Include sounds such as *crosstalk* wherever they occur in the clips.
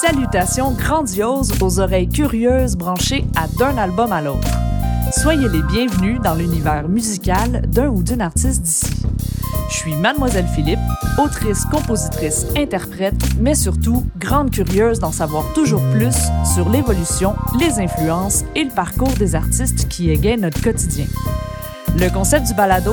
Salutations grandioses aux oreilles curieuses branchées à d'un album à l'autre. Soyez les bienvenus dans l'univers musical d'un ou d'une artiste d'ici. Je suis Mademoiselle Philippe, autrice, compositrice, interprète, mais surtout grande curieuse d'en savoir toujours plus sur l'évolution, les influences et le parcours des artistes qui égayent notre quotidien. Le concept du balado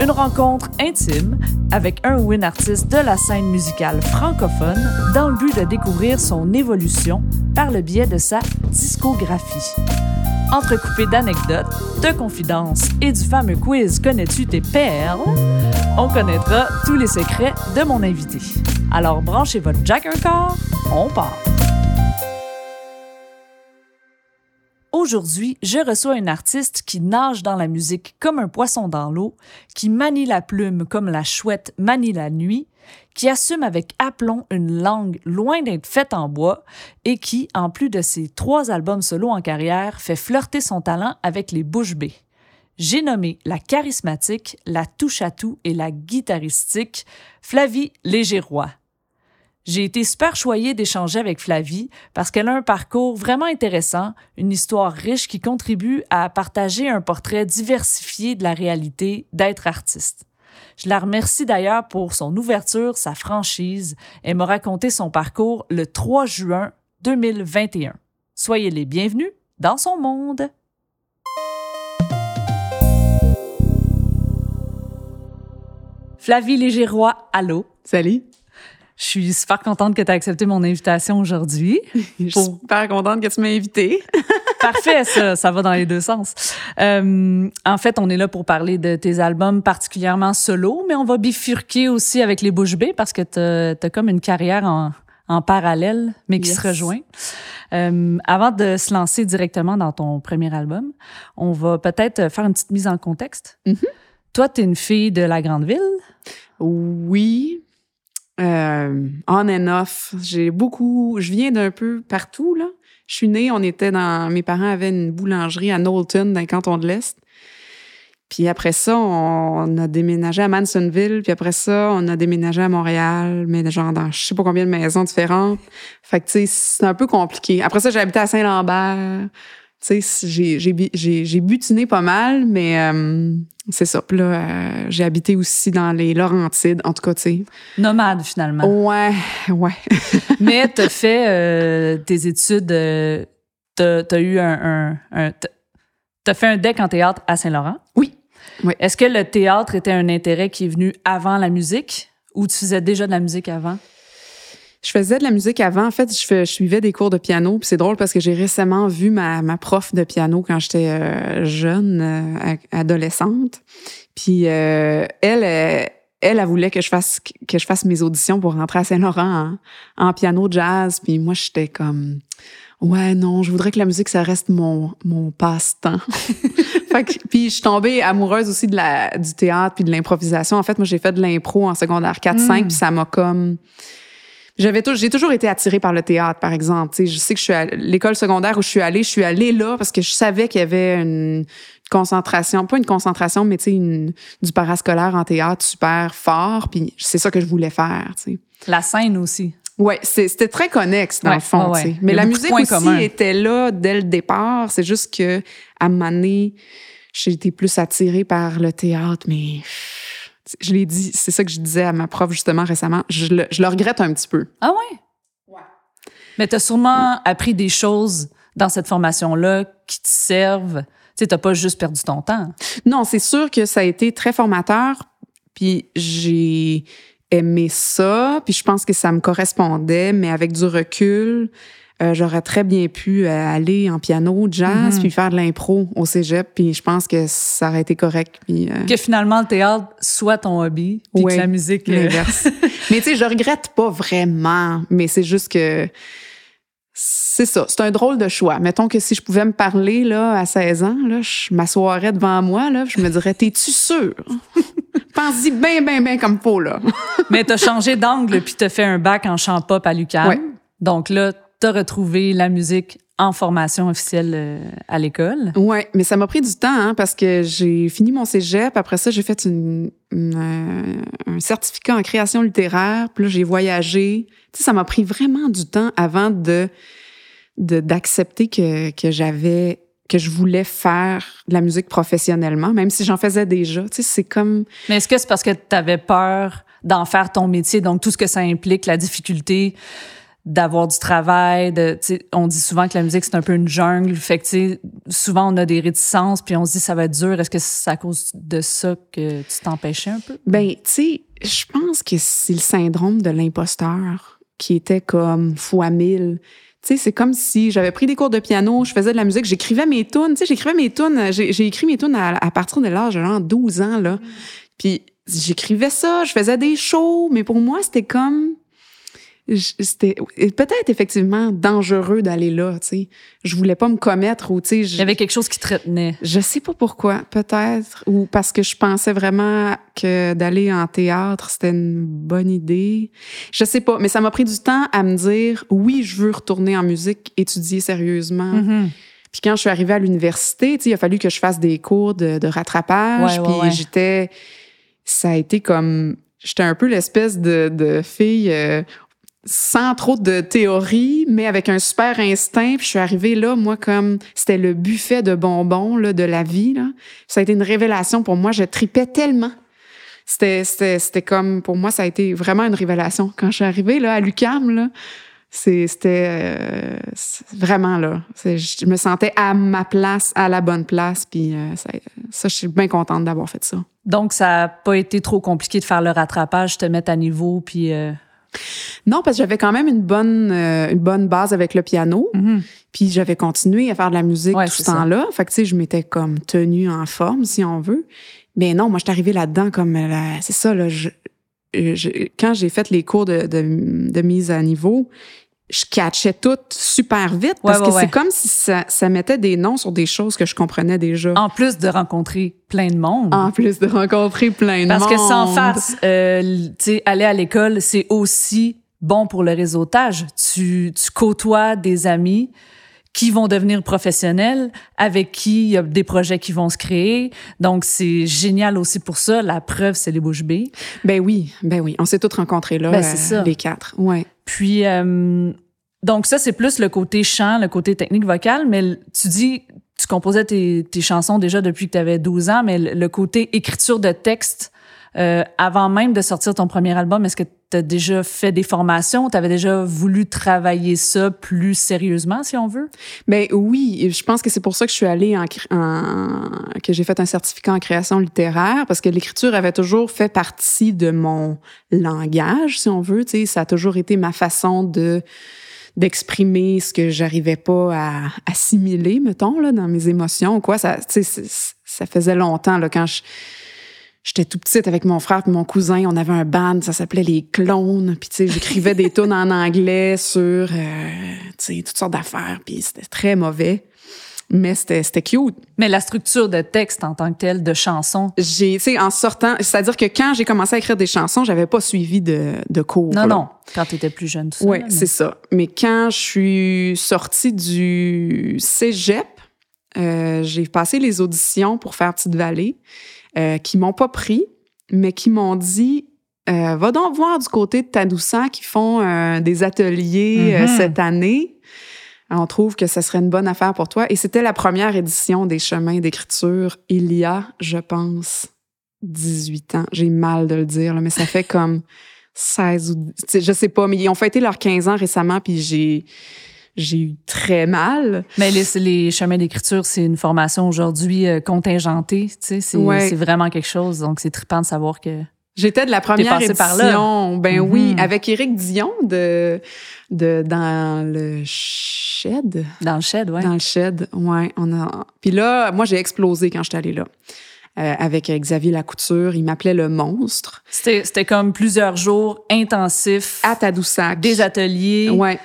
une rencontre intime avec un ou une artiste de la scène musicale francophone dans le but de découvrir son évolution par le biais de sa discographie. Entrecoupé d'anecdotes, de confidences et du fameux quiz Connais-tu tes perles, on connaîtra tous les secrets de mon invité. Alors branchez votre jack un corps, on part! Aujourd'hui, je reçois une artiste qui nage dans la musique comme un poisson dans l'eau, qui manie la plume comme la chouette manie la nuit, qui assume avec aplomb une langue loin d'être faite en bois et qui, en plus de ses trois albums solo en carrière, fait flirter son talent avec les bouches bées. J'ai nommé la charismatique, la touche-à-tout et la guitaristique Flavie Légéroy. J'ai été super choyée d'échanger avec Flavie parce qu'elle a un parcours vraiment intéressant, une histoire riche qui contribue à partager un portrait diversifié de la réalité d'être artiste. Je la remercie d'ailleurs pour son ouverture, sa franchise. Elle m'a raconté son parcours le 3 juin 2021. Soyez les bienvenus dans son monde. Flavie Légéroy, allô? Salut. Je suis super contente que tu aies accepté mon invitation aujourd'hui. *laughs* Je suis super contente que tu m'aies invitée. *laughs* Parfait, ça, ça va dans les deux sens. Euh, en fait, on est là pour parler de tes albums particulièrement solo, mais on va bifurquer aussi avec les Bouches B parce que tu as, comme une carrière en, en parallèle, mais qui se rejoint. Euh, avant de se lancer directement dans ton premier album, on va peut-être faire une petite mise en contexte. Mm-hmm. Toi, tu es une fille de la grande ville. Oui, euh, on and off. J'ai beaucoup. Je viens d'un peu partout, là. Je suis née, on était dans. Mes parents avaient une boulangerie à Knowlton, dans le canton de l'Est. Puis après ça, on a déménagé à Mansonville. Puis après ça, on a déménagé à Montréal, mais genre dans je sais pas combien de maisons différentes. Fait que, tu sais, c'est un peu compliqué. Après ça, j'ai habité à Saint-Lambert. J'ai butiné pas mal, mais euh, c'est ça. Puis là, euh, j'ai habité aussi dans les Laurentides, en tout cas, tu sais. Nomade, finalement. Ouais, ouais. *laughs* mais t'as fait euh, tes études, t'as as eu un... un, t'as fait un deck en théâtre à Saint-Laurent? Oui. oui. Est-ce que le théâtre était un intérêt qui est venu avant la musique ou tu faisais déjà de la musique avant? Je faisais de la musique avant. En fait, je, fais, je suivais des cours de piano. Puis c'est drôle parce que j'ai récemment vu ma, ma prof de piano quand j'étais euh, jeune, euh, adolescente. Puis euh, elle, elle, elle, voulait que je fasse que je fasse mes auditions pour rentrer à Saint-Laurent en, en, piano jazz. Puis moi, j'étais comme ouais non, je voudrais que la musique ça reste mon mon passe-temps. *laughs* puis je suis tombée amoureuse aussi de la du théâtre puis de l'improvisation. En fait, moi j'ai fait de l'impro en secondaire 4 5 mm. puis ça m'a comme j'avais j'ai toujours été attirée par le théâtre, par exemple. je sais que je suis à l'école secondaire où je suis allée, je suis allée là parce que je savais qu'il y avait une concentration, pas une concentration, mais tu sais, du parascolaire en théâtre super fort. Puis c'est ça que je voulais faire. sais. La scène aussi. Ouais, c'était très connexe dans le fond. Mais la musique aussi était là dès le départ. C'est juste que à un moment donné, j'ai été plus attirée par le théâtre, mais je l'ai dit, c'est ça que je disais à ma prof justement récemment. Je le, je le regrette un petit peu. Ah ouais? Ouais. Mais tu as sûrement appris des choses dans cette formation-là qui te servent. Tu sais, pas juste perdu ton temps. Non, c'est sûr que ça a été très formateur. Puis j'ai aimé ça. Puis je pense que ça me correspondait, mais avec du recul, euh, j'aurais très bien pu euh, aller en piano, jazz, mm-hmm. puis faire de l'impro au cégep, puis je pense que ça aurait été correct. Puis, euh, Que finalement, le théâtre soit ton hobby, puis que la musique... l'inverse. *laughs* mais tu sais, je regrette pas vraiment, mais c'est juste que... C'est ça, c'est un drôle de choix. Mettons que si je pouvais me parler là à 16 ans, là, je m'assoirais devant moi, là, je me dirais, t'es-tu sûr? *laughs* Pense-y bien, bien, bien comme faut, là. *laughs* mais t'as changé d'angle, puis t'as fait un bac en chant pop à l'UQAM. Donc là, t'as retrouvé la musique en formation officielle euh, à l'école? Ouais, mais ça m'a pris du temps hein, parce que j'ai fini mon cégep. Après ça, j'ai fait une, une, euh, un certificat en création littéraire. Puis là, j'ai voyagé. Tu sais, ça m'a pris vraiment du temps avant de de- d'accepter que, que j'avais que je voulais faire de la musique professionnellement, même si j'en faisais déjà. Tu sais, c'est comme Mais est-ce que c'est parce que tu avais peur d'en faire ton métier, donc tout ce que ça implique, la difficulté d'avoir du travail, de, on dit souvent que la musique c'est un peu une jungle, fait que souvent on a des réticences puis on se dit ça va être dur. Est-ce que c'est à cause de ça que tu t'empêchais un peu? Ben, tu sais, je pense que c'est le syndrome de l'imposteur qui était comme fois mille. Tu sais, c'est comme si j'avais pris des cours de piano, je faisais de la musique, j'écrivais mes tunes. Tu sais, j'écrivais mes tunes, j'ai j'ai écrit mes tunes à, à partir de l'âge de genre 12 ans, là. Puis j'écrivais ça, je faisais des shows, mais pour moi, c'était comme... C'était peut-être effectivement dangereux d'aller là, tu sais. Je voulais pas me commettre ou, tu sais... je- Il y avait quelque chose qui te retenait. je sais pas pourquoi, peut-être, ou parce que je pensais vraiment que d'aller en théâtre, c'était une bonne idée. Je sais pas, mais ça m'a pris du temps à me dire, oui, je veux retourner en musique, étudier sérieusement. Mhm. Puis quand je suis arrivée à l'université, tu sais, il a fallu que je fasse des cours de, de rattrapage. Ouais, puis ouais, ouais. j'étais, ça a été comme, j'étais un peu l'espèce de, de fille euh, sans trop de théorie, mais avec un super instinct. Puis je suis arrivée là, moi, comme c'était le buffet de bonbons là, de la vie. Là. Ça a été une révélation pour moi. Je tripais tellement. C'était, c'était, c'était comme, pour moi, ça a été vraiment une révélation. Quand je suis arrivée là, à l'UCAM, c'est- c'était euh, vraiment là. Je me sentais à ma place, à la bonne place. Puis euh, ça, je suis bien contente d'avoir fait ça. Donc ça a pas été trop compliqué de faire le rattrapage, te mettre à niveau puis euh, Non, parce que j'avais quand même une bonne, euh, une bonne base avec le piano. mhm. Puis j'avais continué à faire de la musique Ouais, tout ce temps-là. Fait que, tu sais, je m'étais comme tenue en forme, si on veut. Mais non, moi, je suis arrivée là-dedans comme... euh, la- C'est ça, là. Je, je- quand j'ai fait les cours de, de, de mise à niveau, je catchais tout super vite parce Ouais, que c'est ouais. comme si ça, ça mettait des noms sur des choses que je comprenais déjà. en plus de rencontrer plein de monde. En plus de rencontrer plein de Parce monde. que sans farce, euh, tu aller à l'école, c'est aussi bon pour le réseautage. Tu, tu côtoies des amis qui vont devenir professionnels, avec qui il y a des projets qui vont se créer. Donc, c'est génial aussi pour ça. La preuve, c'est les bouches bées. Ben oui, ben oui. On s'est tous rencontrés là, Ben, euh, ça. les quatre. Ouais. Puis, euh, donc ça, c'est plus le côté chant, le côté technique vocale, mais tu dis, tu composais tes, tes chansons déjà depuis que tu avais 12 ans, mais le, le côté écriture de texte, euh, avant même de sortir ton premier album, est-ce que tu déjà fait des formations? Tu avais déjà voulu travailler ça plus sérieusement, si on veut? Ben oui, je pense que c'est pour ça que je suis allée en, que j'ai fait un certificat en création littéraire parce que l'écriture avait toujours fait partie de mon langage, si on veut. Tu sais, ça a toujours été ma façon de d'exprimer ce que j'arrivais pas à assimiler, mettons là, dans mes émotions quoi. Ça, ça faisait longtemps là quand je J'étais tout petite avec mon frère et mon cousin. On avait un band, ça s'appelait Les Clones. Puis, tu sais, j'écrivais des tunes en anglais sur, euh, tu sais, toutes sortes d'affaires. Puis, c'était très mauvais. Mais c'était c'était cute. Mais la structure de texte en tant que telle, de chanson, J'ai, tu sais, en sortant, c'est-à-dire que quand j'ai commencé à écrire des chansons, j'avais pas suivi de, de cours. non, là. non, quand tu étais plus jeune, tout ça. Oui, c'est ça. Mais quand je suis sortie du cégep, euh, j'ai passé les auditions pour faire Petite Vallée, euh, qui m'ont pas pris, mais qui m'ont dit euh, va donc voir du côté de Tadoussac qui font euh, des ateliers Mhm. cette année. On trouve que ce serait une bonne affaire pour toi. Et c'était la première édition des chemins d'écriture il y a, je pense, 18 ans. J'ai mal de le dire, là, mais ça fait comme 16 ou... Je sais pas, mais ils ont fêté leurs 15 ans récemment, puis j'ai... J'ai eu très mal. Mais les, les chemins d'écriture, c'est une formation aujourd'hui euh, contingentée. Tu sais, c'est Ouais. vraiment quelque chose. Donc, c'est trippant de savoir que. J'étais de la première édition. par là. Ben Mhm. oui, avec Éric Dion de, de dans le shed. Dans le shed, ouais. Dans le shed, ouais. On a. Puis là, moi j'ai explosé quand j'étais allée là. Euh, avec Xavier Lacouture, il m'appelait le monstre. C'était c'était comme plusieurs jours intensifs, À Tadoussac. des ateliers, Ouais,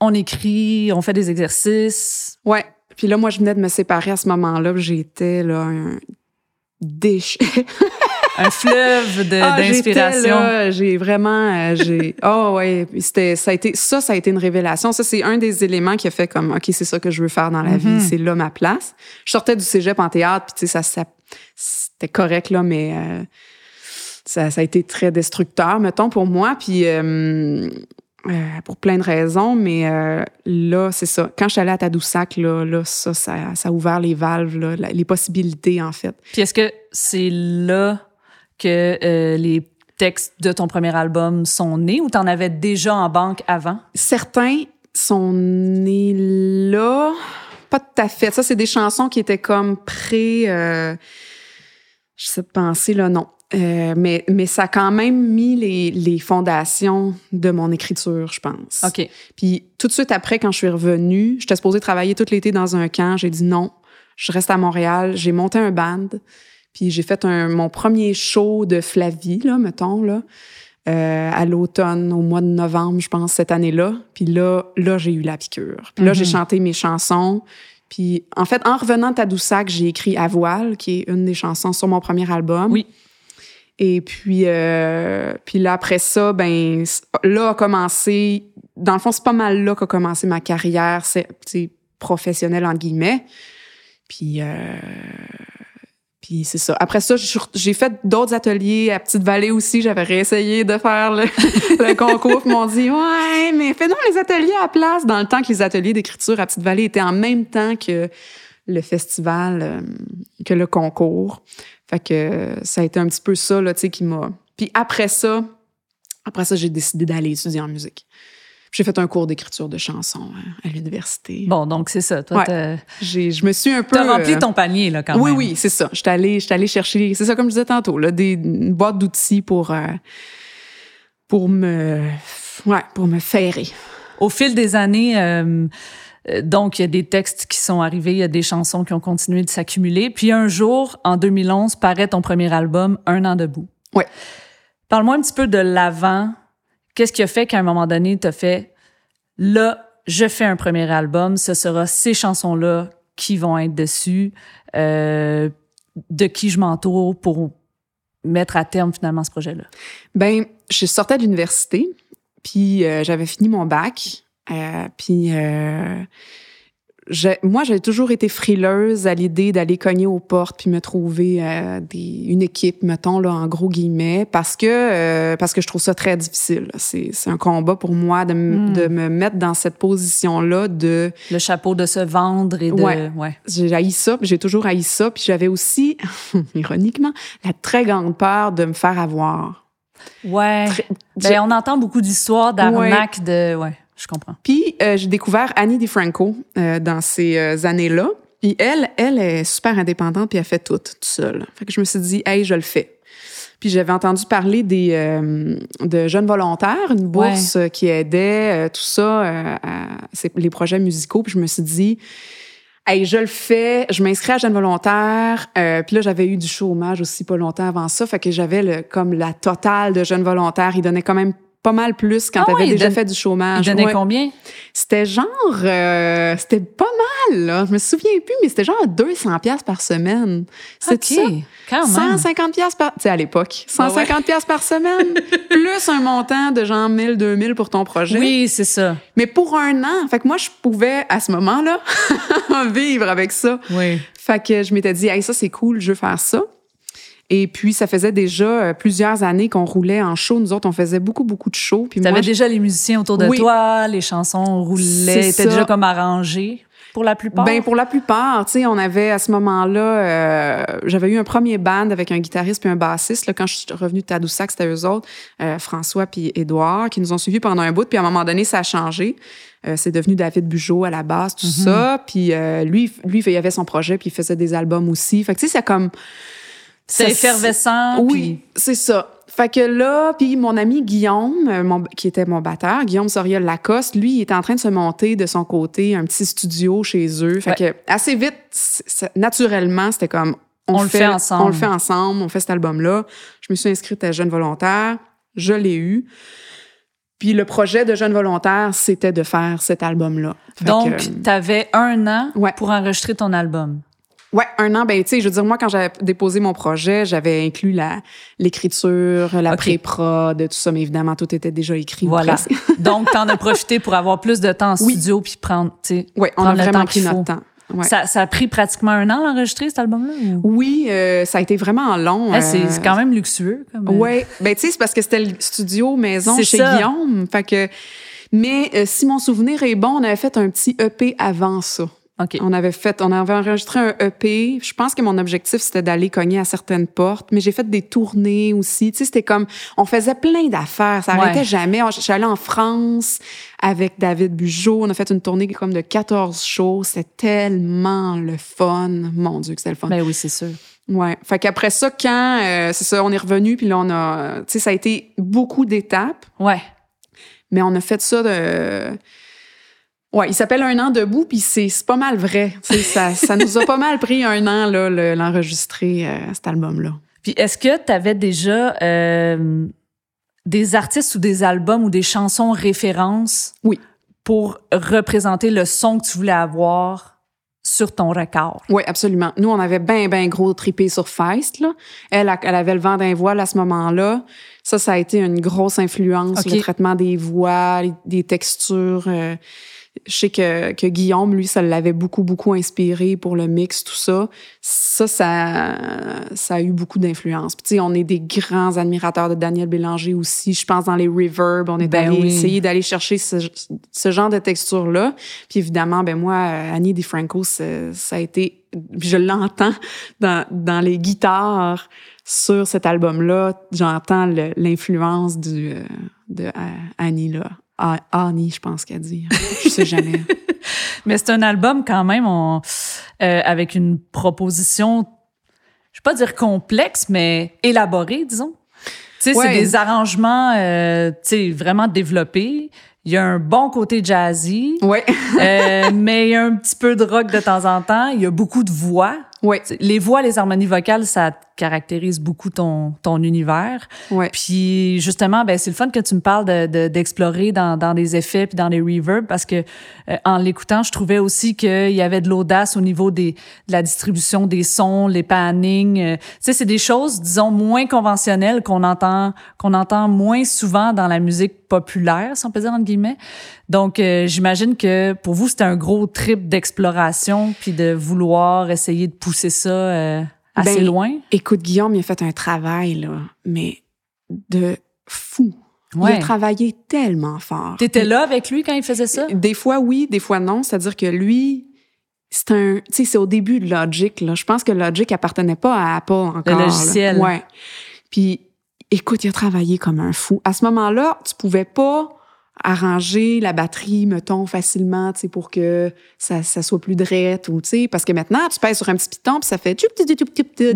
on écrit, on fait des exercices. ouais. Puis là, moi, je venais de me séparer à ce moment-là. J'étais là un déchet. *laughs* un fleuve Ah, d'inspiration. J'ai vraiment, euh, j'ai, oh ouais, c'était, ça a été, ça, ça a été une révélation. Ça, c'est un des éléments qui a fait comme, ok, c'est ça que je veux faire dans la Mhm. vie, c'est là ma place. Je sortais du cégep en théâtre, puis tu sais, ça, ça c'était correct là, mais euh, ça, ça a été très destructeur, mettons pour moi, puis. euh, euh, pour plein de raisons, mais euh, là, c'est ça. Quand je suis allée à Tadoussac, là, là ça, ça, ça a ouvert les valves, là, les possibilités, en fait. Puis est-ce que c'est là que euh, les textes de ton premier album sont nés ou t'en avais déjà en banque avant? Certains sont nés là. Pas tout à fait. Ça, c'est des chansons qui étaient comme pré... euh, je sais penser, là, non. Euh, mais, mais ça a quand même mis les, les fondations de mon écriture, je pense. OK. Puis tout de suite après, quand je suis revenue, j'étais supposée travailler tout l'été dans un camp. J'ai dit non, je reste à Montréal. J'ai monté un band. Puis j'ai fait un, mon premier show de Flavie, là, mettons, là, euh, à l'automne, au mois de novembre, je pense, cette année-là. Puis là, là j'ai eu la piqûre. Puis là, j'ai Mhm. chanté mes chansons. Puis en fait, en revenant de Tadoussac, j'ai écrit À voile, qui est une des chansons sur mon premier album. Oui. Et puis, euh, puis là, après ça, ben, là a commencé, dans le fond, c'est pas mal là qu'a commencé ma carrière c'est, professionnelle, entre guillemets. Puis, euh, puis c'est ça. Après ça, j'ai fait d'autres ateliers à Petite-Vallée aussi. J'avais réessayé de faire le, *laughs* concours. Puis m'ont dit, ouais, mais fais donc les ateliers à place. Dans le temps que les ateliers d'écriture à Petite-Vallée étaient en même temps que le festival, euh, que le concours. Fait que euh, ça a été un petit peu ça, là, tu sais, qui m'a... Puis après ça, après ça, j'ai décidé d'aller étudier en musique. J'ai fait un cours d'écriture de chansons hein, à l'université. Bon, donc c'est ça. Toi, Ouais. je me suis un peu... t'as rempli euh, ton panier, là, quand oui, même. oui, c'est ça. J'étais allée, j'étais allée chercher, c'est ça comme je disais tantôt, là, des une boîte d'outils pour euh, pour me ouais, pour me ferrer. Au fil des années, euh, euh, donc, il y a des textes qui sont arrivés, il y a des chansons qui ont continué de s'accumuler. Puis un jour, en 2011, paraît ton premier album, Un an debout. Ouais. Parle-moi un petit peu de l'avant. Qu'est-ce qui a fait qu'à un moment donné, tu as fait là, je fais un premier album, ce sera ces chansons-là qui vont être dessus, euh, de qui je m'entoure pour mettre à terme finalement ce projet-là? Ben, je sortais de l'université, puis euh, j'avais fini mon bac, euh, puis euh, j'ai- moi j'avais toujours été frileuse à l'idée d'aller cogner aux portes puis me trouver euh, des, une équipe, mettons là en gros guillemets, parce que euh, parce que je trouve ça très difficile. C'est c'est un combat pour moi de, m- Mm. de me mettre dans cette position là de Le chapeau de se vendre et de... Ouais. ouais. j'ai haï ça, j'ai toujours haï ça, puis j'avais aussi, *laughs* ironiquement, la très grande peur de me faire avoir. Ouais. Très- Ben, on entend beaucoup d'histoires d'arnaques de. Ouais, je comprends. Puis euh, j'ai découvert Annie DiFranco euh, dans ces euh, années-là. Puis elle, elle est super indépendante, puis elle fait tout, toute seule. Fait que je me suis dit, hey, je le fais. Puis j'avais entendu parler des euh, de jeunes volontaires, une bourse qui aidait tout ça, à, les projets musicaux. Puis je me suis dit, hey, je le fais, je m'inscris à jeunes volontaires. Euh, puis là, j'avais eu du chômage aussi pas longtemps avant ça, fait que j'avais comme la totale de jeunes volontaires. Ils donnaient quand même pas mal plus quand Ah t'avais ouais, déjà fait du chômage. Il donnait Ouais. combien? C'était genre, euh, c'était pas mal, là. Je me souviens plus, mais c'était genre 200 pièces par semaine. C'est OK, ça? quand même. 150 pièces par, tu sais, à l'époque. 150 pièces par semaine, *laughs* plus un montant de genre 1000, 2000 pour ton projet. Oui, c'est ça. Mais pour un an. Fait que moi, je pouvais, à ce moment-là, *laughs* vivre avec ça. Oui. Fait que je m'étais dit, hey, ça, c'est cool, je veux faire ça. Et puis, ça faisait déjà euh, plusieurs années qu'on roulait en show. Nous autres, on faisait beaucoup, beaucoup de shows. Puis Tu avais déjà les musiciens autour de Oui. toi, les chansons roulaient, étaient ça. déjà comme arrangées pour la plupart? Ben pour la plupart, tu sais, on avait à ce moment-là, euh, j'avais eu un premier band avec un guitariste puis un bassiste. Là, quand je suis revenue de Tadoussac, c'était eux autres, euh, François puis Édouard, qui nous ont suivis pendant un bout. Puis à un moment donné, ça a changé. Euh, c'est devenu David Bugeaud à la base, tout ça. Puis lui, lui, il avait son projet puis il faisait des albums aussi. Fait que tu sais, c'est comme Ça- effervescent. oui, c'est ça. Fait que là, puis mon ami Guillaume, euh, mon- qui était mon batteur, Guillaume Soriol Lacoste, lui, il était en train de se monter de son côté un petit studio chez eux. Fait que assez vite, naturellement, c'était comme On le fait ensemble. On le fait ensemble, on fait cet album-là. Je me suis inscrite à Jeune Volontaire, je l'ai eu. Puis le projet de Jeune Volontaire, c'était de faire cet album-là. Donc, que, tu avais un an Ouais. pour enregistrer ton album. Ouais, un an, ben, tu sais, je veux dire, moi, quand j'avais déposé mon projet, j'avais inclus la, l'écriture, la Ok. pré-prod, tout ça, mais évidemment, tout était déjà écrit. Voilà. *laughs* Donc, t'en as profité pour avoir plus de temps en Oui. studio puis prendre, tu sais. Ouais, on a vraiment temps pris notre temps. Ouais. Ça, ça a pris pratiquement un an l'enregistrer, cet album-là? ou- Oui, euh, ça a été vraiment long. C'est euh, c'est quand même luxueux. Comme, euh, Ouais, ben tu sais, c'est parce que c'était le studio maison C'est chez ça. Guillaume. Fait que, mais euh, si mon souvenir est bon, on avait fait un petit EP avant ça. On avait fait, on avait enregistré un EP. Je pense que mon objectif c'était d'aller cogner à certaines portes, mais j'ai fait des tournées aussi. Tu sais, c'était comme, on faisait plein d'affaires. Ça Ouais. arrêtait jamais. Je suis allée en France avec David Bugeaud. On a fait une tournée comme de 14 shows. C'était tellement le fun. Mon Dieu, que c'était le fun. Ben oui, c'est sûr. Ouais. Fait qu'après ça, quand euh, c'est ça, on est revenu, puis là on a, tu sais, ça a été beaucoup d'étapes, Ouais. mais on a fait ça de. Ouais, il s'appelle Un an debout, puis c'est pas mal vrai. Ça, ça nous a pas mal pris un an le- l'enregistrer euh, cet album-là. Puis est-ce que tu avais déjà euh, des artistes ou des albums ou des chansons références Oui. pour représenter le son que tu voulais avoir sur ton record? Oui, absolument. Nous, on avait ben, ben gros tripé sur Feist. Là. Elle, elle avait le vent d'un voile à ce moment-là. Ça, ça a été une grosse influence, Ok. le traitement des voix, des textures. euh, je sais que, que Guillaume, lui, ça l'avait beaucoup, beaucoup inspiré pour le mix, tout ça. Ça, ça, ça a eu beaucoup d'influence. Puis, tu sais, on est des grands admirateurs de Daniel Bélanger aussi. Je pense dans les reverbs, on est Ben allé oui. essayer d'aller chercher ce, ce genre de texture-là. Puis évidemment, ben moi, Annie DiFranco, ça, ça a été, je l'entends dans, dans les guitares sur cet album-là. J'entends l'influence du euh, de euh, Annie là. Ah, Annie, je pense qu'elle dit. Je sais jamais. *laughs* Mais c'est un album quand même on, euh, avec une proposition, je vais pas dire complexe, mais élaborée, disons. Tu sais, Ouais. c'est des arrangements, euh, tu sais, vraiment développés. Il y a un bon côté jazzy, ouais, euh, mais il y a un petit peu de rock de temps en temps. Il y a beaucoup de voix. Sais, Les voix, les harmonies vocales, ça caractérise beaucoup ton, ton univers. ouais. Puis justement, ben c'est le fun que tu me parles de- de- d'explorer dans, dans des effets puis dans les reverbs parce que euh, en l'écoutant, je trouvais aussi qu'il y avait de l'audace au niveau des de la distribution des sons, les pannings. euh, tu sais, c'est des choses, disons, moins conventionnelles qu'on entend qu'on entend moins souvent dans la musique populaire, si on peut dire entre guillemets. Donc, euh, j'imagine que pour vous, c'était un gros trip d'exploration puis de vouloir essayer de pousser ça euh, assez Ben, loin? Écoute, Guillaume, il a fait un travail, là, mais de fou. Il a travaillé tellement fort. T'étais là avec lui quand il faisait ça? Des fois, oui, des fois, non. C'est-à-dire que lui, c'est un. Tu sais, c'est au début de Logic, là. Je pense que Logic appartenait pas à Apple encore. là. logiciel. Ouais. Puis, écoute, il a travaillé comme un fou. À ce moment-là, tu pouvais pas arranger la batterie, mettons, facilement, tu sais, pour que ça, ça soit plus drette ou, tu sais, parce que maintenant, tu pèses sur un petit piton puis ça fait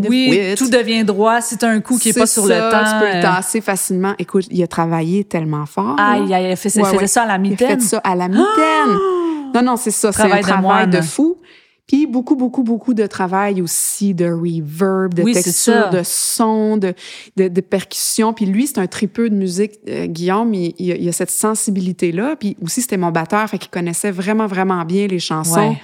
Oui, tout devient droit. C'est un coup qui est pas C'est sur le ça, temps. Tu peux le euh, tasser facilement. Écoute, il a travaillé tellement fort. Ah, il a fait, Ouais, ouais. ça à la Il a mitaine. fait ça à la mitaine. Non, non, c'est ça. C'est un Travail de de, fou. Puis beaucoup, beaucoup, beaucoup de travail aussi, de reverb, de Oui, texture, de son, de, de, de percussion. Puis lui, c'est un tripeux de musique. Euh, Guillaume, il, il a, il a cette sensibilité-là. Puis aussi, c'était mon batteur, fait qu'il connaissait vraiment, vraiment bien les chansons. Ouais.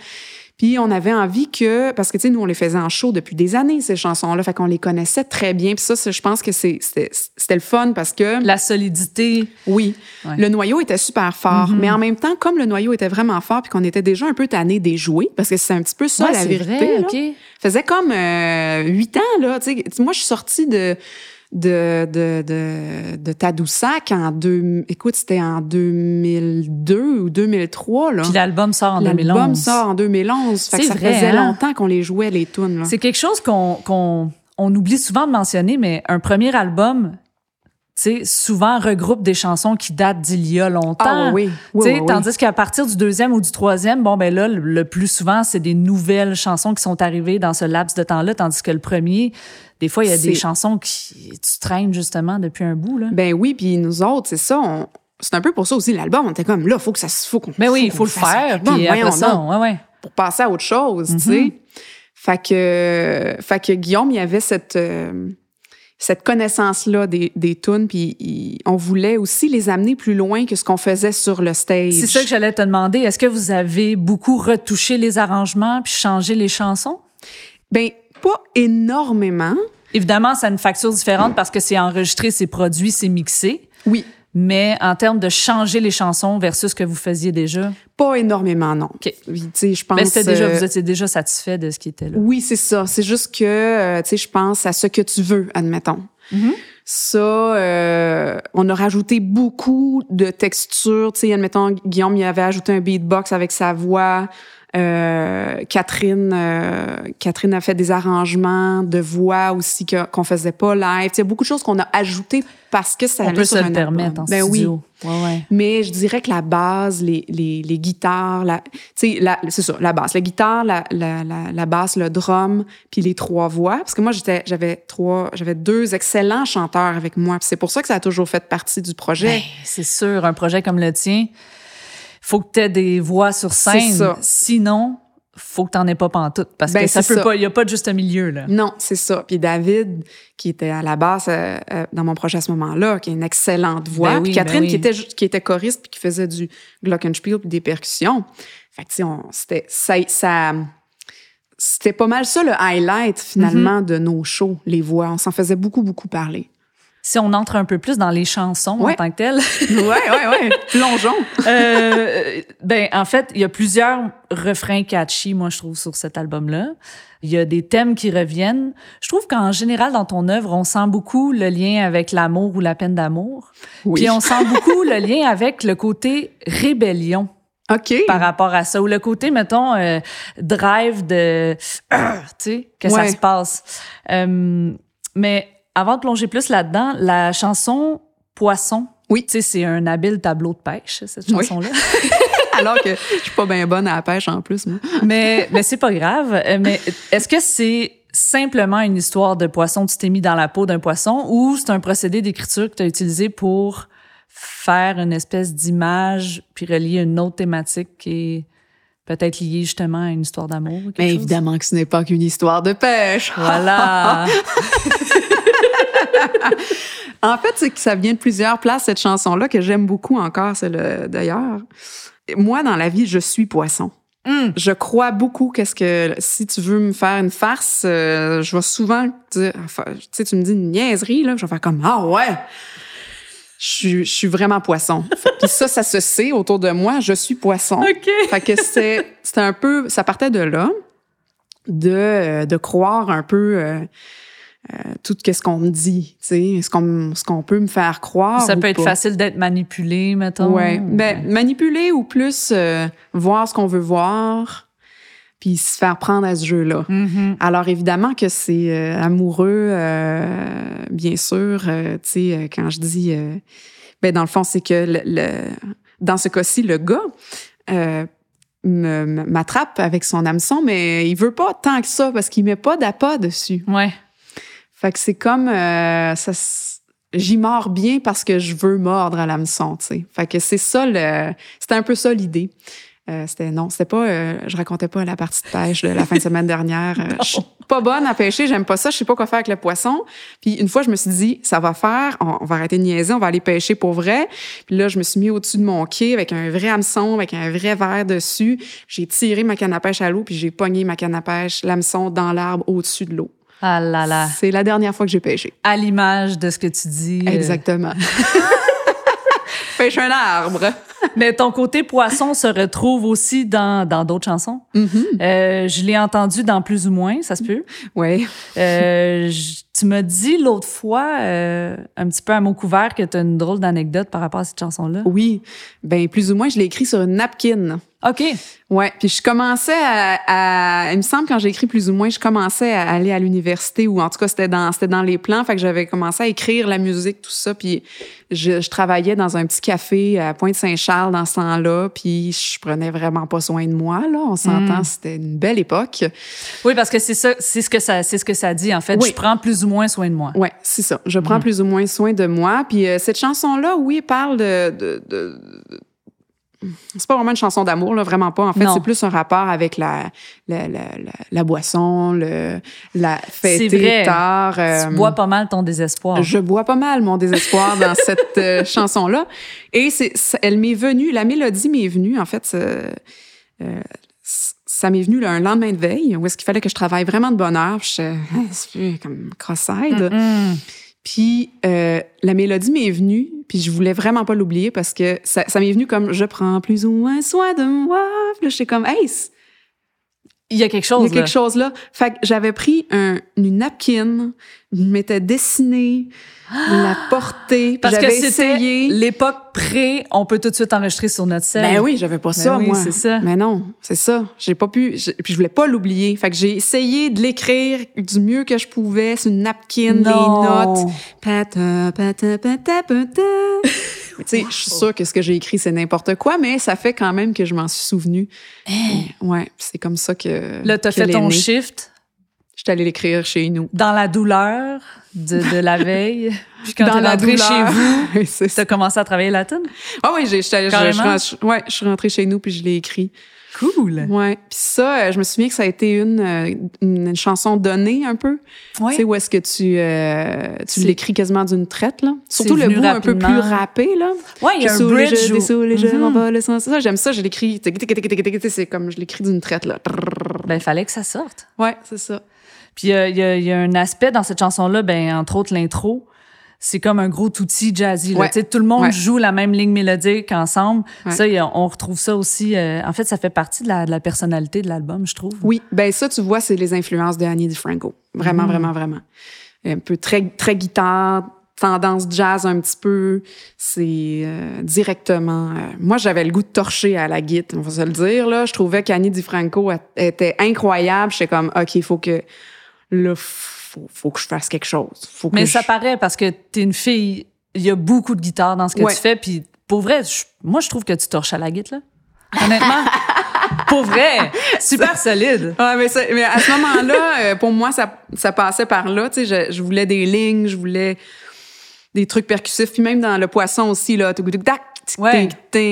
Puis on avait envie que, parce que tu sais, nous on les faisait en show depuis des années ces chansons-là, fait qu'on les connaissait très bien. Puis ça, je pense que c'était le fun parce que La solidité. oui, Ouais. le noyau était super fort, Mhm. mais en même temps, comme le noyau était vraiment fort, puis qu'on était déjà un peu tanné des jouer, parce que c'est un petit peu ça Ouais, la vérité. vrai, là. Faisait comme euh, huit ans là. Tu sais, moi, je suis sortie de de, de, de, de Tadoussac en deux, écoute, c'était en 2002 ou 2003, là. Puis l'album sort en L'album 2011. sort en 2011. Fait que ça vrai, faisait hein? longtemps qu'on les jouait, les tunes, là. C'est quelque chose qu'on qu'on on oublie souvent de mentionner, mais un premier album, tu sais, souvent regroupe des chansons qui datent d'il y a longtemps. Ah oui, oui. Tandis qu'à partir du deuxième ou du troisième, bon, ben là, le, le plus souvent, c'est des nouvelles chansons qui sont arrivées dans ce laps de temps-là, tandis que le premier, des fois, il y a des chansons qui tu traînes justement depuis un bout. Là. Ben oui, puis nous autres, c'est ça, on- c'est un peu pour ça aussi l'album, on était comme là, faut que ça se faut qu'on Mais Ben oui, il faut le faire, puis après ça, ouais, ouais. pour passer à autre chose, tu Mhm. sais. Fait que fait que Guillaume, il y avait cette euh, cette connaissance-là des, des tunes, puis on voulait aussi les amener plus loin que ce qu'on faisait sur le stage. C'est ça que j'allais te demander. Est-ce que vous avez beaucoup retouché les arrangements puis changé les chansons? Ben, pas énormément. Évidemment, ça a une facture différente parce que c'est enregistré, c'est produit, c'est mixé. Oui. Mais en termes de changer les chansons versus ce que vous faisiez déjà? Pas énormément, non. OK. Oui, tu sais, je pense. Mais c'était déjà, euh, vous étiez déjà satisfait de ce qui était là. Oui, c'est ça. C'est juste que, euh, tu sais, je pense à ce que tu veux, admettons. Mhm. Ça, euh, on a rajouté beaucoup de textures. Tu sais, admettons, Guillaume, il avait ajouté un beatbox avec sa voix. Euh, Catherine, euh, Catherine a fait des arrangements de voix aussi que, qu'on faisait pas live. Il y a beaucoup de choses qu'on a ajoutées parce que ça On peut se le permettre en ben studio. oui. Ouais, ouais. Mais je dirais que la base, les, les, les guitares, la, la- c'est ça, la basse. La guitare, la, la, la, la basse, le drum, puis les trois voix. Parce que moi, j'étais, j'avais trois, j'avais deux excellents chanteurs avec moi. C'est pour ça que ça a toujours fait partie du projet. Ben, c'est sûr, un projet comme le tien, faut que tu aies des voix sur scène. C'est ça. Sinon, faut que t'en aies pas pantoute. Parce Ben, que ça peut ça. pas, il y a pas de juste un milieu, là. Non, c'est ça. Puis David, qui était à la basse euh, euh, dans mon projet à ce moment-là, qui a une excellente voix. Ben oui, puis Catherine, ben oui. qui était qui était choriste puis qui faisait du glockenspiel puis des percussions. Fait que tu sais, on- c'était ça, ça c'était pas mal ça le highlight finalement Mm-hmm. de nos shows, les voix. On s'en faisait beaucoup beaucoup parler. Si on entre un peu plus dans les chansons en tant que telles, *laughs* ouais, ouais, ouais. Plongeons. euh, ben en fait, il y a plusieurs refrains catchy, moi je trouve, sur cet album-là. Il y a des thèmes qui reviennent. Je trouve qu'en général, dans ton œuvre, on sent beaucoup le lien avec l'amour ou la peine d'amour. Oui. Puis on sent beaucoup le lien avec le côté rébellion. OK. par rapport à ça. Ou le côté, mettons, euh, drive de... Ah, *clears throat* tu sais, que ça se passe. Euh, mais avant de plonger plus là-dedans, la chanson Poisson, Oui. tu sais, c'est un habile tableau de pêche, cette Oui. chanson-là. *laughs* Alors que je suis pas bien bonne à la pêche en plus, moi. mais mais c'est pas grave. Euh, Mais est-ce que c'est simplement une histoire de poisson, tu t'es mis dans la peau d'un poisson, ou c'est un procédé d'écriture que tu as utilisé pour faire une espèce d'image, puis relier une autre thématique qui est peut-être liée justement à une histoire d'amour? Mais chose? évidemment que ce n'est pas qu'une histoire de pêche. Voilà. *laughs* *laughs* En fait, c'est que ça vient de plusieurs places, cette chanson-là, que j'aime beaucoup encore, c'est le d'ailleurs. Moi, dans la vie, je suis poisson. Hum. Je crois beaucoup qu'est-ce que si tu veux me faire une farce, euh, je vais souvent dire, enfin, tu sais, tu me dis une niaiserie là, je vais faire comme ah ouais, je suis, je suis vraiment poisson. *laughs* Puis ça, ça se sait autour de moi, je suis poisson. OK. *laughs* Fait que c'est c'était un peu, ça partait de là, de de croire un peu. euh, euh, tout ce qu'on me dit, tu sais, ce qu'on qu'on peut me faire croire. Ça ou peut être pas. facile d'être manipulé, mettons. Ouais. Ben, manipuler ou plus euh, voir ce qu'on veut voir, puis se faire prendre à ce jeu-là. Mhm. Alors évidemment que c'est euh, amoureux, bien sûr. tu sais, quand je dis, ben dans le fond, c'est que le, le- dans ce cas-ci, le gars m'attrape avec son hameçon, mais il veut pas tant que ça parce qu'il met pas d'appât dessus. Ouais. Fait que c'est comme euh, ça. J'y mords bien parce que je veux mordre à l'hameçon, tu sais. Fait que c'est ça le. C'était un peu ça l'idée. Euh, c'était non, c'était pas. euh, je racontais pas la partie de pêche de la fin de *laughs* semaine dernière. Euh, je suis pas bonne à pêcher, j'aime pas ça, je sais pas quoi faire avec le poisson. Puis une fois, je me suis dit, ça va faire, on, on va arrêter de niaiser, on va aller pêcher pour vrai. Puis là, je me suis mis au-dessus de mon quai avec un vrai hameçon, avec un vrai verre dessus. J'ai tiré ma canne à pêche à l'eau, puis j'ai pogné ma canne à pêche, l'hameçon dans l'arbre au-dessus de l'eau. Ah là là. C'est la dernière fois que j'ai pêché. À l'image de ce que tu dis. euh, Exactement. *laughs* Pêche un arbre. *laughs* Mais ton côté poisson se retrouve aussi dans dans d'autres chansons. Euh, je l'ai entendu dans plus ou moins, ça se peut. Oui. Euh, je- *laughs* tu m'as dit l'autre fois, euh, un petit peu à mot couvert, que tu as une drôle d'anecdote par rapport à cette chanson-là. Oui. Ben, plus ou moins, je l'ai écrit sur une napkin. OK. Ouais. Puis je commençais à, à- il me semble quand j'ai écrit plus ou moins, je commençais à aller à l'université ou en tout cas c'était dans c'était dans les plans. Fait que j'avais commencé à écrire la musique tout ça. Puis je, je travaillais dans un petit café à Pointe-Saint-Charles dans ce temps-là. Puis je prenais vraiment pas soin de moi là. On s'entend, Mm. c'était une belle époque. Oui, parce que c'est ça, c'est ce que ça, c'est ce que ça dit en fait. Oui. Je prends plus ou moins soin de moi. Ouais, c'est ça. Je prends plus ou moins soin de moi. Puis euh, cette chanson-là, oui, parle de, de, de- de- c'est pas vraiment une chanson d'amour, là, vraiment pas. En fait, c'est plus un rapport avec la, la, la, la, la boisson, le, la vrai. tard. euh, Tu bois pas mal ton désespoir. je bois pas mal mon désespoir dans *laughs* cette euh, chanson-là. Et c'est, elle m'est venue, la mélodie m'est venue, en fait, euh, ça m'est venu là, un lendemain de veille où est-ce qu'il fallait que je travaille vraiment de bonne heure. Je suis comme cross-eyed. Puis euh, la mélodie m'est venue, puis je voulais vraiment pas l'oublier parce que ça, ça m'est venu comme je prends plus ou moins soin de moi. Puis là, j'étais comme hey, Il y a quelque il y chose. a quelque là. chose là. Fait que j'avais pris un, une napkin, je m'étais dessinée, la *gasps* portée, Parce que c'était l'époque pré, on peut tout de suite enregistrer sur notre scène. Ben oui, j'avais pas Ben ça, oui, moi. c'est ça. Mais non, c'est ça. J'ai pas pu. Puis je voulais pas l'oublier. Fait que j'ai essayé de l'écrire du mieux que je pouvais sur une napkin, les Non. notes. Pata, pata, pata, pata. *laughs* Tu sais, je suis sûre que ce que j'ai écrit, c'est n'importe quoi, mais ça fait quand même que je m'en suis souvenu. Ouais, c'est comme ça que. Là, t'as fait ton shift J'étais allée l'écrire chez nous. dans la douleur de, de la veille. *laughs* Puis quand Dans la rentré douleur. chez vous, *laughs* ça. t'as commencé à travailler la tune. Ah oui, je, je, je- ouais, je suis rentrée chez nous puis je l'ai écrit. Cool. Ouais. Puis ça, euh, je me souviens que ça a été une, euh, une, une chanson donnée un peu. Ouais. Tu sais, où est-ce que tu, euh, tu l'écris quasiment d'une traite, là. Surtout le bout un peu plus rappé, là. Ouais, il y a Je un bridge. je où- dessoule et je Mhm. m'en vais le sens. Ça, j'aime ça, je l'écris. C'est comme je l'écris d'une traite, là. Ben, il fallait que ça sorte. Ouais, c'est ça. Puis euh, il y, a, il y a un aspect dans cette chanson-là, ben entre autres l'intro, c'est comme un gros outil jazzy. là. Ouais. Tout le monde Ouais. joue la même ligne mélodique ensemble. Ouais. Ça, y on retrouve ça aussi. euh, en fait, ça fait partie de la, de la personnalité de l'album, je trouve. Oui, ben ça, tu vois, c'est les influences de Annie DiFranco. Vraiment, Mhm. vraiment, vraiment. Un peu très, très guitare, tendance jazz un petit peu. C'est euh, directement... euh, moi, j'avais le goût de torcher à la guitare, on va se le dire. Là. Je trouvais qu'Annie DiFranco était incroyable. J'étais comme, OK, il faut que... Là, faut, faut que je fasse quelque chose. Faut que Mais je- ça paraît parce que t'es une fille, il y a beaucoup de guitare dans ce que Ouais. tu fais. Puis pour vrai, je- moi, je trouve que tu torches à la guitare, là. Honnêtement. *laughs* pour vrai. Super solide. Ouais, mais, ça- mais à ce moment-là, *laughs* euh, pour moi, ça, ça passait par là. Tu sais, je, je voulais des lignes, je voulais des trucs percussifs. Puis même dans le poisson aussi, là, tac, Ouais.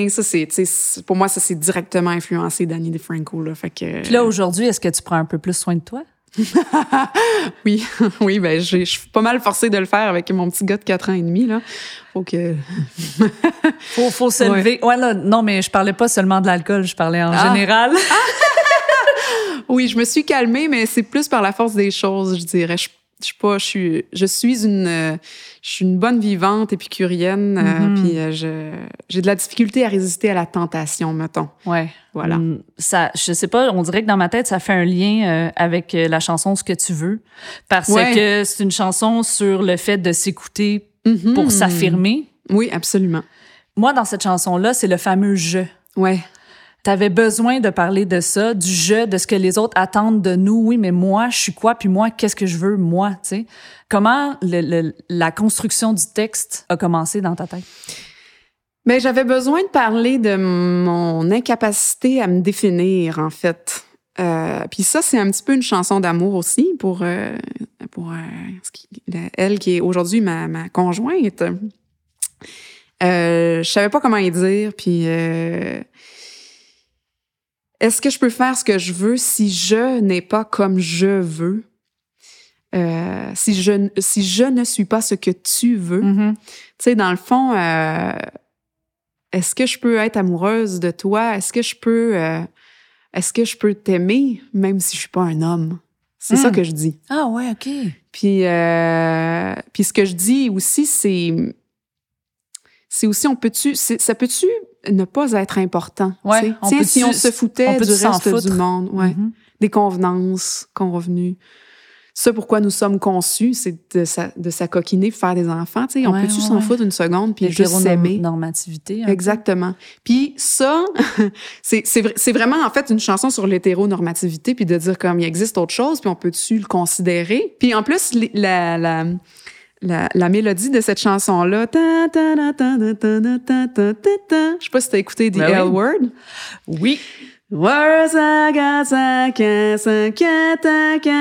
ça c'est, tu sais, c'est- pour moi, ça c'est directement influencé d'Annie DeFranco. Là, fait que, Puis là, aujourd'hui, est-ce que tu prends un peu plus soin de toi? *laughs* oui, *laughs* oui, ben je suis pas mal forcée de le faire avec mon petit gars de 4 ans et demi là. Faut que *laughs* Faut, faut se Ouais. lever. Ouais, là, non, mais je parlais pas seulement de l'alcool, je parlais en Ah. général. Oui, je me suis calmée, mais c'est plus par la force des choses, je dirais. Je, je suis pas, je suis, je suis une, je suis une bonne vivante épicurienne, euh, Mhm. puis euh, je, j'ai de la difficulté à résister à la tentation, mettons. Ouais. Voilà. Hum, Ça, je sais pas, on dirait que dans ma tête, ça fait un lien euh, avec la chanson Ce que tu veux. Parce Ouais. que c'est une chanson sur le fait de s'écouter Mhm. pour s'affirmer. Oui, absolument. Moi, dans cette chanson-là, c'est le fameux je. Ouais. T'avais besoin de parler de ça, du je, de ce que les autres attendent de nous. Oui, mais moi, je suis quoi? Puis moi, qu'est-ce que je veux, moi? Tu sais? Comment le- la construction du texte a commencé dans ta tête? Mais j'avais besoin de parler de mon incapacité à me définir, en fait. Euh, puis ça, c'est un petit peu une chanson d'amour aussi pour, euh, pour euh, elle qui est aujourd'hui ma, ma conjointe. Je savais pas comment y dire, puis est-ce que je peux faire ce que je veux si je n'ai pas comme je veux? Euh, si, je, si je ne suis pas ce que tu veux? Mm-hmm. Tu sais, dans le fond, euh, est-ce que je peux être amoureuse de toi? Est-ce que je peux, euh, est-ce que je peux t'aimer même si je suis pas un homme? C'est ça Hmm. que je dis. Ah ouais, OK. Puis, puis ce que je dis aussi, c'est, c'est aussi, on peut-tu, ça peut-tu ne pas être important? Ouais, on Tiens, si on se foutait on du reste foutre? du monde, ouais, Mhm. des convenances convenues. Ce pourquoi nous sommes conçus, c'est de, sa, de s'acoquiner faire des enfants. On Ouais, peut-tu s'en foutre une seconde puis juste s'aimer? Peu. Exactement. Puis ça, *laughs* c'est c'est vra- c'est vraiment en fait une chanson sur l'hétéronormativité, puis de dire comme il existe autre chose, puis on peut-tu le considérer? Puis en plus, la, la, la, mélodie de cette chanson-là. Je sais pas si t'as écouté The ben L oui. Word. Oui.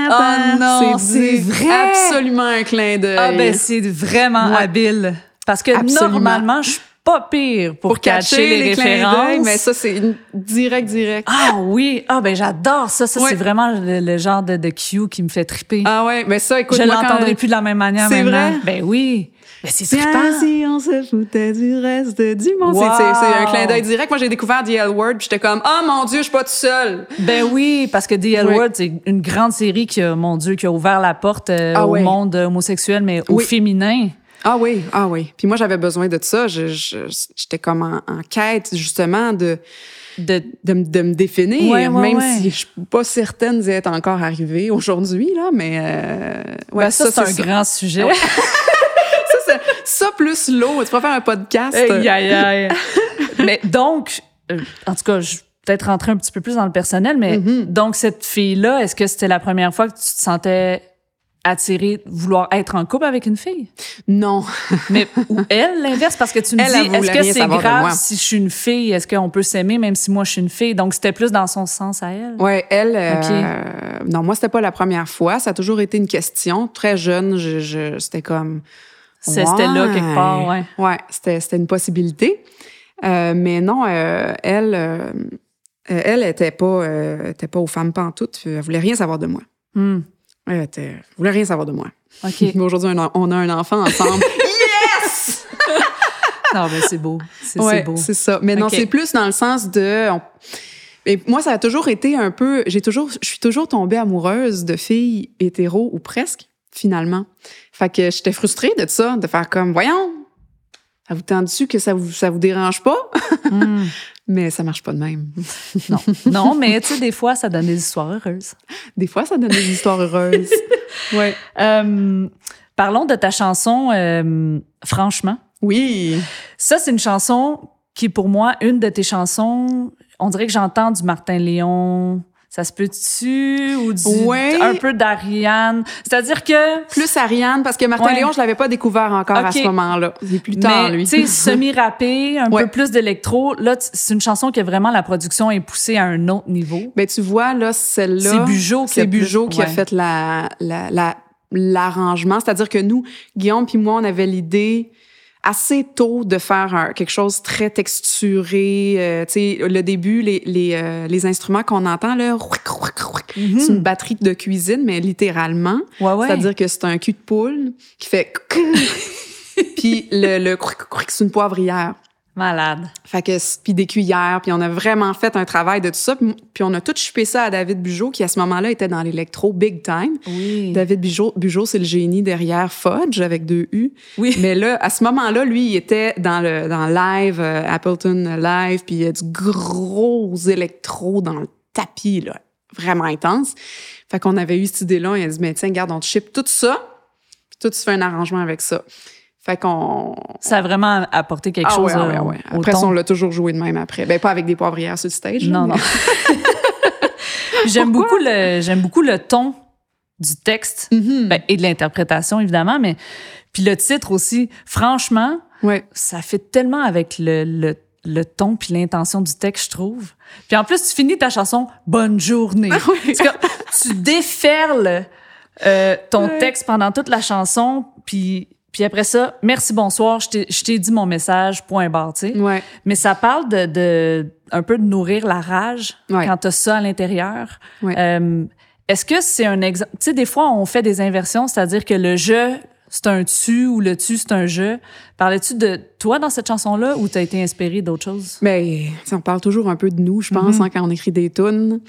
Oh non, c'est vrai! Absolument un clin d'œil. Ah ben c'est vraiment habile. Parce que normalement, je suis pas pire pour, catcher, les, clins d'œil, références. mais ça, c'est une- direct, direct. Ah oui, ah ben j'adore ça. Ça, Ouais. c'est vraiment le, le genre de, de cue qui me fait triper. Ah ouais, mais ça, écoute, Je quand- l'entendrai plus de la même manière C'est maintenant. vrai? Ben oui. Ben c'est trippant. si on se foutait du reste du monde. Wow. C'est- un clin d'œil direct. Moi, j'ai découvert The L Word, puis j'étais comme, oh mon Dieu, je suis pas tout seul. Ben oui, parce que The L Oui. Word, c'est une grande série qui a, mon Dieu, qui a ouvert la porte euh, Ah au monde homosexuel, mais au féminin. Ah oui, ah oui. Puis moi, j'avais besoin de ça. J'étais comme en, en quête, justement, de, De, de, me- de me définir, Ouais, ouais, même ouais. si je suis pas certaine d'y être encore arrivée aujourd'hui, là, mais euh, ouais, ben ça, c'est un ça. grand sujet. *laughs* Ça, c'est- ça plus l'eau, tu pourrais faire un podcast. Aïe, aïe, aïe. mais donc, euh, en tout cas, je vais peut-être rentrer un petit peu plus dans le personnel, mais Mhm. donc cette fille-là, est-ce que c'était la première fois que tu te sentais attirée, vouloir être en couple avec une fille? Non. *laughs* Mais ou elle, l'inverse, parce que tu me Elle, dis, est-ce que c'est grave si je suis une fille? Est-ce qu'on peut s'aimer même si moi je suis une fille? Donc c'était plus dans son sens à elle. Ouais, elle. euh, non, moi, c'était pas la première fois. Ça a toujours été une question. Très jeune, je, je- c'était comme. C'était là quelque part, ouais. Ouais, c'était, c'était une possibilité. Euh, mais non, euh, elle, elle était pas, était pas aux femmes pantoutes. Elle voulait rien savoir de moi. Hmm. Était, elle voulait rien savoir de moi. OK. *laughs* Mais aujourd'hui, on a- un enfant ensemble. *laughs* yes! *laughs* non, mais c'est beau. C'est Ouais, beau. c'est ça. Mais non, c'est plus dans le sens de. on- Et moi, ça a toujours été un peu. J'ai toujours, je suis toujours tombée amoureuse de filles hétéros ou presque, finalement. Fait que j'étais frustrée de ça, de faire comme, voyons, ça vous tend dessus que ça vous, ça vous dérange pas, Hmm. Mais ça marche pas de même. *laughs* Non. non, mais tu sais, des fois, ça donne des histoires heureuses. Des fois, ça donne des histoires heureuses. *laughs* Ouais. Euh, parlons de ta chanson euh, Franchement. Oui. Ça, c'est une chanson qui, pour moi, une de tes chansons, on dirait que j'entends du Martin Léon. Ça se peut-tu? Ou du, Ouais. un peu d'Ariane. C'est-à-dire que... Plus Ariane, parce que Martin Ouais. Léon, je l'avais pas découvert encore à ce moment-là. C'est plus tard, mais, lui. tu sais, semi-rappé, un Ouais. peu plus d'électro. Là, c'est une chanson que vraiment la production est poussée à un autre niveau. Ben, tu vois, là, celle-là. C'est Bugeaud qui a Bugeaud qui a fait la, la, la- l'arrangement. C'est-à-dire que nous, Guillaume puis moi, on avait l'idée assez tôt de faire un- quelque chose très texturé. euh, tu sais, le début, les, les, euh, les instruments qu'on entend, là, rouic, c'est une batterie de cuisine, mais littéralement. Ouais, ouais. C'est-à-dire que c'est un cul de poule qui fait... *laughs* puis le, le c'est une poivrière. Malade. Fait que puis des cuillères, puis on a vraiment fait un travail de tout ça, puis on a tout chupé ça à David Bugeaud qui à ce moment-là était dans l'électro big time. Oui. David Bugeaud, Bugeaud c'est le génie derrière Fudge avec deux U. Oui. *laughs* Mais là à ce moment-là, lui il était dans le dans live euh, Appleton live, puis il y a du gros électro dans le tapis là, vraiment intense. Fait qu'on avait eu cette idée-là, il a dit mais tiens, garde on te ship tout ça, puis toi tu fais un arrangement avec ça. Fait qu'on Ça a vraiment apporté quelque ah chose ouais, ah ouais, ah ouais. au Après, ça, on l'a toujours joué de même après. Ben, pas avec des poivrières sur le stage. Non, mais- non. *laughs* j'aime beaucoup le j'aime beaucoup le ton du texte Mhm. ben, et de l'interprétation évidemment, mais puis le titre aussi. Franchement, Ouais. ça fait tellement avec le, le, le ton puis l'intention du texte, je trouve. Puis en plus, tu finis ta chanson Bonne journée. Oui. Parce que tu déferles euh, ton Ouais. texte pendant toute la chanson, puis puis après ça, merci, bonsoir, je t'ai- je t'ai dit mon message, point barre, tu sais. Ouais. Mais ça parle de, de un peu de nourrir la rage Ouais. quand t'as ça à l'intérieur. Ouais. Euh, Est-ce que c'est un exemple? Tu sais, des fois, on fait des inversions, c'est-à-dire que le je, c'est un tu ou le tu, c'est un je. Parlais-tu de toi dans cette chanson-là ou t'as été inspiré d'autres choses? Mais on parle toujours un peu de nous, je pense, Mhm. hein, quand on écrit des tunes.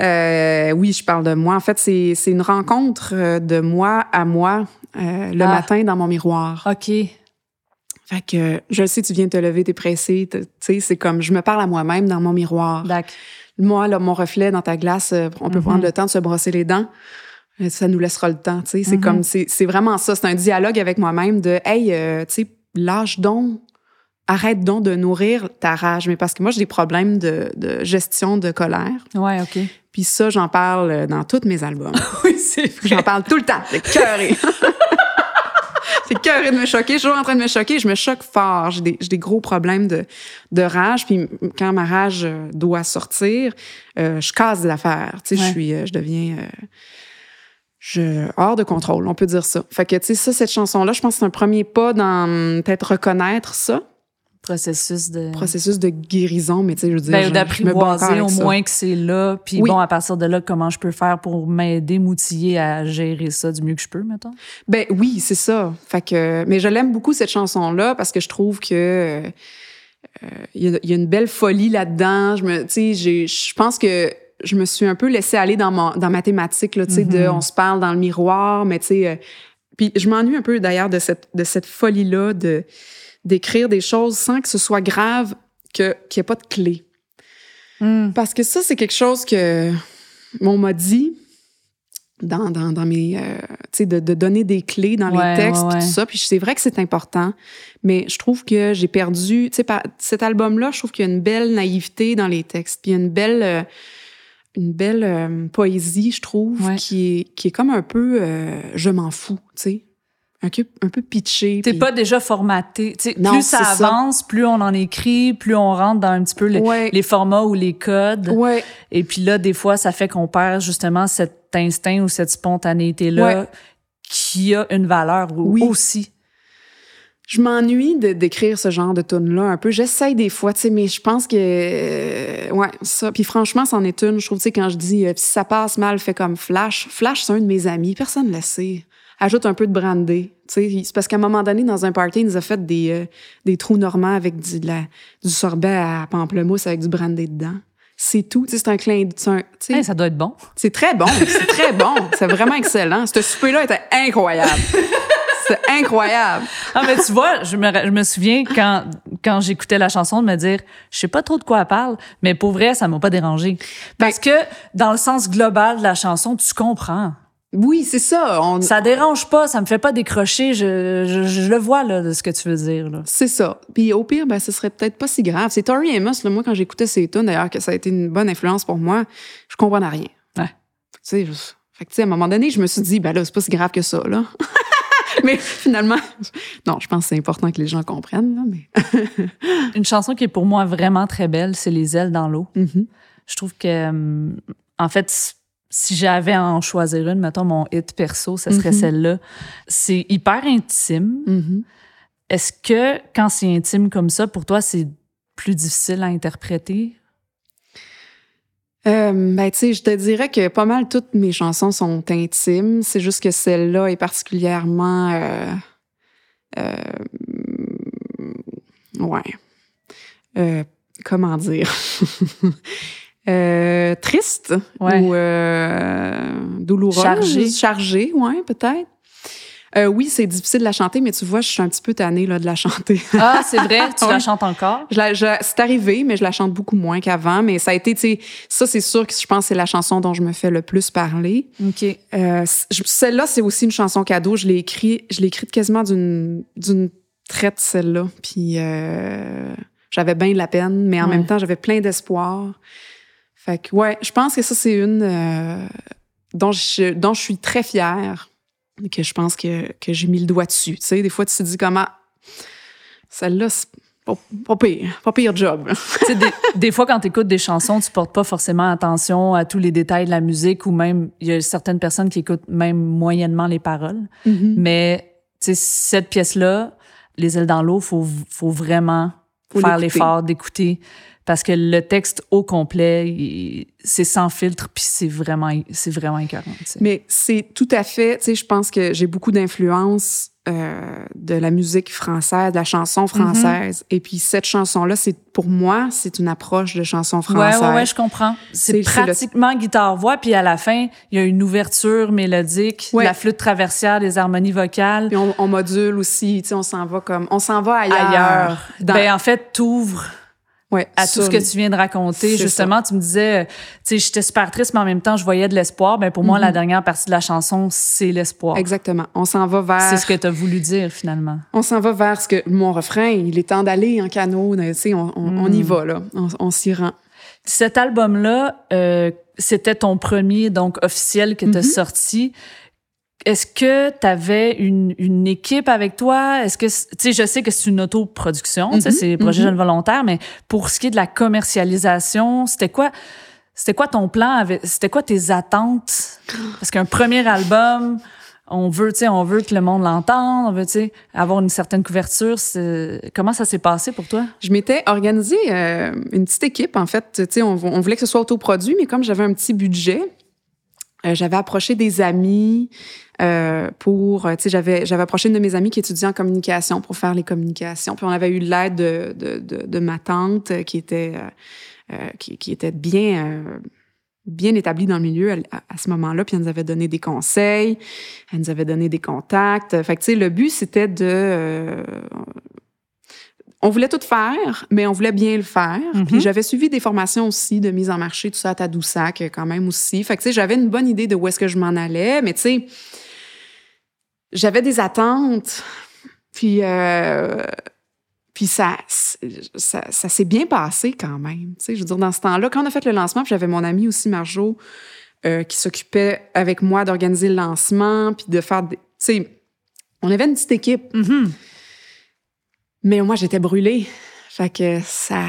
Euh, oui, je parle de moi. En fait, c'est une rencontre euh, de moi à moi euh, le Ah. matin dans mon miroir. OK. Fait que je sais, tu viens de te lever, t'es pressé. Tu sais, c'est comme je me parle à moi-même dans mon miroir. D'accord. Moi, là, mon reflet dans ta glace, on peut Mhm. prendre le temps de se brosser les dents. Ça nous laissera le temps, tu sais. C'est Mhm. comme, c'est c'est vraiment ça. C'est un dialogue avec moi-même de, hey, euh, tu sais, lâche donc, arrête donc de nourrir ta rage. Mais parce que moi, j'ai des problèmes de, de gestion de colère. Ouais, OK. Puis ça, j'en parle euh, dans tous mes albums. *laughs* Oui, c'est vrai. J'en parle tout le temps. C'est cœuré. *laughs* c'est cœuré de me choquer. Je suis toujours en train de me choquer. Je me choque fort. J'ai des, gros problèmes de, de rage. Puis quand ma rage euh, doit sortir, euh, je casse l'affaire. Tu sais, Ouais. je suis, euh, je deviens euh, je, hors de contrôle. On peut dire ça. Fait que, tu sais, ça, cette chanson-là, je pense que c'est un premier pas dans hum, peut-être reconnaître ça. Processus de processus de guérison, mais tu sais, je veux dire, ben, d'apprivoiser au ça. moins que c'est là. Puis Oui. bon, à partir de là, comment je peux faire pour m'aider, m'outiller à gérer ça du mieux que je peux, mettons? Ben oui, c'est ça. Fait que, mais je l'aime beaucoup cette chanson-là parce que je trouve que euh, euh, il y, a- il y a une belle folie là-dedans. Je me, tu sais, j'ai- je pense que je me suis un peu laissée aller dans ma dans ma thématique là, tu sais, de Mhm. on se parle dans le miroir, mais tu sais, euh, puis je m'ennuie un peu d'ailleurs de cette de cette folie-là de d'écrire des choses sans que ce soit grave, que qu'il n'y ait pas de clé. Parce que ça, c'est quelque chose que on m'a dit dans, dans, dans mes. euh, tu sais, de, de donner des clés dans Ouais, les textes, ouais, tout ça. Puis c'est vrai que c'est important, mais je trouve que j'ai perdu. Tu sais, cet album-là, je trouve qu'il y a une belle naïveté dans les textes, puis il y a une belle. euh, une belle euh, poésie, je trouve, Ouais. qui, est, qui est comme un peu euh, je m'en fous, tu sais. Un peu, un peu pitché. T'es puis- pas déjà formaté. Non, plus ça avance, plus on en écrit, plus on rentre dans un petit peu le- Ouais. les formats ou les codes. Ouais, Et puis là, des fois, ça fait qu'on perd justement cet instinct ou cette spontanéité-là Ouais. qui a une valeur Oui. aussi. Je m'ennuie d'écrire ce genre de tune là un peu. J'essaye des fois, tu sais, mais je pense que euh, ouais, ça. Puis franchement, c'en est une. Je trouve, tu sais, quand je dis euh, si ça passe mal, fais comme Flash. Flash, c'est un de mes amis. Personne ne le sait. Ajoute un peu de brandy. C'est parce qu'à un moment donné, dans un party, il nous a fait des euh, des trous normands avec du, de la- du sorbet à pamplemousse avec du brandy dedans. C'est tout. C'est un clin. Hey, ça doit être bon. c'est très bon. *laughs* C'est très bon. C'est vraiment excellent. Ce souper-là était incroyable. C'est incroyable. Ah, mais tu vois, je me, je me souviens quand, quand j'écoutais la chanson de me dire, je sais pas trop de quoi elle parle, mais pour vrai, ça m'a pas dérangé. Parce que dans le sens global de la chanson, tu comprends. Oui, c'est ça. On, Ça dérange pas, ça me fait pas décrocher. Je, je, je le vois, là, de ce que tu veux dire, là. C'est ça. Puis au pire, ben, ce serait peut-être pas si grave. C'est Tori Amos, là, moi, quand j'écoutais ses tunes, d'ailleurs, que ça a été une bonne influence pour moi, je comprenais rien. Ouais. Tu sais, je- fait que, tu sais, à un moment donné, je me suis dit, ben là, c'est pas si grave que ça, là. *laughs* mais finalement, non, je pense que c'est important que les gens comprennent, là, mais. *laughs* Une chanson qui est pour moi vraiment très belle, c'est Les ailes dans l'eau. Mhm. Je trouve que, hum, en fait, si j'avais à en choisir une, mettons mon hit perso, ce serait Mhm. celle-là. C'est hyper intime. Mhm. Est-ce que quand c'est intime comme ça, pour toi, c'est plus difficile à interpréter? Euh, ben, tu sais, je te dirais que pas mal toutes mes chansons sont intimes. C'est juste que celle-là est particulièrement. euh, euh, ouais. Comment dire? *laughs* Euh, triste Ouais. ou euh, douloureuse. Chargée. Chargée, ouais, peut-être. Euh, oui, c'est difficile de la chanter, mais tu vois, je suis un petit peu tannée là, de la chanter. *laughs* Ah, c'est vrai, *laughs* tu la chantes encore? Je la- je- c'est arrivé, mais je la chante beaucoup moins qu'avant. Mais ça a été, tu sais, ça, c'est sûr que je pense que c'est la chanson dont je me fais le plus parler. OK. Euh, celle-là, c'est aussi une chanson cadeau. Je l'ai écrit, je l'ai écrite quasiment d'une, d'une traite, celle-là. Puis euh, j'avais bien de la peine, mais en Ouais. même temps, j'avais plein d'espoir. Fait que, ouais, je pense que ça, c'est une euh, dont, je, dont je suis très fière. et Que je pense que, que j'ai mis le doigt dessus. Tu sais, des fois, tu te dis comment. Celle-là, c'est pas, pas pire. Pas pire job. Tu sais, des, des fois, quand tu écoutes des chansons, tu portes pas forcément attention à tous les détails de la musique ou même, il y a certaines personnes qui écoutent même moyennement les paroles. Mm-hmm. Mais, tu sais, cette pièce-là, Les ailes dans l'eau, faut, faut vraiment Faut faire l'effort d'écouter parce que le texte au complet, c'est sans filtre puis c'est vraiment, c'est vraiment écœurant. Mais c'est tout à fait, tu sais, je pense que j'ai beaucoup d'influence euh, de la musique française, de la chanson française. Et puis cette chanson-là, c'est pour moi, c'est une approche de chanson Ouais, française. ouais, ouais, je comprends. C'est le- pratiquement guitare-voix, puis à la fin, il y a une ouverture mélodique, Ouais. la flûte traversière, des harmonies vocales. Puis on, on module aussi, tu sais, on s'en va comme, on s'en va ailleurs. ailleurs. Dans- Ben, en fait, t'ouvres ouais, à tout ce que tu viens de raconter. Justement, tu me disais, euh, tu sais, j'étais super triste, mais en même temps, je voyais de l'espoir. Ben, pour moi, Mhm. la dernière partie de la chanson, c'est l'espoir. Exactement. On s'en va vers. C'est ce que tu as voulu dire, finalement. On s'en va vers ce que mon refrain. Il est temps d'aller en canot. Tu sais, on, on, on y Mm. va là. On, on s'y rend. Cet album-là, euh, c'était ton premier, donc officiel, que tu as Mhm. sorti. Est-ce que tu avais une, une équipe avec toi? Est-ce que, tu sais, je sais que c'est une autoproduction, sais, Mhm, c'est projet mhm. jeune volontaire, mais pour ce qui est de la commercialisation, c'était quoi, c'était quoi ton plan? C'était quoi tes attentes? Parce qu'un premier album, on veut, tu sais, on veut que le monde l'entende, on veut, tu sais, avoir une certaine couverture. Comment ça s'est passé pour toi? Je m'étais organisé euh, une petite équipe, en fait. Tu sais, on, on, voulait que ce soit autoproduit, mais comme j'avais un petit budget, euh, j'avais approché des amis euh, pour, tu sais, j'avais, j'avais approché une de mes amies qui étudiait en communication pour faire les communications. Puis on avait eu l'aide de, de, de, de ma tante qui était, euh, qui, qui, était bien bien établie dans le milieu à, ce moment-là, puis elle nous avait donné des conseils, elle nous avait donné des contacts. Fait que, tu sais, le but, c'était de... Euh, on voulait tout faire, mais on voulait bien le faire. Mm-hmm. Puis j'avais suivi des formations aussi de mise en marché, tout ça à Tadoussac quand même aussi. Fait que, tu sais, j'avais une bonne idée de où est-ce que je m'en allais, mais tu sais, j'avais des attentes. Puis... Euh, puis ça, ça, ça s'est bien passé quand même. Tu sais, je veux dire, dans ce temps-là, quand on a fait le lancement, j'avais mon ami aussi, Marjo, euh, qui s'occupait avec moi d'organiser le lancement, puis de faire des... Tu sais, on avait une petite équipe. Mm-hmm. Mais moi, j'étais brûlée. Fait que ça...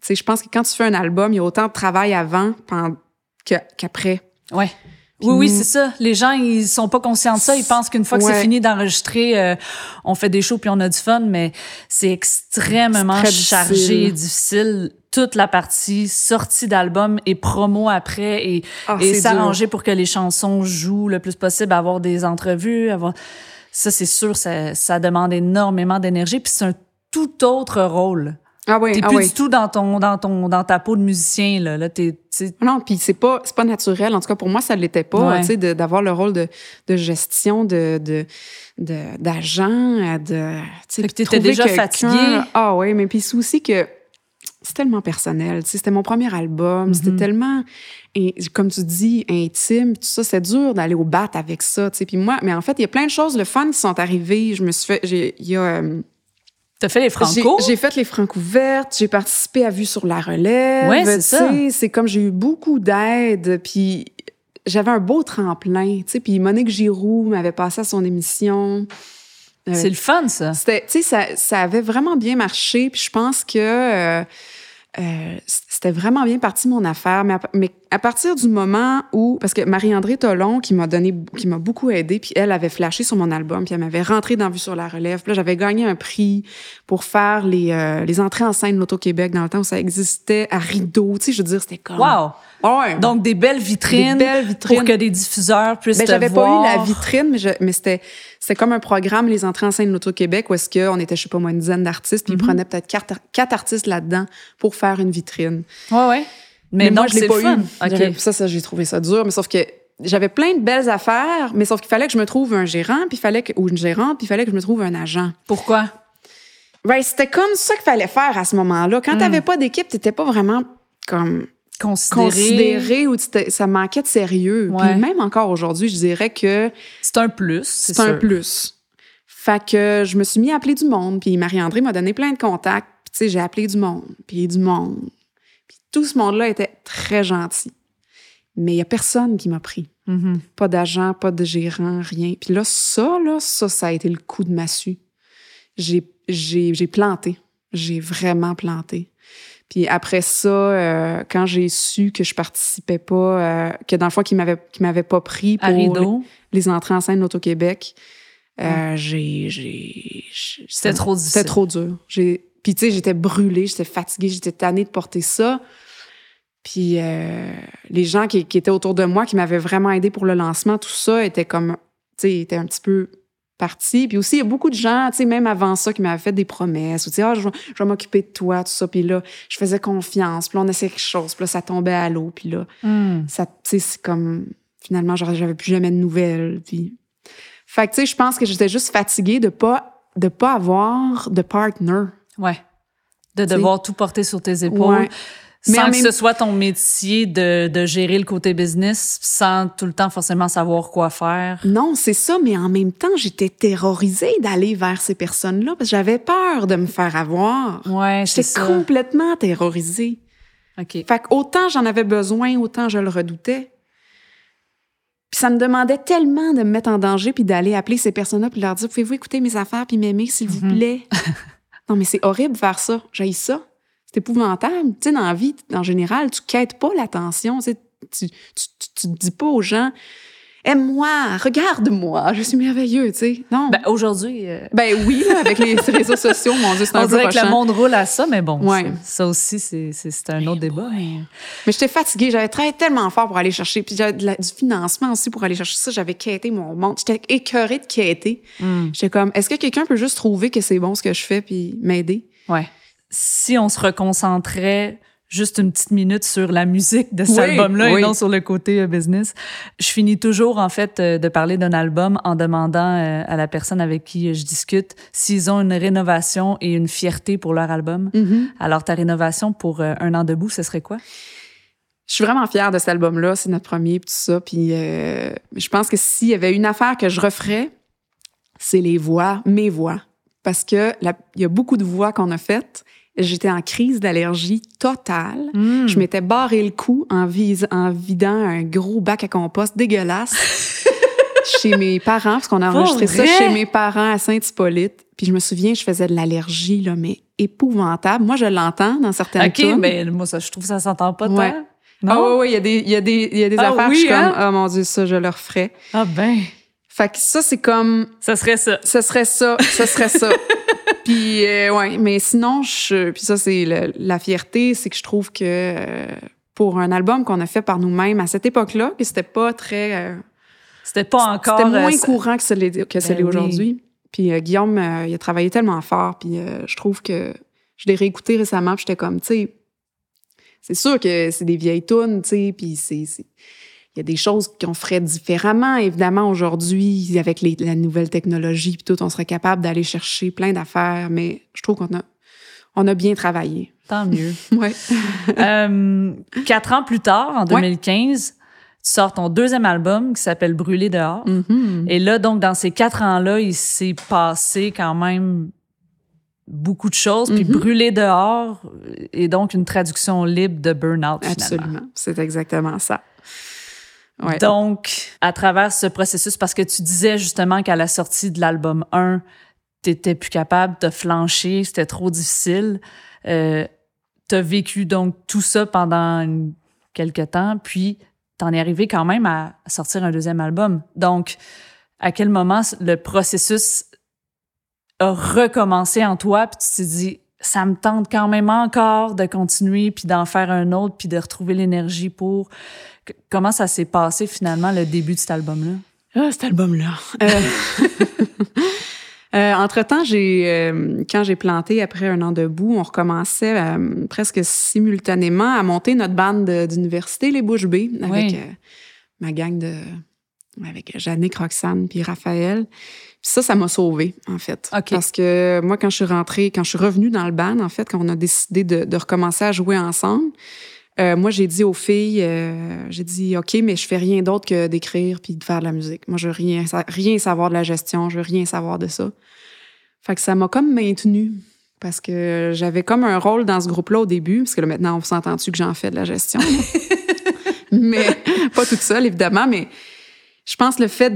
Tu sais, je pense que quand tu fais un album, il y a autant de travail avant qu'après. Ouais. Oui, oui, c'est ça. Les gens, ils sont pas conscients de ça. Ils pensent qu'une fois que c'est fini d'enregistrer, euh, on fait des shows puis on a du fun, mais c'est extrêmement chargé, difficile. Toute la partie sortie d'album et promo après et, ah, et s'arranger pour que les chansons jouent le plus possible, avoir des entrevues, avoir ça, c'est sûr, ça, ça demande énormément d'énergie puis c'est un tout autre rôle. Ah oui, t'es ah plus du tout dans ton dans ton dans ta peau de musicien là. Là, t'es, non, puis c'est pas c'est pas naturel. En tout cas, pour moi, ça l'était pas. Tu sais, d'avoir le rôle de, de gestion de de d'agent, de, tu t'étais déjà fatigué. Ah oui, mais puis c'est aussi que c'est tellement personnel. Tu sais, c'était mon premier album. C'était mm-hmm. tellement comme tu dis intime tout ça c'est dur d'aller au bat avec ça tu sais puis moi mais en fait il y a plein de choses le fun qui sont arrivées je me suis fait il y a euh, T'as fait les franco? J'ai fait les franco ouvertes, j'ai participé à Vue sur la relève. Ouais, c'est ça. C'est comme j'ai eu beaucoup d'aide, puis j'avais un beau tremplin, tu sais. Puis Monique Giroux m'avait passé à son émission. Euh, c'est le fun, ça. C'était, tu sais, ça, ça avait vraiment bien marché. Puis je pense que euh, euh, c'était vraiment bien parti mon affaire. Mais mais à partir du moment où, parce que Marie-André Tolon, qui m'a donné, qui m'a beaucoup aidé, puis elle avait flashé sur mon album, puis elle m'avait rentré dans Vue sur la relève. Puis là, j'avais gagné un prix pour faire les, euh, les entrées en scène de l'Auto-Québec dans le temps où ça existait à rideau. Tu sais, je veux dire, c'était comme... Wow! Ouais. Donc, des belles vitrines. Des belles vitrines. Pour que des diffuseurs puissent ben, J'avais pas eu la vitrine, mais, je, mais c'était, c'était comme un programme, les entrées en scène de l'Auto-Québec, où est-ce qu'on était, je sais pas moi, une dizaine d'artistes, puis ils mm-hmm. prenaient peut-être quatre, quatre artistes là-dedans pour faire une vitrine. Ouais, ouais. Mais, moi, je l'ai pas eu. Ça, ça, j'ai trouvé ça dur. Mais sauf que j'avais plein de belles affaires, mais sauf qu'il fallait que je me trouve un gérant, puis fallait que, ou une gérante, puis il fallait que je me trouve un agent. Pourquoi? Ben, c'était comme ça qu'il fallait faire à ce moment-là. Quand tu hmm. t'avais pas d'équipe, t'étais pas vraiment comme considéré, ou ça manquait de sérieux. Puis même encore aujourd'hui, je dirais que c'est un plus. C'est un plus. Fait que je me suis mis à appeler du monde, puis Marie-André m'a donné plein de contacts. Puis tu sais, j'ai appelé du monde, puis du monde, tout ce monde-là était très gentil. Mais il n'y a personne qui m'a pris. Mm-hmm. Pas d'agent, pas de gérant, rien. Puis là, ça, là, ça, ça a été le coup de massue. J'ai, planté. J'ai vraiment planté. Puis après ça, euh, quand j'ai su que je participais pas, euh, que dans le fond, qu'ils m'avaient, qu'ils m'avaient pas pris pour les, entrées en scène d'Auto-Québec, euh, j'ai, j'ai, C'était trop difficile. C'était trop dur. J'ai, puis tu sais, j'étais brûlée, j'étais fatiguée, j'étais tannée de porter ça. Puis euh, les gens qui, étaient autour de moi, qui m'avaient vraiment aidé pour le lancement, tout ça était comme, tu sais, était un petit peu parti. Puis aussi, il y a beaucoup de gens, tu sais, même avant ça, qui m'avaient fait des promesses, ou tu sais, ah, je, vais m'occuper de toi, tout ça. Puis là, je faisais confiance, puis là, on essayait quelque chose, puis là, ça tombait à l'eau, puis là, hmm. ça, tu sais, c'est comme, finalement, j'avais plus jamais de nouvelles, puis... Fait que, tu sais, je pense que j'étais juste fatiguée de pas, de pas avoir de partner. Ouais. De devoir tout porter sur tes épaules. Mais sans que ce soit ton métier de, de, gérer le côté business, sans tout le temps forcément savoir quoi faire. Non, c'est ça, mais en même temps, j'étais terrorisée d'aller vers ces personnes-là parce que j'avais peur de me faire avoir. Ouais, J'étais complètement terrorisée. OK. Fait qu'autant j'en avais besoin, autant je le redoutais. Puis ça me demandait tellement de me mettre en danger puis d'aller appeler ces personnes-là puis leur dire pouvez-vous écouter mes affaires puis m'aimer s'il vous mm-hmm. plaît. non mais c'est horrible faire ça, j'ai ça. C'est épouvantable. Tu sais, dans la vie, en général, tu quêtes pas l'attention. Tu, tu, tu, tu, dis pas aux gens aime-moi, regarde-moi, je suis merveilleux, tu sais. Non. Ben, aujourd'hui. euh, *laughs* Ben oui, là, avec les *laughs* réseaux sociaux, mon Dieu, c'est un on peu dirait que le monde roule à ça, mais bon, Ouais. ça, ça aussi, c'est un autre débat. mais- Mais j'étais fatiguée, j'avais travaillé tellement fort pour aller chercher, puis j'avais du financement aussi pour aller chercher ça, j'avais quêté mon monde, j'étais écœurée de quêter. Hmm. J'étais comme, est-ce que quelqu'un peut juste trouver que c'est bon ce que je fais puis m'aider? Ouais. Si on se reconcentrait juste une petite minute sur la musique de cet Oui, album-là oui. et non sur le côté euh, business, je finis toujours, en fait, euh, de parler d'un album en demandant euh, à la personne avec qui je discute s'ils ont une rénovation et une fierté pour leur album. Alors, ta rénovation pour Un an debout, ce serait quoi? Je suis vraiment fière de cet album-là, c'est notre premier, puis tout ça. Puis euh, je pense que s'il y avait une affaire que je referais, c'est les voix, mes voix. Parce que il y a beaucoup de voix qu'on a faites. J'étais en crise d'allergie totale. Hmm. Je m'étais barré le cou en, en vidant un gros bac à compost dégueulasse *laughs* chez mes parents, parce qu'on a enregistré ça chez mes parents à Saint-Hippolyte. Puis je me souviens, je faisais de l'allergie, là, mais épouvantable. Moi, je l'entends dans certaines OK, tunes. mais moi, ça, je trouve que ça s'entend pas Ouais. tant. Ah oui, oui, il y a des, il y a des, il y a des Ah affaires oui, je suis hein? comme, oh mon Dieu, ça, je le referais. Ah ben, Fait que ça, c'est comme, ça serait ça. ce serait ça, ce serait ça. *laughs* puis, euh, ouais, mais sinon, je, puis ça, c'est le- la fierté, c'est que je trouve que euh, pour un album qu'on a fait par nous-mêmes à cette époque-là, que c'était pas très. euh, C'était pas encore... C'était moins euh, courant que ce l'est que Ben oui. aujourd'hui. Puis euh, Guillaume, il a travaillé tellement fort, puis je trouve que je l'ai réécouté récemment, puis j'étais comme, tu sais, c'est sûr que c'est des vieilles tunes, tu sais, puis c'est c'est- il y a des choses qu'on ferait différemment, évidemment, aujourd'hui, avec les, la nouvelle technologie, tout, on serait capable d'aller chercher plein d'affaires, mais je trouve qu'on a, on a bien travaillé. Tant mieux. *laughs* Ouais. *laughs* Euh, quatre ans plus tard, en Ouais. 2015, tu sors ton deuxième album qui s'appelle Brûler dehors. Mhm. Et là, donc, dans ces quatre ans-là, il s'est passé quand même beaucoup de choses. Puis Mhm. Brûler dehors est donc une traduction libre de Burnout. Absolument. C'est exactement ça. Ouais. Donc, à travers ce processus, parce que tu disais justement qu'à la sortie de l'album 1, t'étais plus capable, t'as flanché, c'était trop difficile. Euh, t'as vécu donc tout ça pendant une- quelques temps, puis t'en es arrivé quand même à sortir un deuxième album. Donc, à quel moment le processus a recommencé en toi, puis tu t'es dit, ça me tente quand même encore de continuer, puis d'en faire un autre, puis de retrouver l'énergie pour... Comment ça s'est passé finalement le début de cet album-là? Ah, cet album-là. Euh, *laughs* euh, entre-temps, j'ai, euh, quand j'ai planté après un an debout, on recommençait euh, presque simultanément à monter notre bande de- d'université, les Bouches B, avec Oui. ma gang de. avec Jannick, Roxane, puis Raphaël. Puis ça, ça m'a sauvée, en fait. Parce que moi, quand je suis rentrée, quand je suis revenue dans le band, en fait, quand on a décidé de, de recommencer à jouer ensemble, euh, moi, j'ai dit aux filles, euh, j'ai dit, OK, mais je fais rien d'autre que d'écrire puis de faire de la musique. Moi, je veux rien, rien savoir de la gestion, je veux rien savoir de ça. Fait que ça m'a comme maintenue parce que j'avais comme un rôle dans ce groupe-là au début, parce que là, maintenant, on s'entend-tu que j'en fais de la gestion? *laughs* mais pas toute seule, évidemment, mais je pense le fait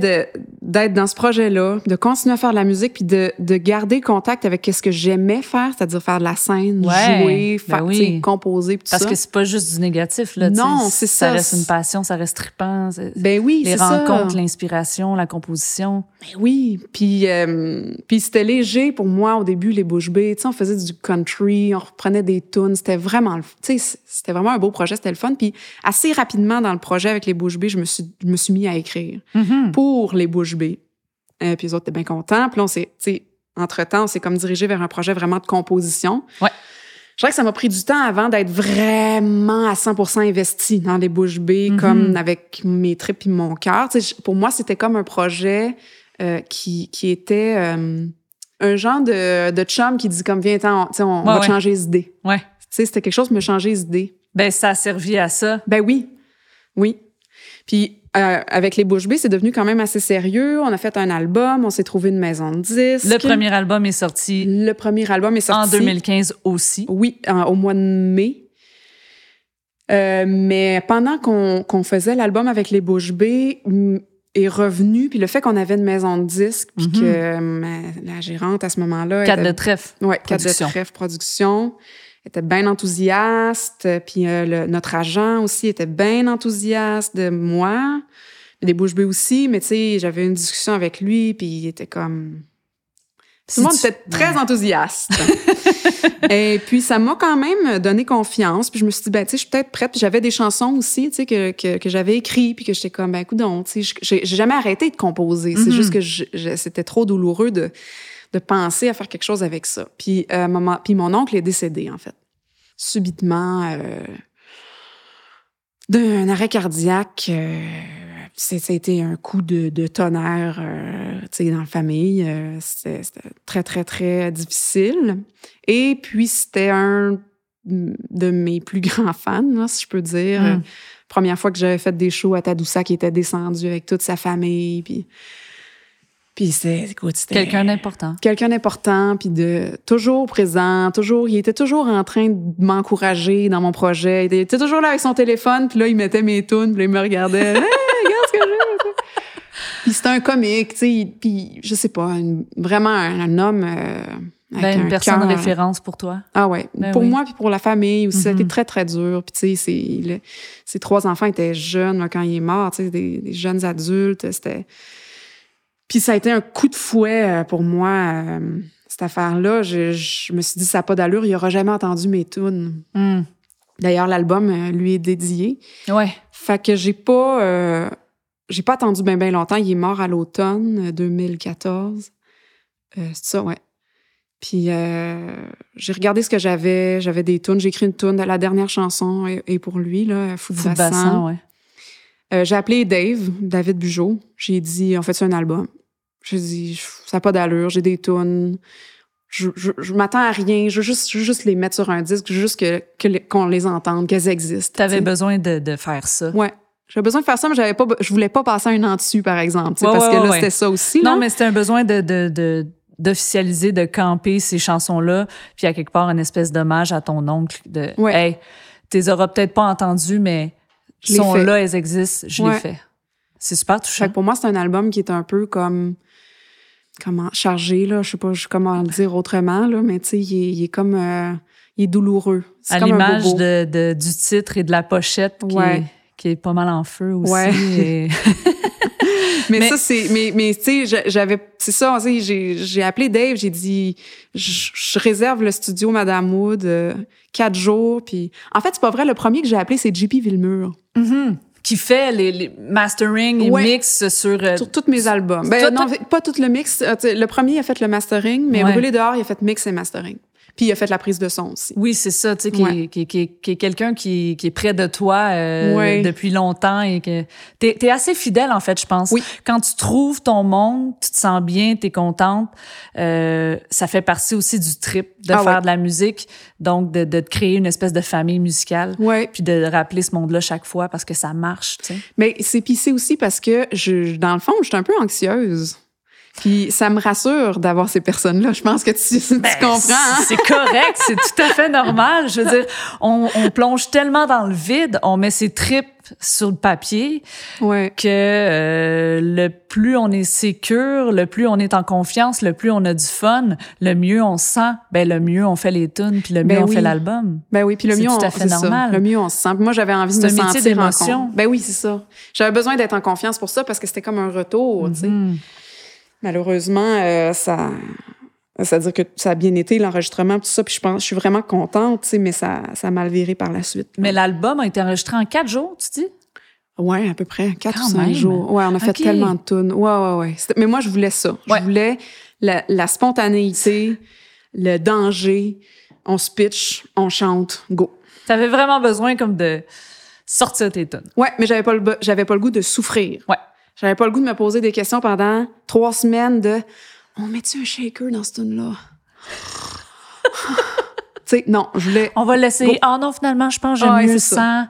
d'être dans ce projet-là, de continuer à faire de la musique, puis de, de garder contact avec ce que j'aimais faire, c'est-à-dire faire de la scène, Ouais, jouer, ben faire, oui. composer, puis tout Parce ça. que c'est pas juste du négatif, là. Non, c'est ça. Ça reste une passion, ça reste trippant. ben oui, les c'est ça. rencontres, l'inspiration, la composition. Ben oui, puis euh, puis c'était léger pour moi au début les Bouches Bées, tu sais on faisait du country, on reprenait des tunes, c'était vraiment tu sais c'était vraiment un beau projet, c'était le fun puis assez rapidement dans le projet avec les Bouches Bées, je me suis je me suis mis à écrire Mhm. pour les Bouches Bées. Euh, puis les autres étaient bien contents, puis là on s'est entre-temps, on s'est comme dirigé vers un projet vraiment de composition. Ouais. Je dirais que ça m'a pris du temps avant d'être vraiment à 100% investi dans les Bouches Bées, Mhm. comme avec mes tripes et mon cœur. Pour moi, c'était comme un projet euh, qui, qui était euh, un genre de, de chum qui dit comme, viens, on, on, Ouais, va ouais. changer les idées. Ouais. C'était quelque chose qui me changeait les idées. Ben, ça a servi à ça. Ben oui, oui. Puis euh, avec les Bouches Bées, c'est devenu quand même assez sérieux. On a fait un album, on s'est trouvé une maison de disques. Le premier album est sorti Le premier album est sorti en 2015 aussi. Oui, en- au mois de mai. Euh, mais pendant qu'on qu'on faisait l'album avec les Bouches Bées, m- est revenu, puis le fait qu'on avait une maison de disques, puis Mhm. que ma- la gérante à ce moment-là... Était- de trèfle. Ouais, Quatre de. Trèfle Production était bien enthousiaste. Puis euh, le- notre agent aussi était bien enthousiaste de moi, des bouches bées aussi, mais tu sais, j'avais une discussion avec lui, puis il était comme... Tout le monde était très enthousiaste. *laughs* Et puis, ça m'a quand même donné confiance. Puis je me suis dit, ben, tu sais, je suis peut-être prête. Puis j'avais des chansons aussi, tu sais, que, que, que j'avais écrites. Puis que j'étais comme, ben, écoute, tu sais, j'ai jamais arrêté de composer. C'est Mhm. juste que c'était trop douloureux de, de penser à faire quelque chose avec ça. Puis, euh, maman, puis mon oncle est décédé, en fait. Subitement, euh, d'un arrêt cardiaque. euh, été un coup de, de tonnerre, euh, dans la famille. Euh, c'était c'était très, très, très difficile. Et puis, c'était un de mes plus grands fans, là, si je peux dire. Mm. Euh, Première fois que j'avais fait des shows à Tadoussac, qui était descendu avec toute sa famille. Puis, puis c'était, écoute, c'était... Quelqu'un d'important. Quelqu'un d'important, puis de toujours présent, toujours, il était toujours en train de m'encourager dans mon projet. Il était toujours là avec son téléphone, puis là, il mettait mes tunes, puis là, il me regardait. *laughs* Hey, regarde ce que j'ai! Puis c'était un comique, tu sais, puis je sais pas, une- vraiment un, un homme euh, avec Ben, un une personne cœur- référence pour toi. Ah ouais, Ben pour oui. moi puis pour la famille aussi, ça a été Mhm. très très dur. Puis tu sais, c'est il- ses trois enfants étaient jeunes là, quand il est mort, tu sais, des, des jeunes adultes, c'était. Puis ça a été un coup de fouet euh, pour moi euh, cette affaire-là. Je, je me suis dit ça n'a pas d'allure, il aura jamais entendu mes tunes. Hmm. D'ailleurs, l'album euh, lui est dédié. Ouais. Fait que j'ai pas euh, j'ai pas attendu bien bien longtemps. Il est mort à l'automne euh, 2014. Euh, c'est ça, ouais. Puis euh, j'ai regardé ce que j'avais. J'avais des tunes. J'ai écrit une tune. La dernière chanson est, est pour lui, là, Fou de bassin, ouais. Euh, j'ai appelé Dave, David Bugeaud. J'ai dit, on fait un album. J'ai dit, ça n'a pas d'allure. J'ai des tunes. Je, je, je m'attends à rien. Je veux juste, je veux juste les mettre sur un disque. Juste que, les- qu'on les entende, qu'elles existent. T'avais tu sais. besoin de, de faire ça. Ouais. J'avais besoin de faire ça, mais j'avais pas, je voulais pas passer un an dessus, par exemple. Ouais, parce ouais, que là, ouais. c'était ça aussi. Non, mais c'était un besoin de, de, de- d'officialiser, de camper ces chansons-là, puis à quelque part une espèce d'hommage à ton oncle de Ouais. Hey, t'es auras peut-être pas entendues, mais Je sont fait. là, elles existent, je Ouais. l'ai fait. C'est super Fait touchant. que pour moi, c'est un album qui est un peu comme comment chargé là, je sais pas comment le dire autrement là, mais tu sais, il, est- il est comme euh, il est douloureux. À l'image de, de- du titre et de la pochette qui, Ouais. est, qui est pas mal en feu aussi. Ouais. et- *laughs* *laughs* Mais, Mais- ça c'est mais mais tu sais j'a- j'avais c'est ça j'ai j'ai appelé Dave j'ai dit je, réserve le studio Madame Wood euh, quatre jours puis en fait c'est pas vrai le premier que j'ai appelé c'est JP Villemur Mhm. Qui fait les, les mastering et Ouais. mix sur. euh, sur tous mes albums ben non pas tout le mix Euh, le premier a fait le mastering mais Ouais. Brûlé dehors il a fait mix et mastering puis il a fait la prise de son aussi Oui, c'est ça, tu sais, qui, Ouais. est- qui, qui, est- qui est quelqu'un qui, qui est près de toi euh, Ouais. depuis longtemps et que t'es es assez fidèle en fait, je pense. Oui. Quand tu trouves ton monde, tu te sens bien, t'es contente. Euh, ça fait partie aussi du trip de Ah faire ouais. de la musique, donc de, de te créer une espèce de famille musicale, ouais puis de rappeler ce monde-là chaque fois parce que ça marche, tu sais. Mais c'est puis c'est aussi parce que je dans le fond, je suis un peu anxieuse. Puis ça me rassure d'avoir ces personnes-là. Je pense que tu, tu Ben, comprends. hein? C'est correct, c'est tout à fait normal. Je veux dire, on, on plonge tellement dans le vide, on met ses tripes sur le papier Ouais. que euh, le plus on est sécure, le plus on est en confiance, le plus on a du fun, le mieux on se sent, ben le mieux on fait les tunes, puis le mieux Ben on oui. fait l'album. Ben oui, puis le mieux, tout on, à fait ça. normal. Le mieux, on se sent. Moi, j'avais envie de me sentir en d'émotion. con- Ben oui, c'est ça. J'avais besoin d'être en confiance pour ça parce que c'était comme un retour, tu sais. Malheureusement, euh, ça... Ça veut dire que ça a bien été, l'enregistrement, tout ça. Puis je pense, je suis vraiment contente, tu sais, mais ça, ça a mal viré par la suite. Mais l'album a été enregistré en quatre jours, tu dis? Ouais, à peu près. Quatre Quand ou cinq même. jours. Ouais, on a fait tellement de tunes. Ouais, ouais, ouais. Mais moi, je voulais ça. Ouais. Je voulais la, la spontanéité, le danger. On se pitch, on chante, go. T'avais vraiment besoin comme de sortir tes tunes. Ouais, mais j'avais pas le, j'avais pas le goût de souffrir. Ouais. J'avais pas le goût de me poser des questions pendant trois semaines de on met-tu un shaker dans cette tune-là? *laughs* tu sais, non, je voulais. On va laisser. Go. Ah non, finalement, je pense que j'aime Ouais, mieux sans.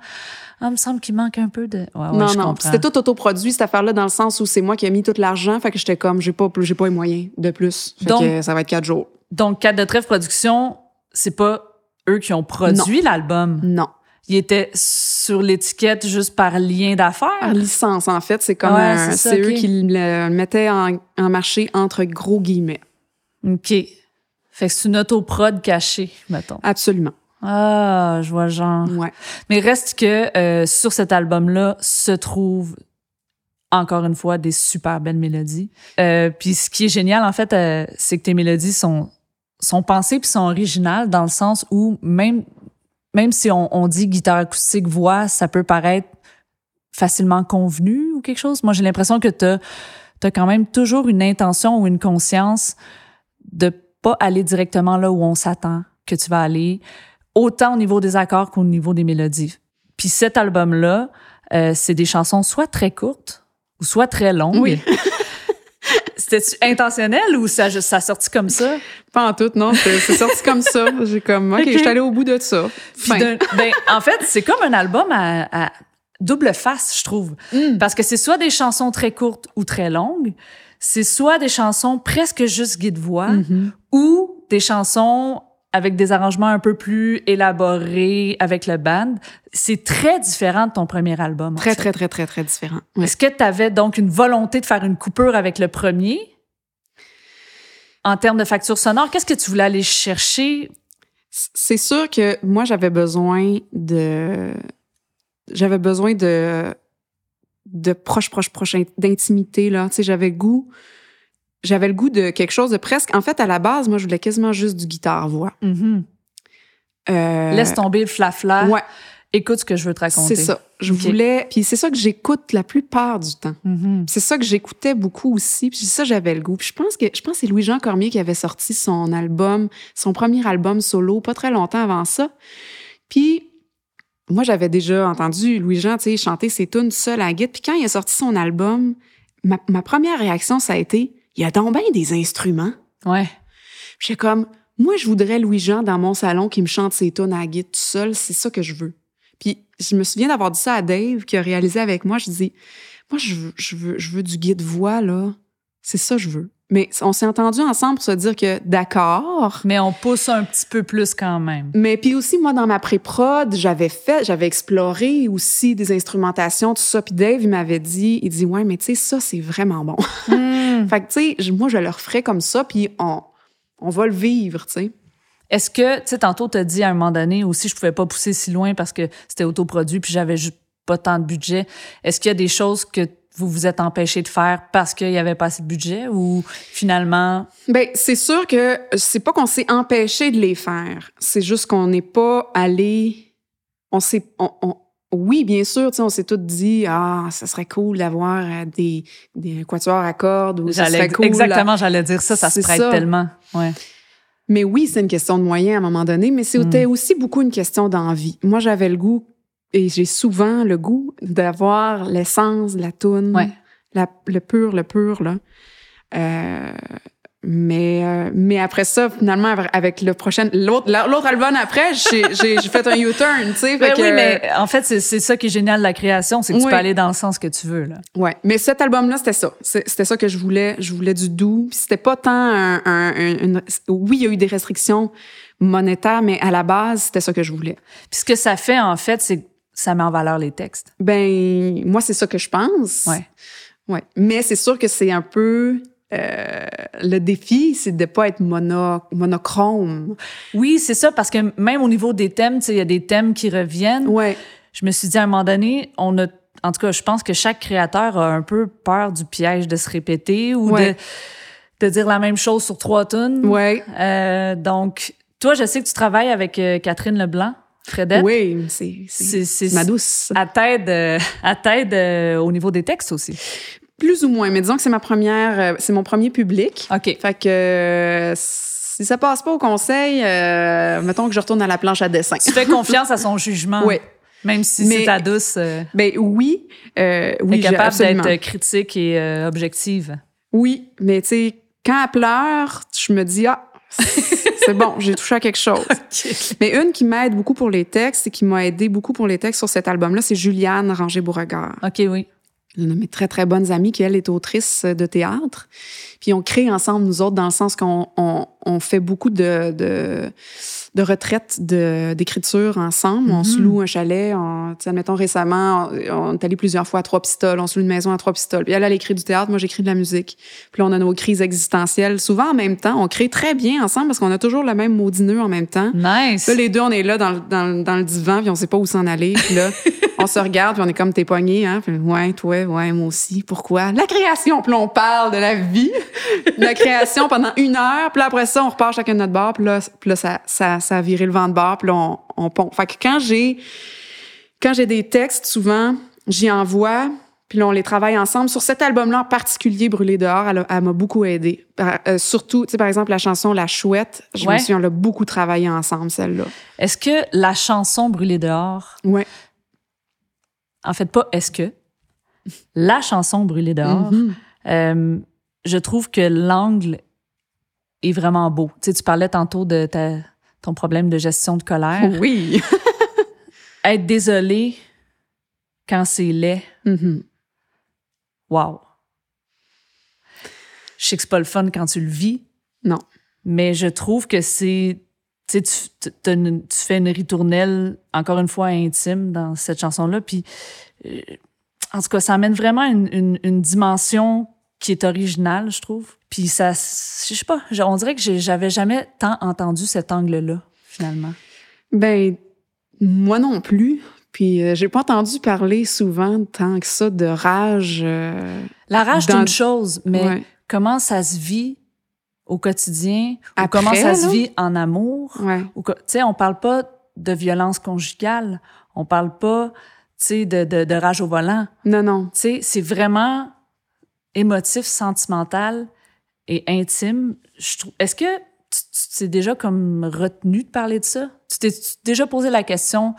Ah, il me semble qu'il manque un peu de. Ouais, ouais, non, je non. C'était tout autoproduit, cette affaire-là, dans le sens où c'est moi qui ai mis tout l'argent. Fait que j'étais comme, j'ai pas, j'ai pas les moyens de plus. Fait Donc- que ça va être quatre jours. Donc, 4 de trèfle production, c'est pas eux qui ont produit l'album? Non. Il était sur l'étiquette juste par lien d'affaires. Par licence, en fait. C'est comme Ouais, c'est eux qui le mettaient en, en marché entre gros guillemets. OK. Fait que c'est une autoprod cachée, mettons. Absolument. Ah, je vois le genre. Ouais. Mais reste que euh, sur cet album-là se trouve encore une fois, des super belles mélodies. Euh, puis ce qui est génial, en fait, euh, c'est que tes mélodies sont, sont pensées puis sont originales dans le sens où même, même si on, on dit guitare acoustique, voix, ça peut paraître facilement convenu ou quelque chose. Moi, j'ai l'impression que tu as, quand même toujours une intention ou une conscience de pas aller directement là où on s'attend que tu vas aller, autant au niveau des accords qu'au niveau des mélodies. Puis cet album-là, euh, c'est des chansons soit très courtes ou soit très longues. Oui. *laughs* C'était intentionnel ou ça, ça a sorti comme ça? Pas en tout, non. C'est sorti comme ça. J'ai comme, OK, je suis allée au bout de ça. ben, en fait, c'est comme un album à, double face, je trouve. Mm. Parce que c'est soit des chansons très courtes ou très longues, c'est soit des chansons presque juste guide-voix Mm-hmm. ou des chansons avec des arrangements un peu plus élaborés avec le band. C'est très différent de ton premier album. en Très, fait. très, très, très, très différent. Ouais. Est-ce que tu avais donc une volonté de faire une coupure avec le premier? En termes de facture sonore, qu'est-ce que tu voulais aller chercher? C'est sûr que moi, j'avais besoin de. J'avais besoin de. de proche, proche, proche, d'intimité, là. Tu sais, j'avais goût. J'avais le goût de quelque chose de presque. En fait, à la base, moi, je voulais quasiment juste du guitare-voix. Euh, Laisse tomber le flafla. Ouais, Écoute ce que je veux te raconter. c'est ça. Je voulais. Puis c'est ça que j'écoute la plupart du temps. Mhm. C'est ça que j'écoutais beaucoup aussi. Puis ça, j'avais le goût. Puis je pense que je pense c'est Louis-Jean Cormier qui avait sorti son album, son premier album solo, pas très longtemps avant ça. Puis moi, j'avais déjà entendu Louis-Jean, tu sais, chanter ses tunes seul à la guitare. Puis quand il a sorti son album, ma, ma première réaction, ça a été, il y a donc bien des instruments. Ouais. J'étais comme, moi, je voudrais Louis-Jean dans mon salon qui me chante ses tunes à la guitare tout seul. C'est ça que je veux. Puis je me souviens d'avoir dit ça à Dave, qui a réalisé avec moi. Je dis, moi, je veux, je veux, je veux du guide-voix, là. C'est ça que je veux. Mais on s'est entendu ensemble pour se dire que d'accord. Mais on pousse un petit peu plus quand même. Mais puis aussi, moi, dans ma pré-prod, j'avais fait, j'avais exploré aussi des instrumentations, tout ça. Puis Dave, il m'avait dit, il dit, ouais, mais tu sais, ça, c'est vraiment bon. Hmm. *laughs* fait que, tu sais, moi, je le referais comme ça, puis on, on va le vivre, tu sais. Est-ce que, tu sais, tantôt, t'as dit à un moment donné aussi, je pouvais pas pousser si loin parce que c'était autoproduit puis j'avais juste pas tant de budget. Est-ce qu'il y a des choses que vous vous êtes empêché de faire parce qu'il y avait pas assez de budget ou finalement, Ben, c'est sûr que c'est pas qu'on s'est empêché de les faire. C'est juste qu'on n'est pas allé. On s'est. on- on- oui, bien sûr, tu sais, on s'est tous dit, ah, ça serait cool d'avoir euh, des, des quatuors à cordes ou ça serait cool. exactement, j'allais dire ça, ça se prête ça. tellement. Ouais. Mais oui, c'est une question de moyens à un moment donné, mais c'était aussi beaucoup une question d'envie. Moi, j'avais le goût, et j'ai souvent le goût d'avoir l'essence de la toune, Ouais. la- le pur, le pur, là. Euh, mais, euh, mais après ça, finalement, avec le prochain, l'autre, l'autre album après, j'ai, *laughs* j'ai, j'ai fait un U-turn, tu sais. Ben oui, que- mais en fait, c'est c'est ça qui est génial de la création, c'est que tu Oui. peux aller dans le sens que tu veux. Là. Ouais, mais cet album-là, c'était ça. C'était ça que je voulais. Je voulais du doux. Puis C'était pas tant un, un- un- une- Oui, il y a eu des restrictions monétaires, mais à la base, c'était ça que je voulais. Puis ce que ça fait, en fait, c'est que ça met en valeur les textes. Ben, moi, c'est ça que je pense. Ouais. Ouais. Mais c'est sûr que c'est un peu... euh, le défi, c'est de pas être mono, monochrome. Oui, c'est ça, parce que même au niveau des thèmes, il y a des thèmes qui reviennent. Ouais. Je me suis dit à un moment donné, on a, en tout cas, je pense que chaque créateur a un peu peur du piège de se répéter ou Ouais. de, de dire la même chose sur trois tonnes. Ouais. Euh, donc, toi, je sais que tu travailles avec euh, Catherine Leblanc, Fredette? Oui, c'est, ma douce. À t'aide, euh, à t'aide euh, au niveau des textes aussi? Plus ou moins, mais disons que c'est ma première, euh, c'est mon premier public. OK. Fait que si ça passe pas au conseil, euh, mettons que je retourne à la planche à dessin. Tu fais *laughs* confiance à son jugement. Oui. Même si c'est ta douce, euh, Ben oui, euh, oui, capable d'être critique et objective. Oui, mais tu sais, quand elle pleure, je me dis ah, c'est bon, j'ai touché à quelque chose. *laughs* Mais une qui m'aide beaucoup pour les textes et qui m'a aidé beaucoup pour les textes sur cet album-là, c'est Juliane Ranger-Beauregard. OK, oui. Une de mes très, très bonnes amies qui, elle, est autrice de théâtre. Puis on crée ensemble, nous autres, dans le sens qu'on on, on fait beaucoup de, de, de retraites de- d'écriture ensemble. On se Mhm. loue un chalet. On, admettons, récemment, on, on est allé plusieurs fois à Trois Pistoles. On se loue une maison à Trois Pistoles. Puis elle, elle écrit du théâtre. Moi, j'écris de la musique. Puis là, on a nos crises existentielles. Souvent en même temps. On crée très bien ensemble parce qu'on a toujours le même maudit nœud en même temps. Nice. Là, les deux, on est là dans, le- dans, le- dans le divan, puis on sait pas où s'en aller. Puis là, *laughs* on se regarde, puis on est comme t'es poigné, hein? Puis, ouais, toi, ouais, moi aussi. Pourquoi? La création. Puis là, on parle de la vie, la création pendant une heure. Puis là, après ça, on repart chacun de notre bar. Puis là, puis là ça, ça, ça a viré le vent de bar. Puis là, on, on pompe. Fait que quand j'ai, quand j'ai des textes, souvent, j'y envoie. Puis là, on les travaille ensemble. Sur cet album-là en particulier, Brûlé dehors, elle, m'a beaucoup aidé. Euh, surtout, tu sais, par exemple, la chanson La Chouette, je Ouais. me suis, on l'a beaucoup travaillé ensemble, celle-là. Est-ce que la chanson Brûlée dehors, Ouais. en fait, pas est-ce que, la chanson Brûlée dehors, Mhm. euh, je trouve que l'angle est vraiment beau. Tu sais, tu parlais tantôt de ta, ton problème de gestion de colère. Oui. *laughs* Être désolé quand c'est laid, Mhm. wow. Je sais que c'est pas le fun quand tu le vis. Non. Mais je trouve que c'est. Tu tu fais une ritournelle, encore une fois, intime dans cette chanson-là. Puis, euh, en tout cas, ça amène vraiment une, une- une dimension qui est originale, je trouve. Puis, ça. Je sais pas, on dirait que j'avais jamais tant entendu cet angle-là, finalement. Ben, moi non plus. Puis euh, j'ai pas entendu parler souvent tant que ça de rage. euh, La rage, c'est Dans- une chose, mais ouais. comment ça se vit au quotidien, ou comment ça se vit en amour. Ouais. Tu sais, on parle pas de violence conjugale, on parle pas, tu sais, de, de, de rage au volant. Non, non. Tu sais, c'est vraiment émotif, sentimental et intime. Est-ce que tu t'es déjà comme retenu de parler de ça? Tu t'es déjà posé la question,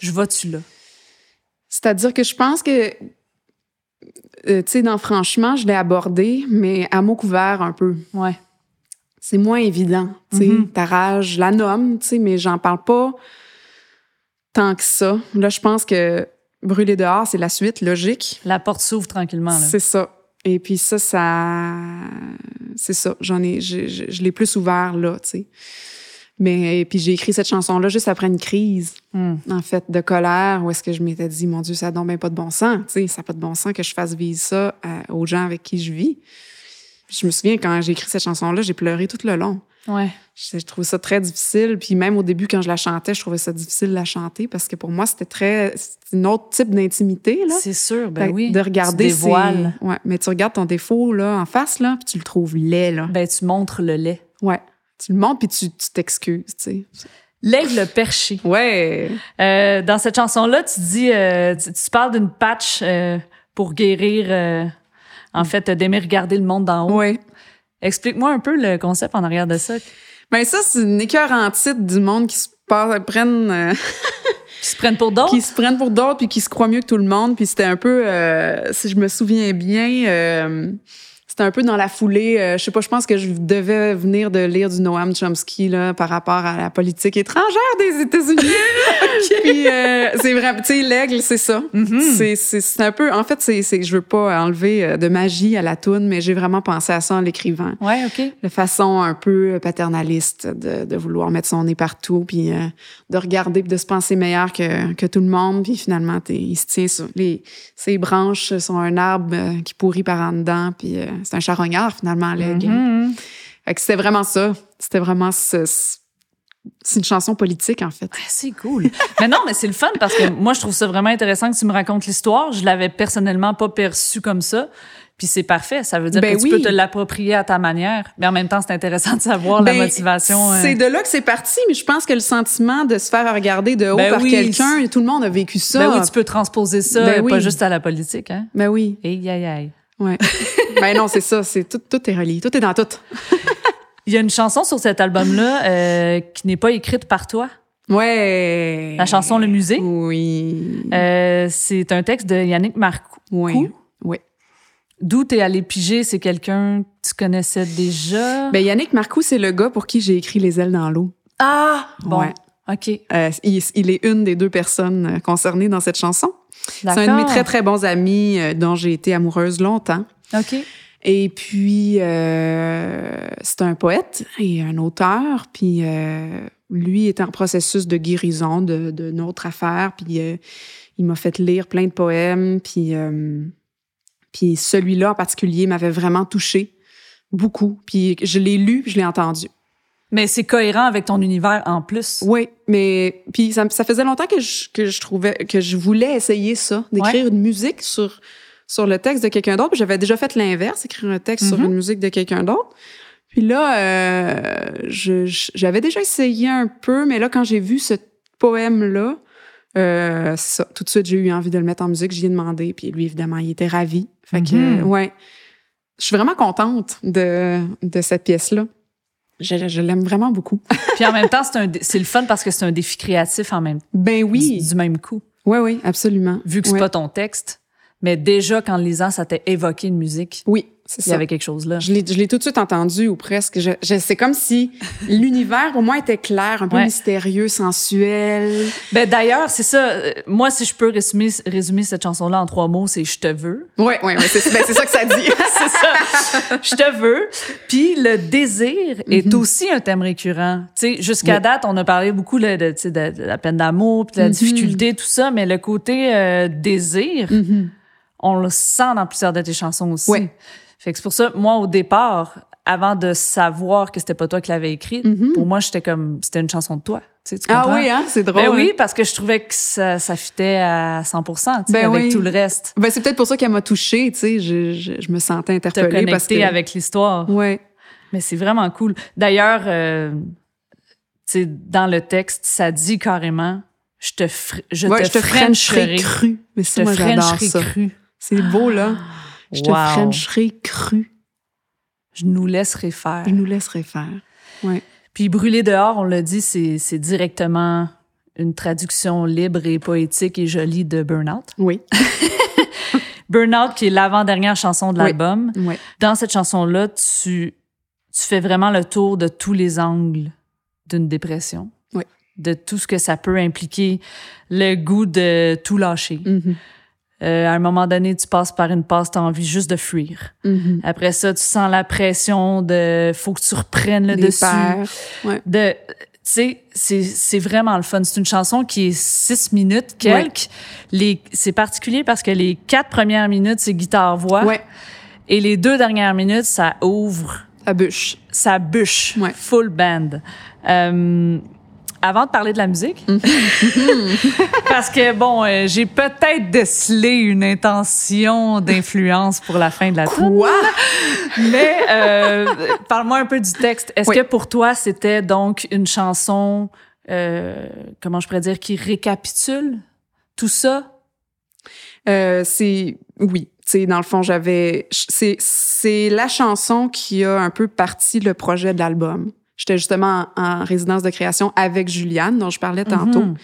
je vais-tu là? C'est-à-dire que je pense que, euh, tu sais, dans Franchement, je l'ai abordé, mais à mots couverts un peu. Ouais. C'est moins évident, tu sais. Mhm. Ta rage, je la nomme, tu sais, mais j'en parle pas tant que ça. Là, je pense que Brûler dehors, c'est la suite logique. La porte s'ouvre tranquillement. C'est ça. Et puis ça, ça, c'est ça. J'en ai, je, je, je l'ai plus ouvert là, tu sais. Mais et puis j'ai écrit cette chanson-là juste après une crise, Hmm. en fait, de colère, où est-ce que je m'étais dit, mon Dieu, ça donne bien pas de bon sens, tu sais, ça n'a pas de bon sens que je fasse vivre ça à- aux gens avec qui je vis. Je me souviens quand j'ai écrit cette chanson-là, j'ai pleuré tout le long. Ouais. Je, je trouvais ça très difficile. Puis même au début, quand je la chantais, je trouvais ça difficile de la chanter parce que pour moi, c'était très, c'est un autre type d'intimité là. C'est sûr, ben Fait oui. De regarder Tu dévoiles. ses- Ouais, mais tu regardes ton défaut là en face là, puis tu le trouves laid là. Ben, tu montres le lait. Ouais. Tu le montres puis tu t'excuses, tu sais. L'aigle perché. Ouais. Euh, dans cette chanson-là, tu dis, euh, tu, tu parles d'une patch euh, pour guérir, en fait, d'aimer regarder le monde d'en haut. Ouais. Explique-moi un peu le concept en arrière de ça, Ben ça c'est une écœur en titre du monde qui se par- prennent euh, qui se prennent pour d'autres? *laughs* qui se prennent pour d'autres puis qui se croient mieux que tout le monde puis c'était un peu euh, si je me souviens bien euh, c'était un peu dans la foulée euh, je sais pas je pense que je devais venir de lire du Noam Chomsky là par rapport à la politique étrangère des États-Unis *laughs* puis euh, c'est vrai tu sais l'aigle c'est ça Mhm. c'est c'est un peu en fait c'est je veux pas enlever euh, de magie à la toune mais j'ai vraiment pensé à ça en l'écrivant Ouais, OK. de façon un peu paternaliste de, de vouloir mettre son nez partout puis euh, de regarder puis de se penser meilleur que, que tout le monde puis finalement t'es- il se tient sur les ses branches sont un arbre euh, qui pourrit par en dedans puis euh, c'est un charognard finalement l'aigle Mhm. Fait que c'était vraiment ça c'était vraiment ce- ce- c'est une chanson politique en fait Ah, C'est cool. mais non, mais c'est le fun parce que moi, je trouve ça vraiment intéressant que tu me racontes l'histoire. Je l'avais personnellement pas perçu comme ça. Puis c'est parfait. Ça veut dire Ben que oui. tu peux te l'approprier à ta manière. Mais en même temps, c'est intéressant de savoir la Ben, motivation. euh. C'est de là que c'est parti, mais je pense que le sentiment de se faire regarder de haut Ben par oui, quelqu'un, tout le monde a vécu ça. Ben oui, tu peux transposer ça, Ben pas oui. juste à la politique, hein. Ben oui. Aïe, aïe, aïe. Ouais. *laughs* ben non, c'est ça. C'est tout, tout est relié. Tout est dans tout. Il y a une chanson sur cet album-là euh, qui n'est pas écrite par toi? Ouais. La chanson Le Musée? Oui. Euh, c'est un texte de Yannick Marcoux. oui. Oui. D'où t'es allé piger, c'est quelqu'un que tu connaissais déjà? Ben Yannick Marcoux, c'est le gars pour qui j'ai écrit Les ailes dans l'eau. ah! Bon. Ouais. OK. Euh, il, il est une des deux personnes concernées dans cette chanson. C'est un de mes très, très bons amis dont j'ai été amoureuse longtemps. OK. Et puis, euh, c'est un poète et un auteur. Puis, euh, lui est en processus de guérison de, de notre affaire. Puis, euh, il m'a fait lire plein de poèmes. Puis, puis celui-là en particulier m'avait vraiment touché beaucoup. Puis, je l'ai lu, je l'ai entendu. Mais c'est cohérent avec ton univers en plus. Oui, mais puis ça, ça faisait longtemps que je, que je trouvais que je voulais essayer ça, d'écrire une musique sur sur le texte de quelqu'un d'autre. J'avais déjà fait l'inverse, écrire un texte sur Mhm. une musique de quelqu'un d'autre. Puis là, euh, j'avais déjà essayé un peu, mais là, quand j'ai vu ce poème-là, euh, ça, tout de suite, j'ai eu envie de le mettre en musique. J'y ai demandé, puis lui, évidemment, il était ravi. Fait que, Mhm. ouais, je suis vraiment contente de, de cette pièce-là. Je, je l'aime vraiment beaucoup. *laughs* Puis en même temps, c'est le fun parce que c'est un défi créatif en même Ben oui, du, du même coup. oui, oui, absolument. Vu que c'est Ouais. pas ton texte, mais déjà qu'en lisant, ça t'a évoqué une musique. Oui, c'est Il y ça. avait quelque chose là. Je l'ai, tout de suite entendu ou presque. Je, je- c'est comme si *laughs* l'univers pour moi était clair, un peu Ouais. mystérieux, sensuel. Ben d'ailleurs, c'est ça. euh, Moi, si je peux résumer, résumer cette chanson-là en trois mots, c'est je te veux. Ouais, ouais, ouais, c'est, ben, c'est ça que ça dit. *laughs* c'est ça. Je te veux. Puis le désir est aussi un thème récurrent. Tu sais, jusqu'à Oui. date, on a parlé beaucoup là, de, la peine d'amour, puis de la Mhm. difficulté, tout ça, mais le côté euh, désir, Mhm. On le sent dans plusieurs de tes chansons aussi. Ouais. Fait que c'est pour ça, moi, au départ, avant de savoir que c'était pas toi qui l'avais écrite, Mhm. pour moi, j'étais comme, c'était une chanson de toi. Tu, sais, tu Ah oui, hein, c'est drôle. Ben oui, hein. parce que je trouvais que ça, ça fitait à 100 tu sais, Ben avec oui. tout le reste. Ben, c'est peut-être pour ça qu'elle m'a touchée, tu sais. Je, je, je me sentais interpellée connecté parce que. avec l'histoire. Ouais. Mais c'est vraiment cool. D'ailleurs, euh, tu sais, dans le texte, ça dit carrément je te, fr- je Ouais, te, je te frencherai. cru. Mais Je te moi, j'adore ça. cru. C'est beau, là. Je te Wow. frencherai cru. Je nous laisserai faire. Je nous laisserai faire. Ouais. Puis brûler dehors, on l'a dit, c'est c'est directement une traduction libre et poétique et jolie de Burnout. Oui. *laughs* Burnout, qui est l'avant-dernière chanson de Oui. l'album. Ouais. Dans cette chanson-là, tu, tu fais vraiment le tour de tous les angles d'une dépression. Oui. De tout ce que ça peut impliquer, le goût de tout lâcher. Mhm. Euh, à un moment donné, tu passes par une passe, tu as envie juste de fuir. Mhm. Après ça, tu sens la pression de faut que tu reprennes le Les dessus. pères. Ouais. De, tu sais, c'est, c'est vraiment le fun. C'est une chanson qui est six minutes quelques. Les, c'est particulier parce que les quatre premières minutes, c'est guitare-voix. Ouais. Et les deux dernières minutes, ça ouvre, À bûche. ça bûche, Ouais. full band. Euh, avant de parler de la musique, *laughs* parce que bon, euh, j'ai peut-être décelé une intention d'influence pour la fin de la. Quoi? Mais euh, parle-moi un peu du texte. Est-ce Oui. que pour toi, c'était donc une chanson, euh, comment je pourrais dire, qui récapitule tout ça? Euh, c'est oui, c'est dans le fond j'avais c'est c'est la chanson qui a un peu parti le projet de l'album. J'étais justement en, en résidence de création avec Juliane dont je parlais tantôt. Mhm.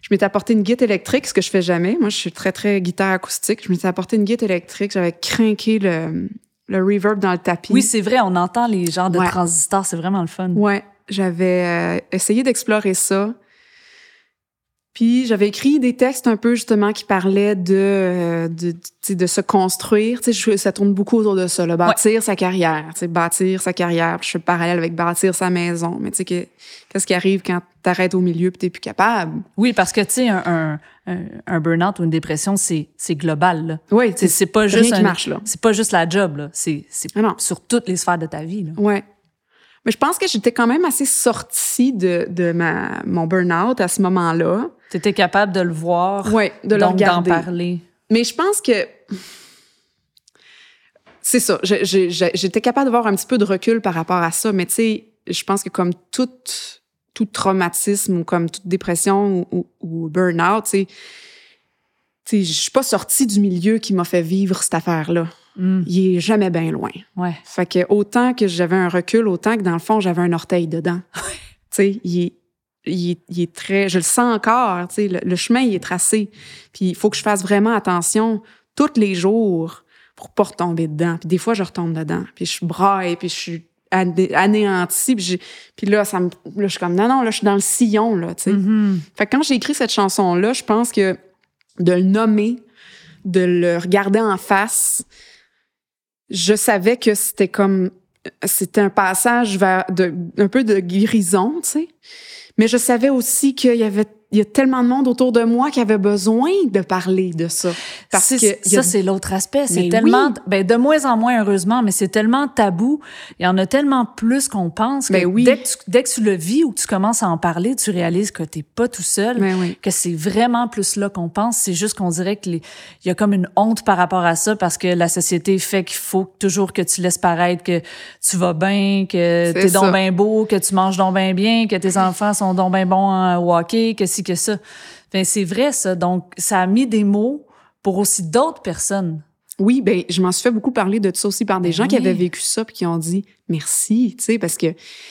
Je m'étais apporté une guitare électrique, ce que je fais jamais. Moi, je suis très très guitare acoustique. Je m'étais apporté une guitare électrique, j'avais craqué le le reverb dans le tapis. Oui, c'est vrai, on entend les genres de Ouais. transistors, c'est vraiment le fun. Ouais, j'avais euh, essayé d'explorer ça. Puis j'avais écrit des textes un peu justement qui parlaient de euh, de, de se construire. Tu sais, ça tourne beaucoup autour de ça, le bâtir sa carrière, tu sais, bâtir sa carrière. Puis je fais le parallèle avec bâtir sa maison. Mais tu sais, que- qu'est-ce qui arrive quand t'arrêtes au milieu puis t'es plus capable? Oui, parce que, tu sais, un, un, un, burn-out ou une dépression, c'est c'est global. là. Ouais, C'est c'est pas rien juste qui un- marche, là. C'est pas juste la job, là. C'est c'est Ah sur toutes les sphères de ta vie, là. Ouais. Mais je pense que j'étais quand même assez sortie de, de ma, mon burn-out à ce moment-là. T'étais capable de le voir, Ouais, de donc d'en parler. Mais je pense que c'est ça. J'étais capable d'avoir un petit peu de recul par rapport à ça, mais tu sais, je pense que comme tout, tout traumatisme ou comme toute dépression ou, ou, ou burn-out, tu sais, tu sais, je suis pas sortie du milieu qui m'a fait vivre cette affaire-là. Mm, Il est jamais bien loin. ouais. Fait que autant que j'avais un recul, autant que dans le fond, j'avais un orteil dedans. *laughs* tu sais, il est, il, est, il est très... Je le sens encore, tu sais, le, le chemin, il est tracé. Puis il faut que je fasse vraiment attention tous les jours pour pas retomber dedans. Puis des fois, je retombe dedans. Puis je braille, puis je suis ané- anéantie. Puis, là, ça me, là, je suis comme, non, non, là, je suis dans le sillon, là, tu sais. Mhm. Fait que quand j'ai écrit cette chanson-là, je pense que de le nommer, de le regarder en face, je savais que c'était comme c'était un passage vers de, un peu de guérison, tu sais. Mais je savais aussi qu'il y avait il y a tellement de monde autour de moi qui avait besoin de parler de ça. Parce que ça, c'est l'autre aspect. C'est tellement, ben, de moins en moins, heureusement, mais c'est tellement tabou. Il y en a tellement plus qu'on pense que, ben oui. dès, que tu, dès que tu le vis ou que tu commences à en parler, tu réalises que t'es pas tout seul, Ben oui. que c'est vraiment plus là qu'on pense. C'est juste qu'on dirait que les, il y a comme une honte par rapport à ça parce que la société fait qu'il faut toujours que tu laisses paraître que tu vas bien, que t'es donc bien beau, que tu manges donc bien bien, que tes enfants sont donc bien bons en hockey, que si, que ça. Enfin, c'est vrai, ça. Donc, ça a mis des mots pour aussi d'autres personnes. Oui, ben je m'en suis fait beaucoup parler de ça aussi par des Ben gens qui avaient vécu ça puis qui ont dit merci, tu sais, parce que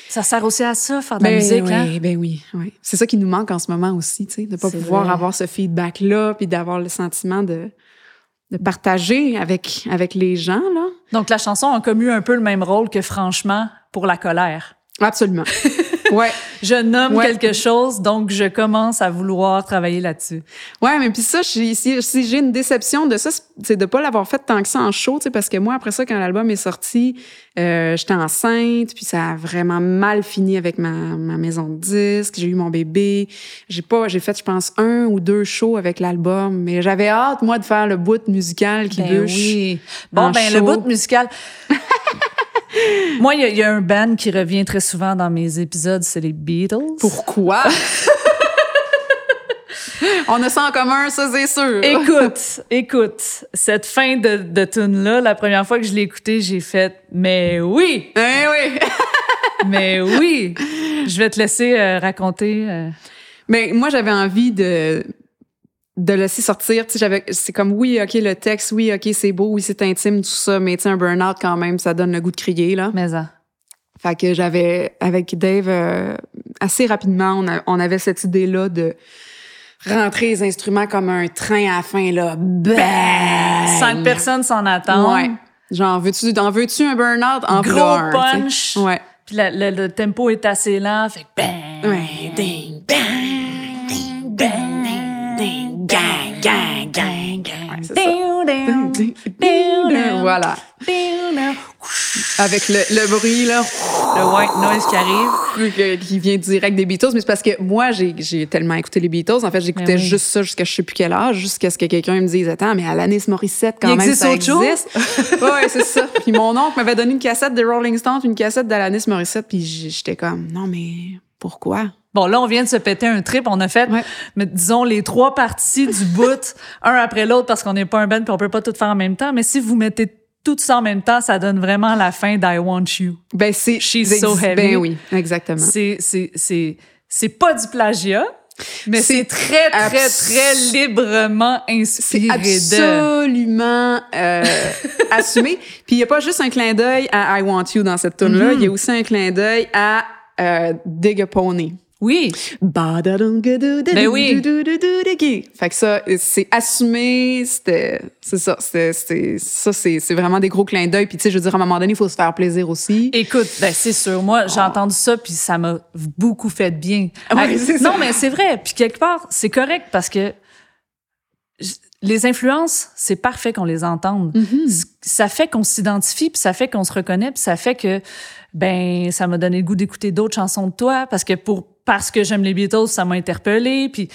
Ça sert aussi à ça, faire de la ben, musique, oui, hein? ben oui, oui. C'est ça qui nous manque en ce moment aussi, tu sais, de pas pouvoir vrai. avoir ce feedback là puis d'avoir le sentiment de de partager avec avec les gens là. Donc, la chanson a comme eu un peu le même rôle que Franchement pour la colère. Absolument. *laughs* ouais. *laughs* Je nomme Ouais. quelque chose, donc je commence à vouloir travailler là-dessus. Ouais, mais puis ça, j'ai- si, si j'ai une déception de ça, c'est de pas l'avoir fait tant que ça en show, tu sais, parce que moi, après ça, quand l'album est sorti, euh, j'étais enceinte, puis ça a vraiment mal fini avec ma, ma maison de disques. J'ai eu mon bébé. J'ai pas, j'ai fait, je pense, un ou deux shows avec l'album, mais j'avais hâte, moi, de faire le bout musical qui Ben bûche. oui. Bon, en ben, le bout musical. *laughs* Moi, il y, a- il y a un band qui revient très souvent dans mes épisodes, c'est les Beatles. Pourquoi? *laughs* On a ça en commun, ça, c'est sûr. Écoute, écoute, cette fin de, de tune-là, la première fois que je l'ai écoutée, j'ai fait « Mais oui! Eh oui. *laughs* Mais oui! » Je vais te laisser euh, raconter. euh, Mais moi, j'avais envie de de laisser sortir. Tu sais, j'avais, c'est comme oui, ok, le texte, oui, ok, c'est beau, oui, c'est intime, tout ça, mais tu sais, un burn-out quand même, ça donne le goût de crier là. mais ça. Fait que j'avais avec Dave euh, assez rapidement, on, a- on avait cette idée là de rentrer les instruments comme un train à la fin là. Bang! Cinq personnes s'en attendent. Ouais. Genre, veux-tu, en veux-tu un burn-out? En Gros un, punch. Ouais. Puis la- le, le tempo est assez lent, fait bang, Ouais. ding, bang, ding, bang, ding, gang, gang, gang, gang. Voilà. Avec le, le bruit là. Le white noise qui arrive. qui vient direct des Beatles, mais c'est parce que moi, j'ai j'ai tellement écouté les Beatles. En fait, j'écoutais Ben oui. juste ça jusqu'à je sais plus quel âge, jusqu'à ce que quelqu'un me dise Attends, mais Alanis Morissette, quand Il même, existe ça autre chose? existe. *laughs* ouais, c'est ça. Puis mon oncle m'avait donné une cassette de Rolling Stones, une cassette d'Alanis Morissette, puis j'étais comme Non, mais pourquoi? Bon, là, on vient de se péter un trip. On a fait, Ouais. mais disons, les trois parties du bout, *laughs* un après l'autre, parce qu'on n'est pas un band puis on peut pas tout faire en même temps. Mais si vous mettez tout ça en même temps, ça donne vraiment la fin d'I Want You. Ben, c'est. She's so c'est- heavy. Ben oui, exactement. C'est, c'est, c'est, c'est pas du plagiat, mais c'est, C'est très, très, très librement C'est inspiré de. absolument euh, *laughs* assumé. Puis il y a pas juste un clin d'œil à I Want You dans cette tune là, il y a aussi un clin d'œil à euh, Dig a Pony. Oui. Ben oui. Fait que ça, c'est assumé, c'était, c'est ça, c'était, c'était- ça, c'est, c'est vraiment des gros clins d'œil. Puis tu sais, je veux dire, à un moment donné, il faut se faire plaisir aussi. Écoute, ben c'est sûr. Moi, j'ai entendu ça puis ça m'a beaucoup fait de bien. Ouais, Ah, c'est non, ça. mais c'est vrai. Puis quelque part, c'est correct parce que les influences, c'est parfait qu'on les entende. Mm-hmm. Ça fait qu'on s'identifie, puis ça fait qu'on se reconnaît, puis ça fait que ben ça m'a donné le goût d'écouter d'autres chansons de toi parce que pour parce que j'aime les Beatles, ça m'a interpellé. Puis tu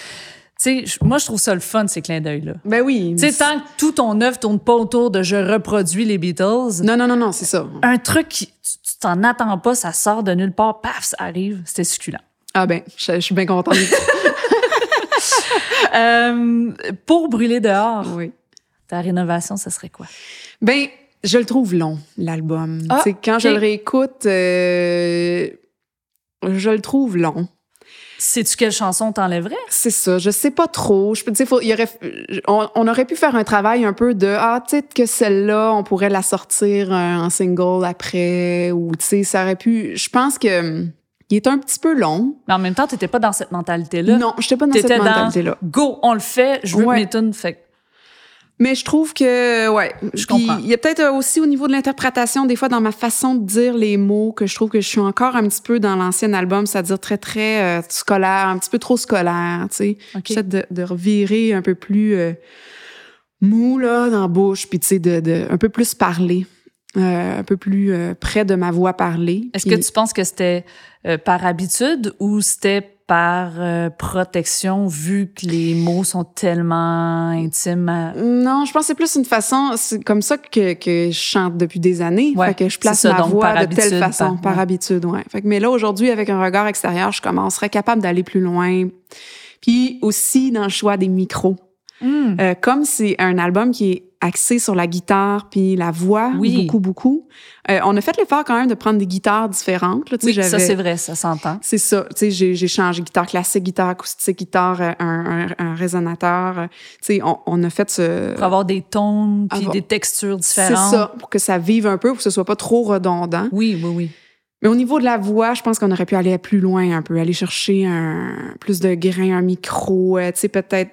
sais, moi je trouve ça le fun ces clins d'œil là. Ben oui. Tu sais, tant que tout ton œuvre tourne pas autour de je reproduis les Beatles, Non, non, non, non, c'est ça. un truc qui tu t'en attends pas, ça sort de nulle part, paf, ça arrive, c'était succulent. Ah ben, je, je suis bien contente. *laughs* Euh, pour brûler dehors, oui. ta rénovation, ça serait quoi? Ben, je le trouve long, l'album. Ah, quand je le réécoute, euh, je le trouve long. Sais-tu quelle chanson t'enlèverais? C'est ça, je sais pas trop. Je peux dire, faut- il y aurait, on, on aurait pu faire un travail un peu de ah, peut-être que celle-là, on pourrait la sortir euh, en single après, ou tu sais, ça aurait pu. Je pense que hum, il est un petit peu long. Mais en même temps, t'étais pas dans cette mentalité-là. Non, j'étais pas dans cette mentalité-là. go, on le fait, je veux Ouais. mes tunes, fait Mais je trouve que, ouais. Je comprends. Il y a peut-être euh, aussi au niveau de l'interprétation, des fois dans ma façon de dire les mots, que je trouve que je suis encore un petit peu dans l'ancien album, c'est-à-dire très, très euh, scolaire, un petit peu trop scolaire, tu sais. J'essaie de, de revirer un peu plus euh, mou, là, dans la bouche, puis tu sais, de, de, un peu plus parler. euh, un peu plus près de ma voix parlée. Est-ce que tu penses que c'était par habitude ou c'était par protection vu que les mots sont tellement intimes? Non, je pense que c'est plus une façon, c'est comme ça que, que je chante depuis des années. Ouais, fait que je place ça, ma donc voix de telle façon, par- par, ouais. habitude, ouais. Fait que, mais là, aujourd'hui, avec un regard extérieur, je commencerais capable d'aller plus loin. Puis aussi dans le choix des micros. Hmm. Euh, comme c'est un album qui est axé sur la guitare puis la voix, Oui. beaucoup, beaucoup, euh, on a fait l'effort quand même de prendre des guitares différentes. Là, tu sais, Oui, ça c'est vrai, ça s'entend. c'est ça. Tu sais, j'ai, j'ai changé guitare classique, guitare acoustique, guitare, euh, un, un, un résonateur. euh, Tu sais, on, on a fait ce... Pour avoir des tons puis Avoir- des textures C'est différentes. ça, pour que ça vive un peu, pour que ce soit pas trop redondant. Oui, oui, oui. Mais au niveau de la voix, je pense qu'on aurait pu aller plus loin un peu, aller chercher un, plus de grain, un micro, euh, tu sais, peut-être...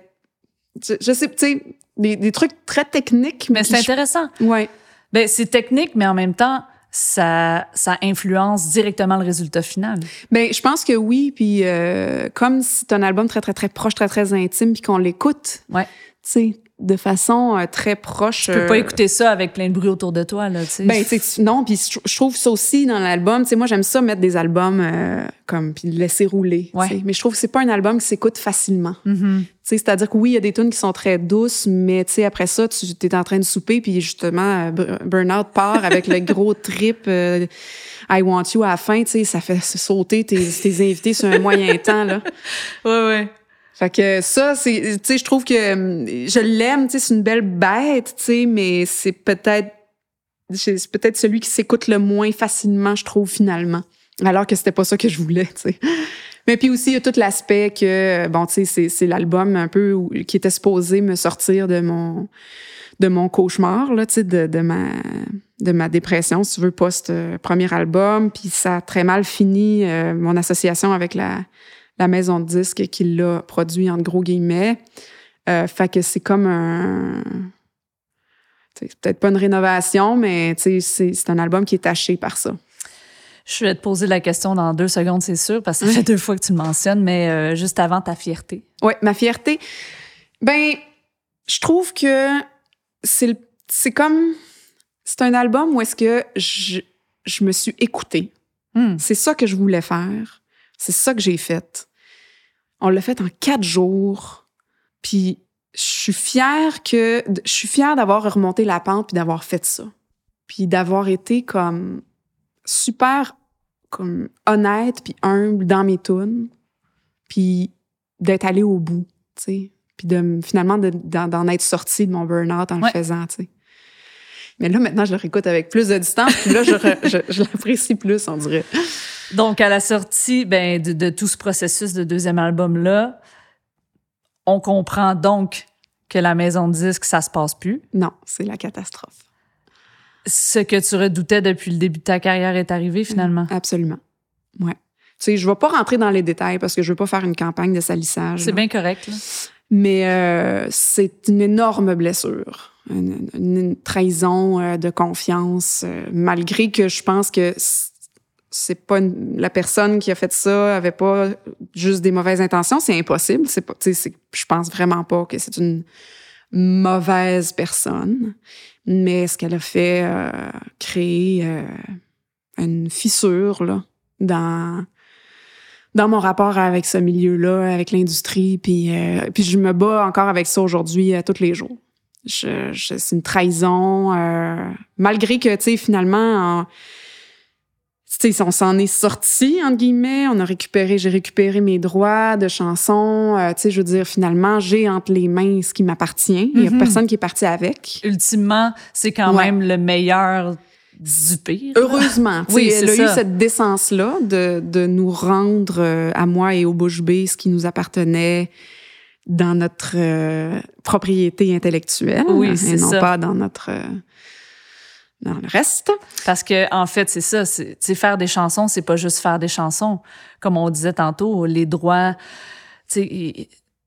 Je, je sais, tu sais, des, des trucs très techniques. Mais c'est je- intéressant. Ouais. Ben, c'est technique, mais en même temps, ça, ça influence directement le résultat final. Ben, je pense que oui. Puis euh, comme c'est un album très, très, très proche, très, très intime, puis qu'on l'écoute, Ouais. tu sais, de façon euh, très proche. Tu peux pas écouter ça avec plein de bruit autour de toi, là, tu sais. Ben, tu sais, tu- non, puis je trouve ça aussi dans l'album. Tu sais, moi, j'aime ça mettre des albums euh, comme, puis le laisser rouler. Ouais. Mais je trouve que c'est pas un album qui s'écoute facilement. Tu sais, c'est-à-dire que oui, il y a des tunes qui sont très douces, mais tu sais, après ça, tu es en train de souper, puis justement, euh, Bur- Burnout part avec le gros *laughs* trip euh, I Want You à la fin, tu sais, ça fait sauter tes, tes invités sur un moyen temps, là. Ouais, ouais. Fait que ça, c'est, tu sais, je trouve que hum, je l'aime, tu sais, c'est une belle bête, tu sais, mais c'est peut-être, c'est peut-être celui qui s'écoute le moins facilement, je trouve, finalement. Alors que c'était pas ça que je voulais, tu sais. Mais puis aussi, il y a tout l'aspect que, bon, tu sais, c'est, l'album un peu qui était supposé me sortir de mon, de mon cauchemar, là, tu sais, de, ma, de ma dépression, si tu veux, post-premier album. Puis ça a très mal fini, euh, mon association avec la, la maison de disques qui l'a produit, entre gros guillemets. Euh, fait que c'est comme un... C'est peut-être pas une rénovation, mais c'est c'est un album qui est taché par ça. Je vais te poser la question dans deux secondes, c'est sûr, parce que ça fait deux fois que tu le mentionnes, mais euh, juste avant ta fierté. Ouais, ma fierté. Ben, je trouve que c'est comme c'est un album où est-ce que je, je me suis écoutée. Hmm. C'est ça que je voulais faire. C'est ça que j'ai fait. On l'a fait en quatre jours. Puis je suis fière que je suis fière d'avoir remonté la pente puis d'avoir fait ça. Puis d'avoir été comme super comme honnête puis humble dans mes tunes. Puis d'être allée au bout, tu sais. Puis de finalement de- d'en être sortie de mon burn-out en Ouais. le faisant, tu sais. Mais là, maintenant, je le réécoute avec plus de distance, puis là, je, je l'apprécie plus, on dirait. Donc, à la sortie ben, de, de tout ce processus de deuxième album-là, on comprend donc que la maison de disque, ça se passe plus. Non, c'est la catastrophe. Ce que tu redoutais depuis le début de ta carrière est arrivé finalement. Absolument. Ouais. Tu sais, je vais pas rentrer dans les détails parce que je veux pas faire une campagne de salissage. C'est bien correct. là. Mais euh, c'est une énorme blessure, une, une- une trahison euh, de confiance, euh, malgré que je pense que c'est pas une- la personne qui a fait ça avait pas juste des mauvaises intentions, c'est impossible. C'est pas, tu c'est- je pense vraiment pas que c'est une mauvaise personne, mais ce qu'elle a fait, euh, créer euh, une fissure là dans dans mon rapport avec ce milieu-là, avec l'industrie, puis euh, puis je me bats encore avec ça aujourd'hui euh, tous les jours. Je, je- c'est une trahison, euh, malgré que tu sais finalement, en- tu sais, on s'en est sorti entre guillemets, on a récupéré, j'ai récupéré mes droits de chansons, euh, tu sais, je veux dire finalement j'ai entre les mains ce qui m'appartient. Il y a Mhm. personne qui est parti avec. Ultimement, c'est quand Ouais. même le meilleur du pire. Heureusement, Oui, elle a eu cette décence-là de, de nous rendre euh, à moi et au Bouche B ce qui nous appartenait dans notre euh, propriété intellectuelle Oui, et c'est non ça. pas dans notre dans le reste. Parce que en fait, c'est ça. C'est faire des chansons, c'est pas juste faire des chansons. Comme on disait tantôt, les droits,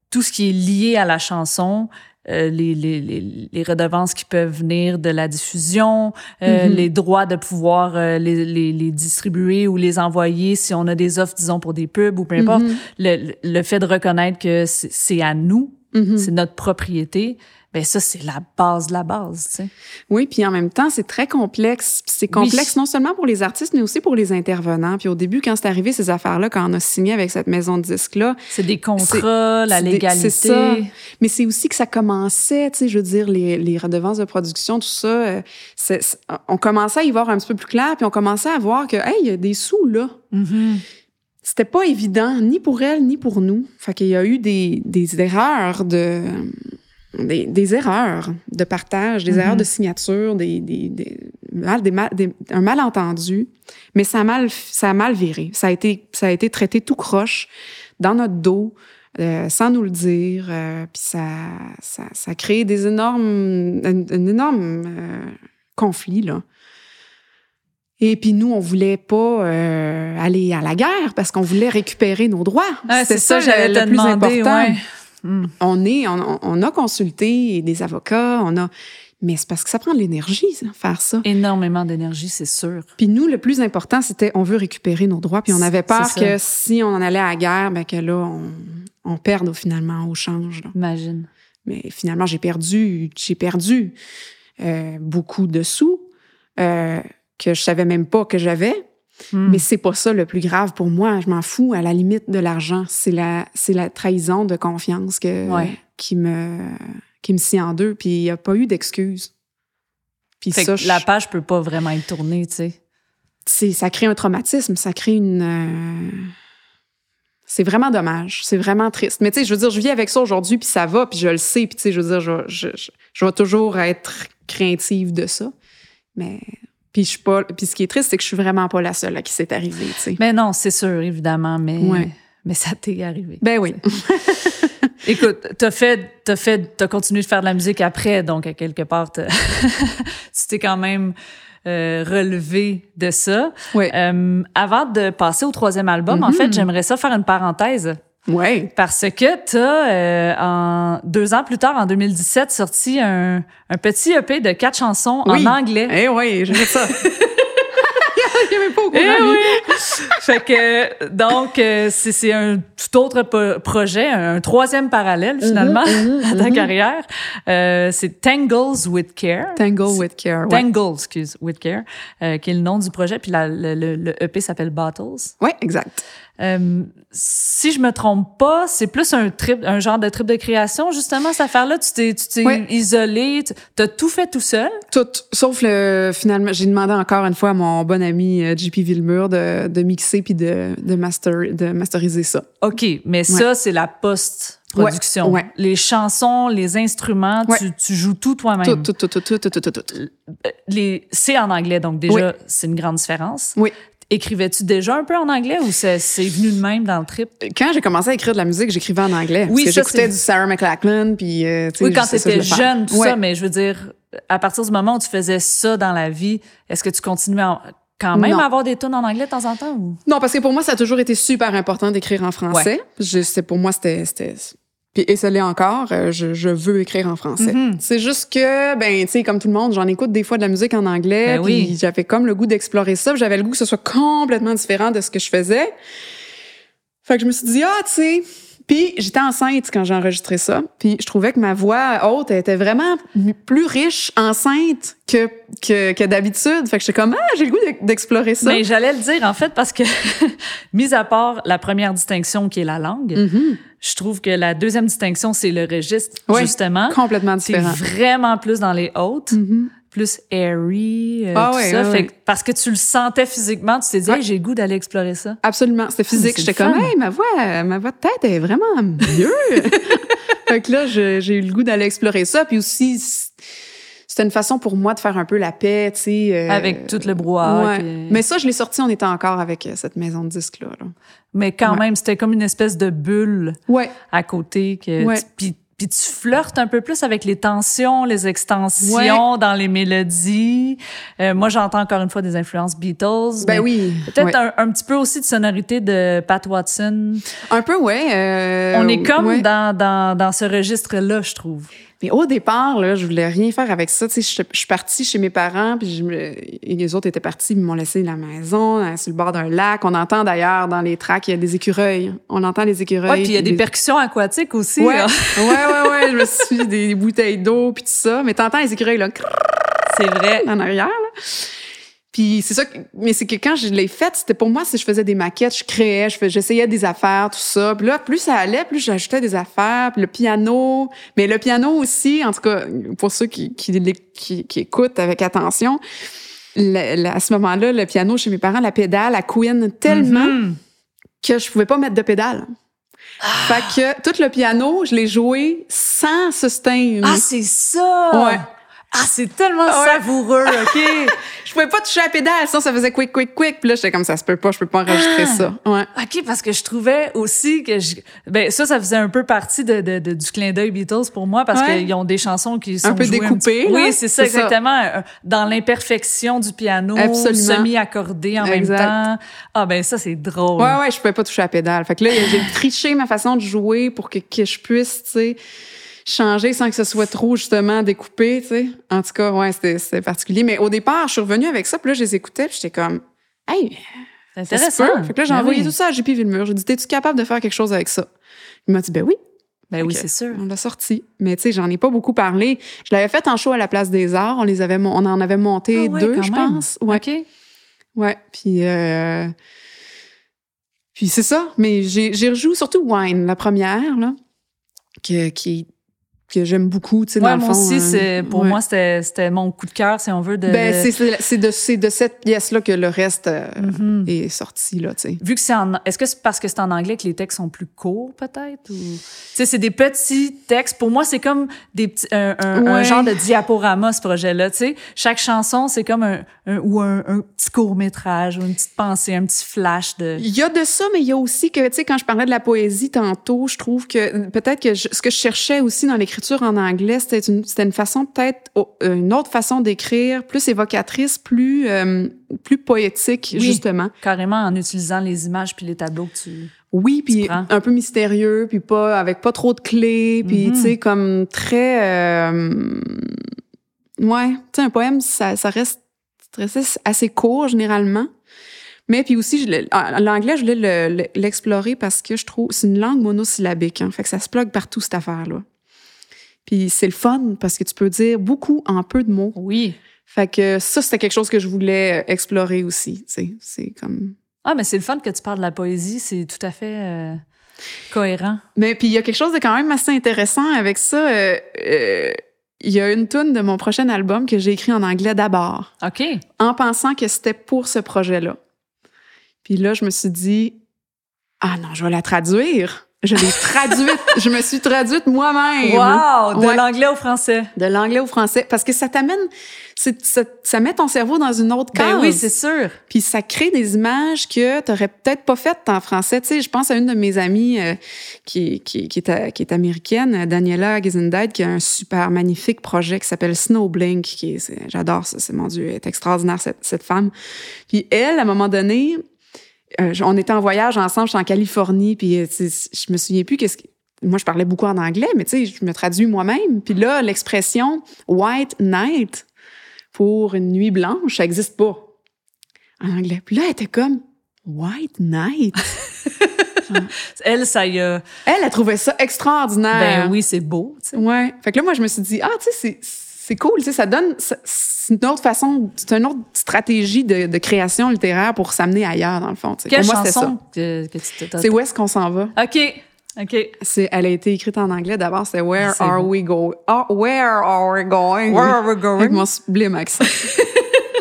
tout ce qui est lié à la chanson, euh, les, les, les, les redevances qui peuvent venir de la diffusion, euh, Mhm. les droits de pouvoir euh, les, les, les distribuer ou les envoyer si on a des offres, disons, pour des pubs ou peu importe. Mhm. Le, le fait de reconnaître que c'est à nous Mhm. c'est notre propriété, ben ça, c'est la base de la base, tu sais. Oui, puis en même temps, c'est très complexe. C'est complexe non seulement pour les artistes, mais aussi pour les intervenants. Puis au début, quand c'est arrivé, ces affaires-là, quand on a signé avec cette maison de disques-là, C'est des contrats, la légalité. c'est ça. mais c'est aussi que ça commençait, tu sais, je veux dire, les, les redevances de production, tout ça, euh, on commençait à y voir un petit peu plus clair, puis on commençait à voir que, hey, il y a des sous là. Mhm. C'était pas évident, ni pour elle, ni pour nous. Fait qu'il y a eu des, des erreurs de... Des, des erreurs de partage, des Mhm. erreurs de signature, des, des, des, mal- des mal- des- un malentendu. Mais ça a mal, ça a mal viré. Ça a été, ça a été traité tout croche dans notre dos, euh, sans nous le dire. euh, puis ça, ça, ça a créé des énormes, un, un énorme euh, conflit, là. Et puis nous, on voulait pas euh, aller à la guerre parce qu'on voulait récupérer nos droits. Ouais, c'est ça, j'allais le, te le plus demander, important. ouais. Mm. On est, on, on a consulté des avocats, on a, mais c'est parce que ça prend de l'énergie, ça, faire ça. Énormément d'énergie, c'est sûr. Puis nous, le plus important, c'était on veut récupérer nos droits. Puis on avait peur que si on en allait à la guerre, ben que là, on, on perde finalement au change. là. Imagine. Mais finalement, j'ai perdu, j'ai perdu euh, beaucoup de sous euh, que je savais même pas que j'avais. Mm. Mais c'est pas ça le plus grave pour moi. Je m'en fous à la limite de l'argent. C'est la, c'est la trahison de confiance que, Ouais. qui me, qui me scie en deux. Puis il n'y a pas eu d'excuses. Puis ça, que la page peut pas vraiment être tournée, tu sais. c'est, ça crée un traumatisme, ça crée une. euh, C'est vraiment dommage, c'est vraiment triste. Mais tu sais, je veux dire, je vis avec ça aujourd'hui, puis ça va, puis je le sais, puis tu sais, je veux dire, je, je, je, je vais toujours être craintive de ça. Mais puis je suis pas. Puis ce qui est triste, c'est que je suis vraiment pas la seule à qui c'est arrivé, tu sais. Mais non, c'est sûr, évidemment, mais, Ouais. mais ça t'est arrivé. Ben oui. *laughs* Écoute, t'as fait, t'as fait, t'as continué de faire de la musique après, donc à quelque part, *laughs* tu t'es quand même euh, relevé de ça. Ouais. Euh, avant de passer au troisième album, en Mhm. fait, j'aimerais ça faire une parenthèse Ouais. parce que t'as, euh, en deux ans plus tard, en 2017, sorti un, un petit EP de quatre chansons Oui. en anglais. Eh oui, j'ai fait ça. *laughs* Il n'y avait pas au courant. Eh oui! fait que, donc, euh, c'est un tout autre po- projet, un troisième parallèle, finalement, Mhm, *laughs* à ta mhm. carrière. Euh, c'est Tangles with Care. Tangle with care. Ouais. Tangles, excuse, with Care, euh, qui est le nom du projet. Puis la- le, le- le EP s'appelle Bottles. ouais, exact. Euh, si je me trompe pas, c'est plus un genre de trip de création. Justement, cette affaire-là, tu t'es, tu t'es isolé, t'as tout fait tout seul? Tout, sauf le finalement, j'ai demandé encore une fois à mon bon ami euh, JP Villemur de, mixer puis de, masteriser ça. Ok, mais ça c'est la post production. Ouais. Les chansons, les instruments, tu, joues tout toi-même. Tout, tout, tout, tout, tout, tout, tout, tout. Euh, c'est en anglais, donc déjà, c'est une grande différence. Oui. Écrivais-tu déjà un peu en anglais ou c'est, c'est venu de même dans le trip? Quand j'ai commencé à écrire de la musique, j'écrivais en anglais. Oui, parce ça, que j'écoutais du Sarah McLachlan, puis euh, Oui, quand je t'étais je jeune, tout Ouais. ça, mais je veux dire, à partir du moment où tu faisais ça dans la vie, est-ce que tu continuais quand même Non. à avoir des tunes en anglais de temps en temps? Ou? Non, parce que pour moi, ça a toujours été super important d'écrire en français. Je, c'est, pour moi, c'était... puis, et ça l'est encore, euh, je, je veux écrire en français. Mhm. C'est juste que, ben, tu sais, comme tout le monde, j'en écoute des fois de la musique en anglais. Ben puis oui. j'avais comme le goût d'explorer ça. J'avais le goût que ce soit complètement différent de ce que je faisais. Fait que je me suis dit, ah, tu sais. Puis j'étais enceinte quand j'ai enregistré ça. Puis je trouvais que ma voix haute elle était vraiment plus riche enceinte que, que, que d'habitude. Fait que j'étais comme, ah, j'ai le goût d'ex- d'explorer ça. Mais j'allais le dire, en fait, parce que, *laughs* mis à part la première distinction qui est la langue, Mhm. Je trouve que la deuxième distinction, c'est le registre, Ouais, justement. Complètement C'est différent. vraiment plus dans les hautes, Mhm. plus airy, euh, Ah tout ouais, ça. Fait que- parce que tu le sentais physiquement, tu t'es dit. Hey, j'ai le goût d'aller explorer ça. Absolument, c'était physique. c'est J'étais comme, hey, ma voix, ma voix de tête est vraiment mieux. *laughs* fait que là, j'ai eu le goût d'aller explorer ça. Puis aussi, c'était une façon pour moi de faire un peu la paix, tu sais. euh, Avec tout le brouhaha. ouais. puis- Mais ça, je l'ai sorti, on était encore avec euh, cette maison de disques-là. là. Mais quand Ouais. même, c'était comme une espèce de bulle Ouais. à côté que Ouais. tu- puis puis tu flirtes un peu plus avec les tensions, les extensions dans les mélodies. Euh, moi, j'entends encore une fois des influences Beatles. Ben oui. Peut-être un, un petit peu aussi de sonorité de Pat Watson. Un peu, ouais. euh, On est comme dans, dans, dans ce registre-là, je trouve. Mais au départ, là, je voulais rien faire avec ça. Tu sais, je, je suis partie chez mes parents, puis je me- et les autres étaient partis, ils m'ont laissé la maison, euh, sur le bord d'un lac. On entend d'ailleurs dans les tracks, il y a des écureuils. On entend les écureuils. Ouais, puis il y a des les- percussions aquatiques aussi. Ouais, là. *laughs* ouais, ouais, ouais. Je me suis des bouteilles d'eau puis tout ça. Mais t'entends les écureuils, là, C'est vrai. en arrière, là. Puis c'est ça, que- mais c'est que quand je l'ai faite, c'était pour moi, si je faisais des maquettes, je créais, je fais- j'essayais des affaires, tout ça. Puis là, plus ça allait, plus j'ajoutais des affaires, puis le piano. Mais le piano aussi, en tout cas, pour ceux qui, qui, qui, qui écoutent avec attention, le- le- à ce moment-là, le piano chez mes parents, la pédale, elle couine tellement Mhm. que je pouvais pas mettre de pédale. Fait que tout le piano, je l'ai joué sans sustain. Ah, c'est ça! Ouais. Ah, c'est tellement Ouais. savoureux, *laughs* OK? je pouvais pas toucher à la pédale, sinon ça faisait quick, quick, quick. Puis là, j'étais comme ça se peut pas, je peux pas enregistrer Ah. ça. Ouais. OK, parce que je trouvais aussi que je... ben ça, ça faisait un peu partie de, de- de- du clin d'œil Beatles pour moi parce Ouais. qu'ils ont des chansons qui sont peu jouées découpées, petit-. Oui, c'est ça, exactement. Euh, Dans l'imperfection du piano, Absolument. semi-accordé en Exact. même temps. Ah ben ça, c'est drôle. Ouais, ouais, je pouvais pas toucher à la pédale. Fait que là, j'ai triché ma façon de jouer pour que, que je puisse, tu sais, changer sans que ce soit trop, justement, découpé, tu sais. En tout cas, ouais, c'était particulier. Mais au départ, je suis revenue avec ça, puis là, je les écoutais, puis j'étais comme, hey, C'est intéressant. Fait que là, j'ai Ben envoyé oui. tout ça à JP Villemur. J'ai dit, t'es-tu capable de faire quelque chose avec ça? Il m'a dit, ben oui. Ben oui, c'est sûr. On l'a sorti. Mais tu sais, j'en ai pas beaucoup parlé. Je l'avais fait en show à la Place des Arts. On les avait, on en avait monté Ah ouais, deux, je pense. Ouais. OK. Ouais. Puis, euh, puis c'est ça. Mais j'ai, rejoué surtout Wine, la première, là, que, qui, que j'aime beaucoup, tu sais, Ouais, dans le moi fond. aussi, euh, c'est, pour ouais. moi, c'était, c'était mon coup de cœur, si on veut, de... Ben, c'est, de, c'est de cette pièce-là que le reste euh, Mhm. est sorti, là, tu sais. Vu que c'est en... Est-ce que c'est parce que c'est en anglais que les textes sont plus courts, peut-être? Ou... Tu sais, c'est des petits textes. Pour moi, c'est comme des petits, un, un- genre de diaporama, ce projet-là. Tu sais, chaque chanson, c'est comme un, un- ou un, un petit court-métrage ou une petite pensée, un petit flash de... Il y a de ça, mais il y a aussi que, tu sais, quand je parlais de la poésie tantôt, je trouve que peut-être que je- ce que je cherchais aussi dans l'écriture en anglais, c'était une, c'était une façon peut-être, oh, une autre façon d'écrire, plus évocatrice, plus, euh, plus poétique, Oui. justement. Carrément en utilisant les images puis les tableaux que tu... Oui, puis un peu mystérieux, puis pas avec pas trop de clés, puis Mhm. tu sais comme très euh, ouais, tu sais un poème ça, ça reste ça reste assez court généralement. Mais puis aussi en- l'anglais je voulais le- le- l'explorer parce que je trouve c'est une langue monosyllabique hein, fait que ça se plug partout cette affaire là. Puis c'est le fun parce que tu peux dire beaucoup en peu de mots. Oui. Fait que ça c'était quelque chose que je voulais euh, explorer aussi, c'est comme Ah, mais c'est le fun que tu parles de la poésie. C'est tout à fait euh, cohérent. Mais puis il y a quelque chose de quand même assez intéressant avec ça. euh, euh, Il y a une tune de mon prochain album que j'ai écrit en anglais d'abord, OK. en pensant que c'était pour ce projet-là. Puis là, je me suis dit, ah non, je vais la traduire. Je l'ai traduite. je me suis traduite moi-même. Wow! De Ouais. l'anglais au français. De l'anglais au français. Parce que ça t'amène, ça, ça met ton cerveau dans une autre case. Ben oui, c'est sûr. Puis ça crée des images que tu n'aurais peut-être pas faites en français. Tu sais, je pense à une de mes amies euh, qui, qui, qui, est, qui est américaine, Daniela Gesendide, qui a un super magnifique projet qui s'appelle Snowblink. Qui j'adore ça, c'est mon Dieu, elle est extraordinaire cette, cette femme. Puis elle, à un moment donné, euh, on était en voyage ensemble, je suis en Californie, puis euh, je me souviens plus qu'est-ce que moi, je parlais beaucoup en anglais, mais tu sais, je me traduis moi-même. Puis là, l'expression white night pour une nuit blanche, ça n'existe pas en anglais. Puis là, elle était comme white night? *laughs* Elle, ça y a. Elle a trouvé ça extraordinaire. Ben oui, c'est beau. tu sais. Ouais. Fait que là, moi, je me suis dit, ah, tu sais, c'est, c'est cool, tu sais, ça donne, c'est une autre façon, c'est une autre stratégie de, de création littéraire pour s'amener ailleurs, dans le fond. tu sais. Quelle Pour moi, c'était ça. que, que C'est où est-ce qu'on s'en va? OK. OK. C'est, elle a été écrite en anglais d'abord, c'est Where C'est are we going? where are we going? Where are we going? Avec mon sublime accent. *laughs*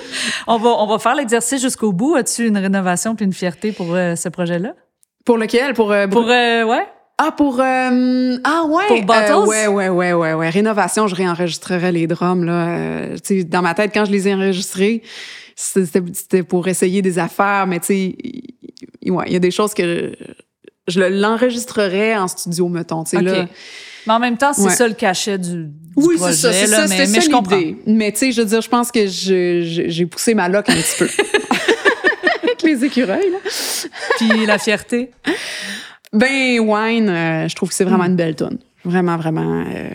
*laughs* On va, on va faire l'exercice jusqu'au bout. As-tu une rénovation puis une fierté pour euh, ce projet-là? pour lequel? Pour, euh, Pour, euh, ouais? Ah, pour. euh, ah, ouais. Pour Bottles? Euh, ouais, ouais, ouais, ouais, ouais. Rénovation, je réenregistrerais les drums, là. Euh, tu sais, dans ma tête, quand je les ai enregistrés, c'était pour essayer des affaires, mais tu sais, il- il ouais, il y a des choses que je le- l'enregistrerais en studio, mettons, tu sais, OK. là. Mais en même temps, c'est Ouais. ça le cachet du, du Oui, projet. c'est ça, c'est là, ça, mais, mais ça je comprends. Mais tu sais, je veux dire, je pense que je- je- j'ai poussé ma loque un petit peu. *laughs* Avec les écureuils, là. Puis la fierté. Ben, Wine, euh, je trouve que c'est vraiment une belle tonne. Vraiment, vraiment. euh,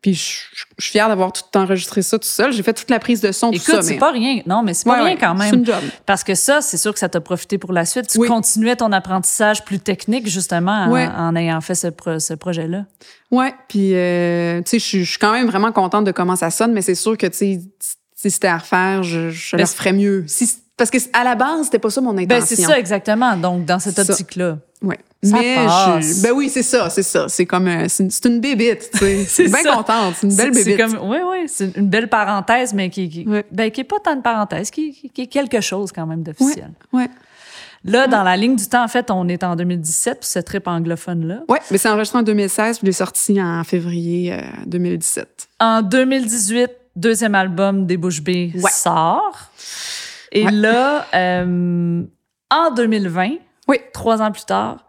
puis je je suis fière d'avoir tout enregistré ça tout seul. J'ai fait toute la prise de son, tout ça. Écoute, c'est mais- pas rien. Non, mais c'est pas Ouais, rien quand C'est même. une job. Parce que ça, c'est sûr que ça t'a profité pour la suite. Tu Oui. continuais ton apprentissage plus technique, justement, en, Ouais. en ayant fait ce, pro- ce projet-là. Ouais, puis euh, tu sais, je suis- je suis quand même vraiment contente de comment ça sonne, mais c'est sûr que tu sais, si c'était à refaire, je, je le referais mieux. Si, parce que à la base, c'était pas ça mon intention. Ben, c'est ça, exactement. Donc, dans cette C'est optique-là. Ouais. Ça mais passe. je, ben oui, c'est ça, c'est ça. C'est comme euh, c'est une, une bébite, tu sais. *laughs* C'est bien ça. contente, c'est une belle bébite. comme, oui, oui, c'est une belle parenthèse, mais qui, qui, Ouais. ben, qui est pas tant de parenthèse, qui, qui, qui est quelque chose quand même d'officiel. Ouais. Là, dans la ligne du temps, en fait, on est en 2017 pour ce trip anglophone-là. Ouais, mais c'est enregistré en 2016, puis il est sorti en février euh, 2017. En 2018, deuxième album des Bouches B sort. Et là, euh, en 2020, Oui. trois ans plus tard,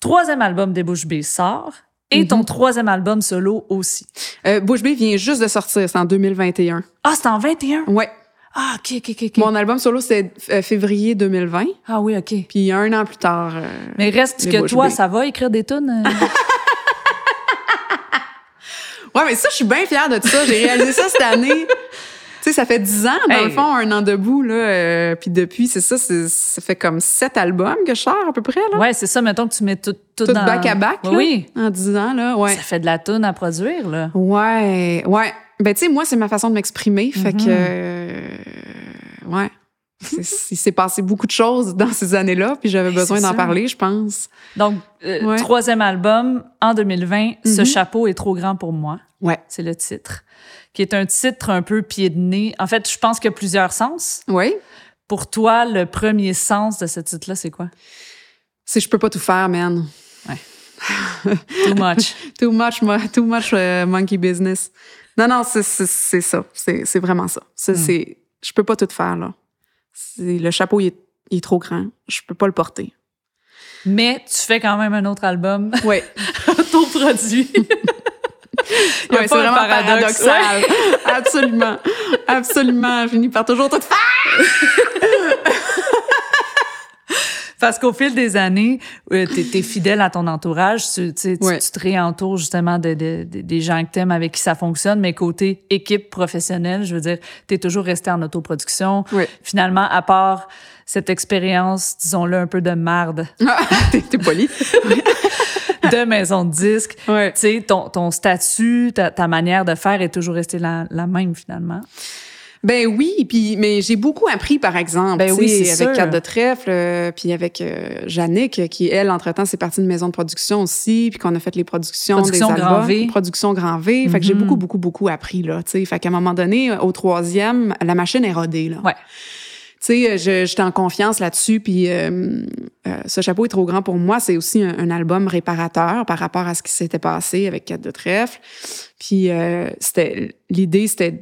troisième album des Bouches B sort. Et ton Mhm. troisième album solo aussi. Euh, Bush B vient juste de sortir, c'est en 2021. Ah, c'est en 21? Ouais. Ah, OK, OK, OK. Mon album solo, c'est euh, février 2020, Ah oui, OK. puis un an plus tard. euh, Mais reste que Bush toi, B. ça va écrire des tunes? euh? *laughs* Ouais, mais ça, je suis bien fière de ça. J'ai réalisé ça cette année. *laughs* Tu sais, ça fait dix ans, dans Hey. le fond, un an debout, là. euh, puis depuis, c'est ça, ça fait comme sept albums que je sors, à peu près, là. ouais, c'est ça. Mettons que tu mets tout, tout, Tout dans... back à back, là. Oui. En dix ans, là, ouais. Ça fait de la tune à produire, là. Ouais, ouais. Ben, tu sais, moi, c'est ma façon de m'exprimer. Fait que. euh, ouais. C'est- Il s'est passé beaucoup de choses dans ces années-là, puis j'avais Ben, besoin d'en parler, je pense. Donc, euh, Ouais. troisième album en 2020, Ce Mhm. chapeau est trop grand pour moi. Ouais. C'est le titre. Qui est un titre un peu pied de nez. En fait, je pense qu'il y a plusieurs sens. Oui. Pour toi, le premier sens de ce titre-là, c'est quoi? C'est je peux pas tout faire, man. Too much. *laughs* Too much, too much euh, monkey business. Non, non, c'est ça. C'est vraiment ça. Mm. c'est- je peux pas tout faire, là. Le chapeau, il est, il est trop grand. Je peux pas le porter. Mais tu fais quand même un autre album Oui. *laughs* autoproduit. *laughs* Il y a Ouais, pas c'est un vraiment paradoxe. paradoxal. *laughs* Absolument. Absolument. Je finis par toujours tout faire. *laughs* Parce qu'au fil des années, euh, t'es es fidèle à ton entourage, tu, tu, tu- tu te réentoures justement de, de- de- des gens que t'aimes avec qui ça fonctionne, mais côté équipe professionnelle, je veux dire, t'es toujours resté en autoproduction. Oui. Finalement, à part cette expérience, disons-le, un peu de marde *laughs* t'es, t'es poli. De maison de disque, Ouais. tu sais, ton, ton statut, ta, ta manière de faire est toujours restée la, la même finalement. Ben oui, puis mais j'ai beaucoup appris par exemple, Ben oui, avec sûr. Cat de trèfle, euh, puis avec euh, Jannick qui elle entre-temps c'est partie d'une maison de production aussi, puis qu'on a fait les productions Production des Grand albums, V. production Grand V, fait que j'ai Mhm. beaucoup beaucoup beaucoup appris là, tu sais, fait qu'à un moment donné au troisième, la machine est rodée là. Ouais. Tu sais, je- j'étais en confiance là-dessus, puis euh, euh, ce chapeau est trop grand pour moi. C'est aussi un, un album réparateur par rapport à ce qui s'était passé avec Cat de trèfle. Puis euh, c'était l'idée, c'était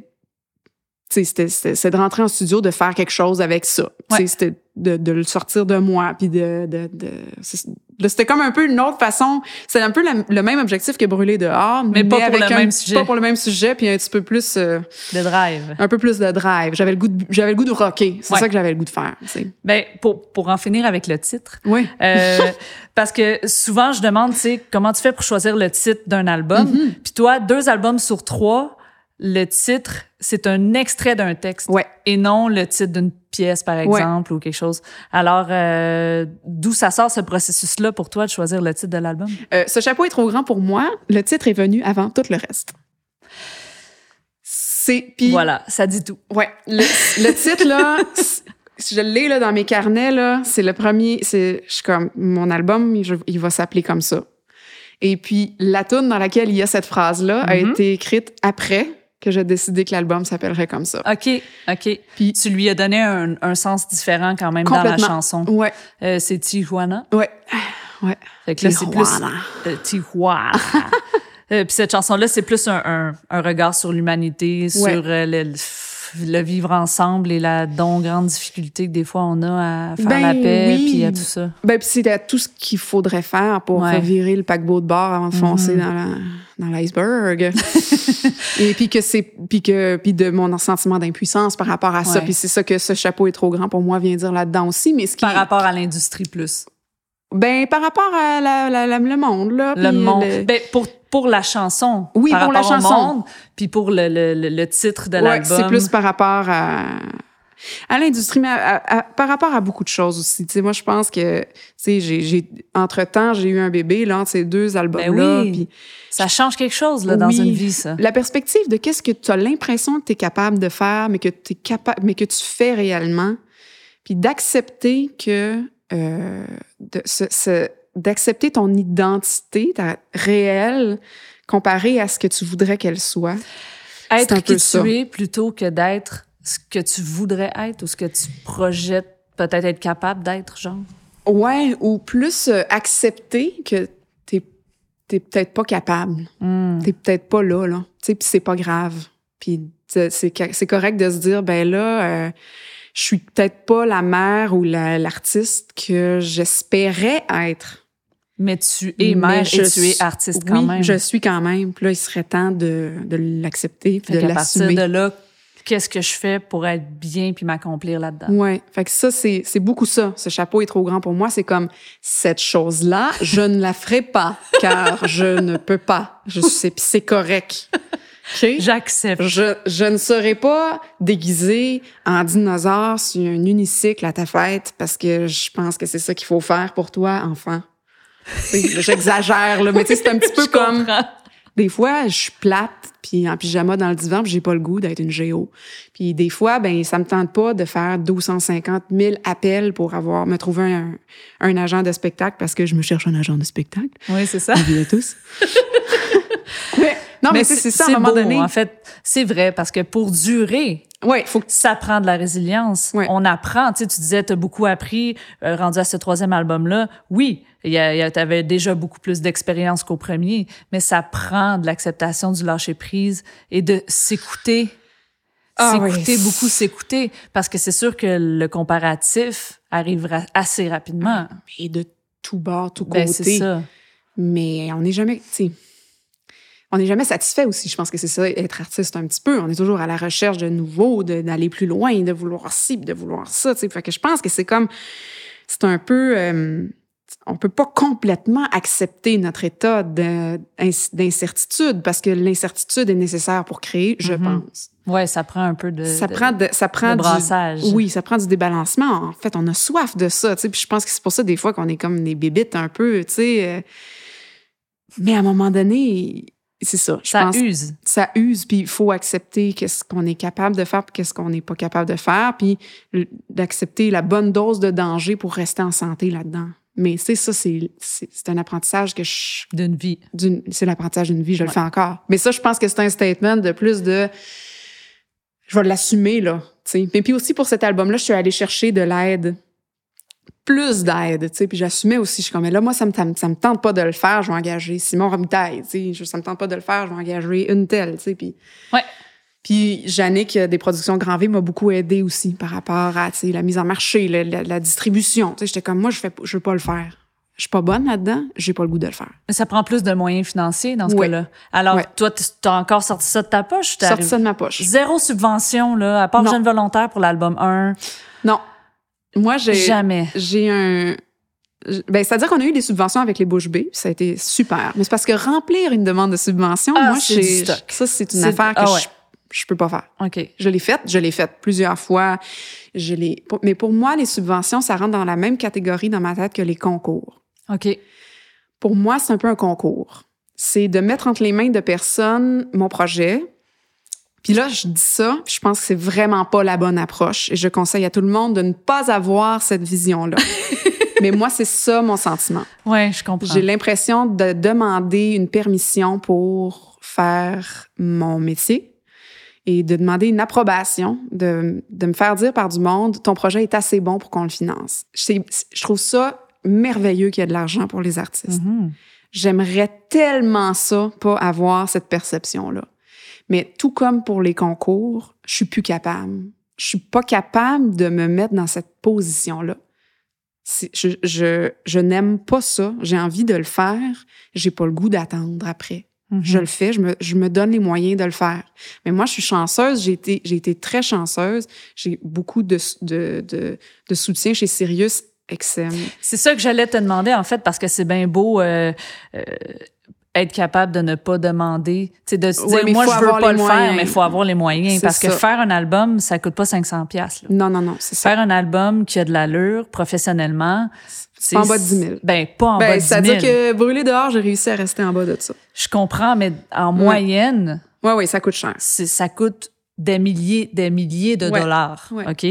tu sais, c'était- c'était c'était de rentrer en studio, de faire quelque chose avec ça. Tu sais, Ouais. C'était de, de le sortir de moi, puis de... de, de c'est- c'était comme un peu une autre façon. C'est un peu la- le même objectif que brûler dehors, Mais pas pour le un- même sujet. Pas pour le même sujet, puis un petit peu plus... euh, De drive. un peu plus de drive. J'avais le goût de, j'avais le goût de rocker. C'est Ouais. ça que j'avais le goût de faire. tu sais. Ben, pour, pour en finir avec le titre, Oui. Euh, *laughs* parce que souvent, je demande, tu sais, comment tu fais pour choisir le titre d'un album? Mhm. Puis toi, deux albums sur trois, le titre, c'est un extrait d'un texte Ouais. et non le titre d'une pièce, par exemple, ou quelque chose. Alors, euh, d'où ça sort ce processus-là pour toi de choisir le titre de l'album? Euh, ce chapeau est trop grand pour moi. Le titre est venu avant tout le reste. C'est puis Voilà, ça dit tout. ouais. Le, le titre là, je l'ai là dans mes carnets là, c'est le premier. C'est je suis comme mon album, il, je- il va s'appeler comme ça. Et puis la tune dans laquelle il y a cette phrase là a Mhm. été écrite après que j'ai décidé que l'album s'appellerait comme ça. OK, OK. Puis- tu lui as donné un, un sens différent quand même dans la chanson. Ouais, Euh, c'est Tijuana. ouais, ouais. Fait que là, c'est plus Tijuana. euh, Tijuana. Euh, Puis cette chanson-là, c'est plus un, un, un regard sur l'humanité, sur Ouais. euh, le, le- vivre ensemble et la donc grande difficulté que des fois on a à faire Ben la paix, oui. puis à tout ça. Ben, puis c'était tout ce qu'il faudrait faire pour Ouais. virer le paquebot de bord avant de foncer Mhm. dans la dans l'iceberg. *laughs* Et puis que c'est puis que puis de mon sentiment d'impuissance par rapport à ça. Puis c'est ça que ce chapeau est trop grand pour moi vient dire là-dedans aussi. Mais ce qui Par rapport à l'industrie plus. ben par rapport à la, la- la- le monde là. Le monde. le- Ben, pour, pour la chanson. Oui, par pour la au chanson. monde, puis pour le, le, le, titre de Ouais, l'album. c'est plus par rapport à à l'industrie, mais à- à- à- par rapport à beaucoup de choses aussi. Tu sais, moi, je pense que, tu sais, j'ai, entre-temps, j'ai eu un bébé, là, entre ces deux albums-là. Ben oui. puis Ça change quelque chose là, dans Oui. une vie, ça. la perspective de qu'est-ce que tu as l'impression que tu es capable de faire, mais que, t'es capable, mais que tu fais réellement, puis d'accepter que... euh, de, ce- ce- d'accepter ton identité ta réelle comparée à ce que tu voudrais qu'elle soit. Être un peu qui ça. tu es plutôt que d'être ce que tu voudrais être ou ce que tu projettes peut-être être capable d'être, genre? Ouais, ou plus euh, accepter que t'es t'es peut-être pas capable. Hmm. T'es peut-être pas là, là. Tu sais, puis c'est pas grave. Puis c'est correct de se dire, ben là, euh, je suis peut-être pas la mère ou la- l'artiste que j'espérais être. Mais tu es mère et tu es artiste quand oui, même. je suis quand même. Puis là, il serait temps de, de l'accepter puis Fait de qu'à partir de là, qu'est-ce que je fais pour être bien puis m'accomplir là-dedans? Ouais, fait que ça c'est c'est beaucoup ça. Ce chapeau est trop grand pour moi, c'est comme cette chose-là, je ne la ferai pas car je ne peux pas. Je sais puis c'est correct. J'accepte. Je, je ne serai pas déguisée en dinosaure sur un unicycle à ta fête parce que je pense que c'est ça qu'il faut faire pour toi, enfant. J'exagère, là, mais tu sais, c'est un petit *laughs* peu comme... Des fois, je suis plate, puis en pyjama dans le divan, puis j'ai pas le goût d'être une géo. Puis des fois, ben ça me tente pas de faire 1250 000 appels pour avoir me trouver un, un agent de spectacle parce que je me cherche un agent de spectacle. Oui, c'est ça. On à tous? *laughs* mais, non, mais, c'est ça, à un moment beau, donné. En fait, c'est vrai, parce que pour durer, Ouais, faut que ça prend de la résilience. Ouais. On apprend. Tu sais, tu disais, tu as beaucoup appris, euh, rendu à ce troisième album-là. Oui, tu avais déjà beaucoup plus d'expérience qu'au premier, mais ça prend de l'acceptation du lâcher-prise et de s'écouter. Ah s'écouter, oui. beaucoup s'écouter. Parce que c'est sûr que le comparatif arrivera assez rapidement. et de tout bord, tout Ben, côté. c'est ça. Mais on n'est jamais, tu sais, on n'est jamais satisfait aussi. Je pense que c'est ça, être artiste un petit peu. On est toujours à la recherche de nouveau, d'aller plus loin, de vouloir ci, de vouloir ça. Tu sais, fait que je pense que c'est comme, c'est un peu, euh, on peut pas complètement accepter notre état de- d'incertitude parce que l'incertitude est nécessaire pour créer, je Mhm. pense. Ouais, ça prend un peu de. Ça de- prend, de, ça prend de du- brassage. oui, ça prend du débalancement. En fait, on a soif de ça, tu sais. Puis je pense que c'est pour ça des fois qu'on est comme des bébites un peu, tu sais. euh. Mais à un moment donné, c'est ça. Je Ça pense use. ça use, puis il faut accepter qu'est-ce qu'on est capable de faire, puis qu'est-ce qu'on n'est pas capable de faire, puis d'accepter la bonne dose de danger pour rester en santé là-dedans. Mais c'est ça, c'est un apprentissage que je D'une vie. c'est l'apprentissage d'une vie, je le fais encore. Mais ça, je pense que c'est un statement de plus de je vais l'assumer là, tu sais. Mais puis aussi pour cet album-là, je suis allée chercher de l'aide, plus d'aide, tu sais. Puis j'assumais aussi, je suis comme mais là moi ça me ça me, ça me tente pas de le faire, je vais engager Simon Robitaille, tu sais. Ça me tente pas de le faire, je vais engager une telle, tu sais. Puis Ouais. puis Jannick euh, des productions Grand V m'a beaucoup aidé aussi par rapport à tu sais, la mise en marché, la, la distribution. Tu sais, j'étais comme moi je fais je veux pas le faire. Je suis pas bonne là-dedans, j'ai pas le goût de le faire. Mais ça prend plus de moyens financiers dans ce Ouais. cas-là. Alors, Ouais. toi, tu as encore sorti ça de ta poche? Sorti ça de ma poche. Zéro subvention, là, à part Non. Jeune Volontaire pour l'album 1. Non. Moi, j'ai Jamais. j'ai un ben, c'est-à-dire qu'on a eu des subventions avec les Bouches B, ça a été super. Mais c'est parce que remplir une demande de subvention, Ah, moi, c'est j'ai- du stock. ça, c'est une affaire que ah ouais. je, je peux pas faire. OK. Je l'ai faite, je l'ai faite plusieurs fois. Je l'ai, mais pour moi, les subventions, ça rentre dans la même catégorie dans ma tête que les concours. OK. Pour moi, c'est un peu un concours. C'est de mettre entre les mains de personnes mon projet. Puis là, je dis ça, puis je pense que c'est vraiment pas la bonne approche. Et je conseille à tout le monde de ne pas avoir cette vision-là. *laughs* Mais moi, c'est ça mon sentiment. Ouais, je comprends. J'ai l'impression de demander une permission pour faire mon métier et de demander une approbation, de, de me faire dire par du monde, ton projet est assez bon pour qu'on le finance. Je trouve ça merveilleux qu'il y ait de l'argent pour les artistes. Mhm. J'aimerais tellement ça, pas avoir cette perception-là. Mais tout comme pour les concours, je suis plus capable. Je suis pas capable de me mettre dans cette position-là. Je, je, je n'aime pas ça. J'ai envie de le faire. J'ai pas le goût d'attendre après. Mhm. Je le fais, je me, je me donne les moyens de le faire. Mais moi, je suis chanceuse, j'ai été, j'ai été très chanceuse. J'ai beaucoup de, de, de, de soutien chez Sirius XM. C'est ça que j'allais te demander, en fait, parce que c'est bien beau euh, euh, être capable de ne pas demander, tu sais, de se dire, moi, je veux pas le faire, mais il faut avoir les moyens. C'est Parce que faire un album, ça coûte pas 500 pièces. Non, non, non, c'est ça. Faire un album qui a de l'allure professionnellement, c'est en bas de 10 000. Ben, pas en bas Ben, de 10 000. c'est-à-dire que brûler dehors, j'ai réussi à rester en bas de ça. Je comprends, mais en moyenne, Ouais, ouais, ça coûte cher. c'est- ça coûte des milliers, des milliers de Ouais. dollars. Ouais. OK?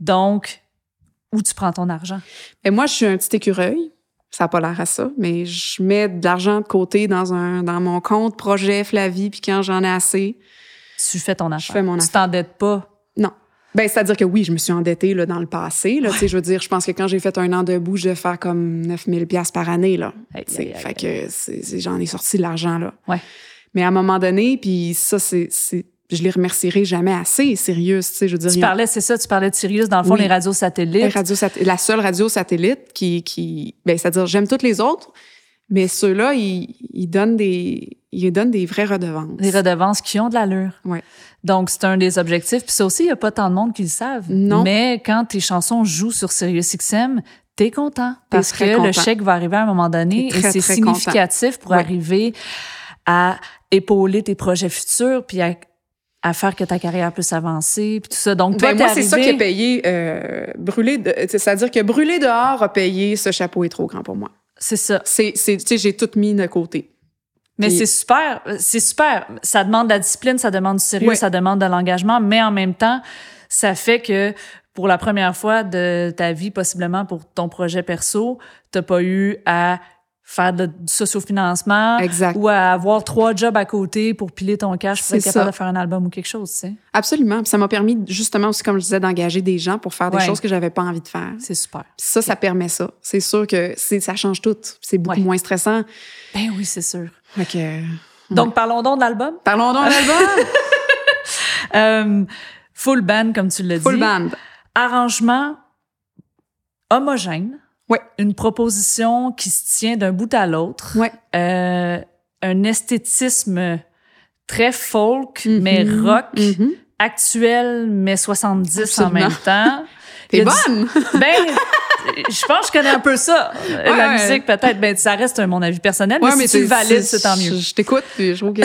Donc, où tu prends ton argent? Et moi, je suis un petit écureuil. Ça n'a pas l'air à ça, mais je mets de l'argent de côté dans un dans mon compte projet Flavie, puis quand j'en ai assez, Tu fais ton affaire. fais mon tu affaire. t'endettes pas. non. Ben, c'est-à-dire que oui, je me suis endettée là, dans le passé. Là, Tu sais, Je veux dire, je pense que quand j'ai fait un an debout, je vais faire comme 9000 pièces par année. Là, Aïe, Tu sais, aïe, aïe, fait que j'en ai sorti de l'argent. là. Ouais. Mais à un moment donné, puis ça, c'est- je les remercierai jamais assez, sérieux. Tu sais, je veux dire, Tu parlais, c'est ça, tu parlais de Sirius, dans le fond, Oui. les radios satellites. les radios sat- la seule radio satellite qui, qui ben, c'est-à-dire, j'aime toutes les autres, mais ceux-là, ils, ils donnent des, ils donnent des vraies redevances. Des redevances qui ont de l'allure. Ouais. Donc, c'est un des objectifs. Puis ça aussi, il n'y a pas tant de monde qui le savent. Non. Mais quand tes chansons jouent sur SiriusXM, t'es content. Parce que le chèque va arriver à un moment donné et c'est significatif pour arriver à épauler tes projets futurs puis à, à faire que ta carrière puisse avancer puis tout ça. Donc, toi, Ben, moi, c'est ça qui est payé. Euh, brûler, c'est-à-dire que brûler dehors a payé ce chapeau est trop grand pour moi. C'est ça. C'est, c'est, tu sais, j'ai tout mis de côté. Mais c'est super, c'est super. Ça demande de la discipline, ça demande du sérieux, ça demande de l'engagement, mais en même temps, ça fait que pour la première fois de ta vie, possiblement pour ton projet perso, t'as pas eu à faire de- du sociofinancement Exact. ou à avoir trois jobs à côté pour piler ton cash pour être capable ça. de faire un album ou quelque chose, tu sais. Absolument. Puis ça m'a permis, justement, aussi, comme je disais, d'engager des gens pour faire des Ouais. choses que j'avais pas envie de faire. C'est super. Puis ça, ça permet ça. C'est sûr que ça change tout. C'est beaucoup Ouais. moins stressant. Ben oui, c'est sûr. Que, Donc, parlons donc de l'album. parlons donc d'album. *laughs* Euh, full band, comme tu l'as dit. Full band. arrangement homogène. Ouais. Une proposition qui se tient d'un bout à l'autre. Ouais. Euh, un esthétisme très folk, mais Mhm. rock, Mhm. actuel, mais 70 Absolument. en même temps. T'es du- bonne! Ben, *laughs* je pense que je connais un peu ça. La musique, peut-être. Ben, ça reste mon avis personnel, Ouais, mais si tu le valides, c'est- tant mieux. Je, je t'écoute, puis je trouve que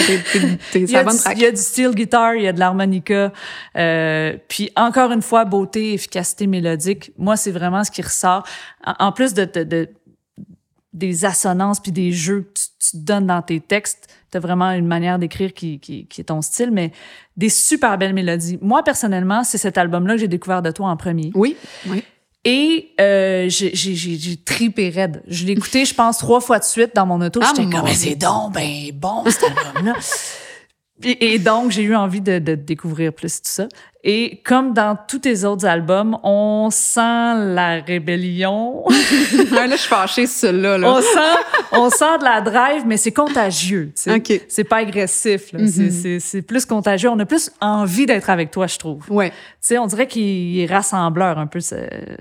t'es, la a bonne track. il y a du steel guitar, il y a de l'harmonica. Euh, puis encore une fois, beauté, efficacité mélodique. Moi, c'est vraiment ce qui ressort. En, en plus de, de- de- des assonances puis des jeux que tu, tu donnes dans tes textes, tu as vraiment une manière d'écrire qui, qui, qui est ton style, mais des super belles mélodies. Moi, personnellement, c'est cet album-là que j'ai découvert de toi en premier. Oui, oui. Et euh, j'ai tripé raide. Je l'ai écouté, je pense, trois fois de suite dans mon auto. Ah, J'étais comme, c'est donc ben bon, cet album-là. *laughs* Et, et donc, j'ai eu envie de, de découvrir plus tout ça. Et comme dans tous tes autres albums, on sent la rébellion. *laughs* Là, je suis fâchée celui-là. Là. on sent, on sent de la drive, mais c'est contagieux. tu sais. OK. C'est pas agressif. là. C'est- plus contagieux. On a plus envie d'être avec toi, je trouve. Ouais. On dirait qu'il est rassembleur un peu ce-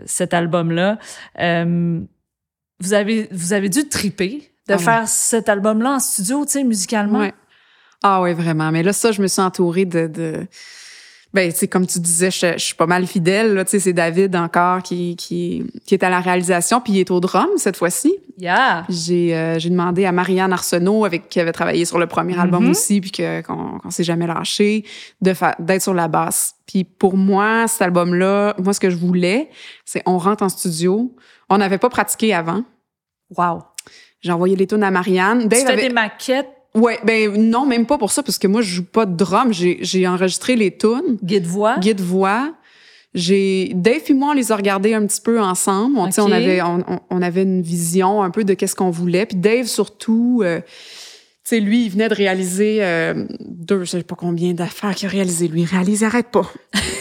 cet album-là. Euh, vous avez vous avez dû triper de Ah ouais. faire cet album-là en studio, musicalement? Ouais. Ah oui, vraiment. Mais là, ça, je me suis entourée de... de... Ben, tu sais, comme tu disais, je, je suis pas mal fidèle. Tu sais, c'est David encore qui, qui, qui est à la réalisation, puis il est au drum cette fois-ci. Yeah. J'ai euh, j'ai demandé à Marianne Arsenault, avec qui avait travaillé sur le premier album Mhm. aussi, puis que- qu'on qu'on s'est jamais lâché, de d'être sur la basse. Puis pour moi, cet album-là, moi, ce que je voulais, c'est on rentre en studio. On n'avait pas pratiqué avant. Wow. J'ai envoyé les tunes à Marianne. Tu Dave fais avait- des maquettes, Ouais, ben non, même pas pour ça, parce que moi, je joue pas de drum. J'ai enregistré les tunes, guide-voix. guide voix. J'ai Dave et moi, on les a regardés un petit peu ensemble. On, tu sais, Ok. on avait on, on- avait une vision un peu de qu'est-ce qu'on voulait. Puis Dave surtout, euh, tu sais, lui, il venait de réaliser euh, deux, je sais pas combien d'affaires qu'il a réalisé. Lui, il réalise, il arrête pas,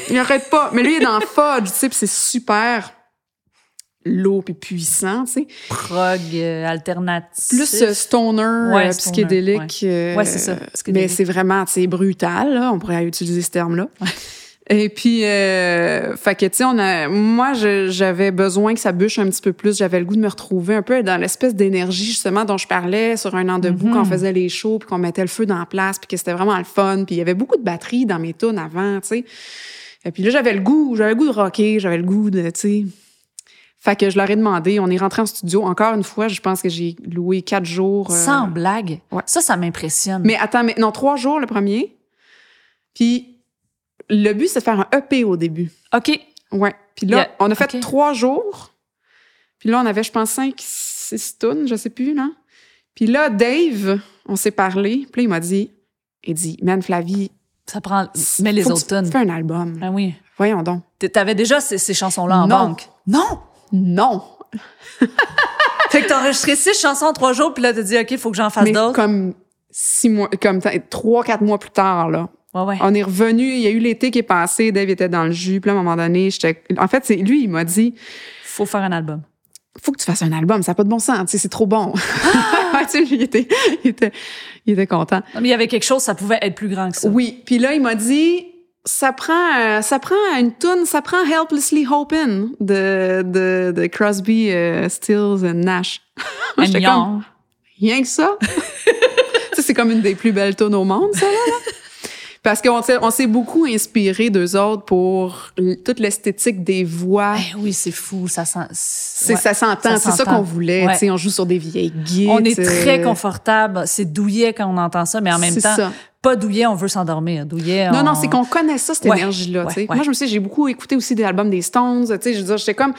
il arrête pas. Mais lui, il est dans Fudge, tu sais, c'est super lourd puis puissant, tu sais. prog euh, alternatif. Plus euh, stoner, Ouais, euh, psychédélique. euh, Ouais, c'est ça, Mais c'est vraiment, c'est brutal, là. On pourrait utiliser ce terme-là. Et puis, euh, fait que, tu sais, on a, moi, j'avais besoin que ça bûche un petit peu plus. J'avais le goût de me retrouver un peu dans l'espèce d'énergie, justement, dont je parlais sur un an debout, Mhm. quand on faisait les shows, puis qu'on mettait le feu dans la place, puis que c'était vraiment le fun. Puis il y avait beaucoup de batterie dans mes tunes avant, tu sais. Et puis là, j'avais le goût, j'avais le goût de rocker, j'avais le goût de, tu sais. Fait que je leur ai demandé, on est rentré en studio. Encore une fois, je pense que j'ai loué quatre jours. euh, Sans blague? ouais. Ça, ça m'impressionne. Mais attends, mais non, trois jours le premier. Puis le but, c'est de faire un EP au début. OK. Ouais. Puis là, Yeah, on a fait trois jours. Puis là, on avait, je pense, cinq, six tonnes, je sais plus, là. Puis là, Dave, on s'est parlé. Puis là, il m'a dit, il dit, man, Flavie, Ça prend. Mais les autres tu. Fais un album. Ah oui. Voyons donc. T'avais déjà ces, ces chansons-là en Non. banque? Non! Non. *laughs* Fait que t'as enregistré six chansons en trois jours, puis là, t'as dit, OK, faut que j'en fasse d'autres. comme six mois, comme trois, quatre mois plus tard, là. Ouais, ouais. On est revenu, il y a eu l'été qui est passé, Dave était dans le jus, puis là, à un moment donné, j'étais. En fait, c'est lui, il m'a dit Faut faire un album. faut que tu fasses un album, ça n'a pas de bon sens, tu sais, c'est trop bon. Ah! *laughs* tu sais, lui, il était, il était, il était content. Non, mais il y avait quelque chose, ça pouvait être plus grand que ça. Oui, puis là, il m'a dit ça prend, euh, ça prend une tune, ça prend Helplessly Hopin' de, de, de Crosby, euh, Stills and Nash. *laughs* And Young. comme, rien que ça. *laughs* ça, c'est comme une des plus belles tunes au monde, ça, là. Parce qu'on s'est, on s'est beaucoup inspiré d'eux autres pour toute l'esthétique des voix. Eh oui, c'est fou, ça sent. C'est, ouais. ça s'entend, ça c'est ça s'entend. qu'on voulait. Ouais. On joue sur des vieilles guides. On est très confortable. C'est douillet quand on entend ça, mais en même temps, ça. pas douillet, on veut s'endormir. Douillet, Non, on... non, c'est qu'on connaît ça, cette Ouais, énergie-là. ouais, ouais. Moi, je me sais, j'ai beaucoup écouté aussi des albums des Stones. tu sais, Je veux dire, j'étais comme.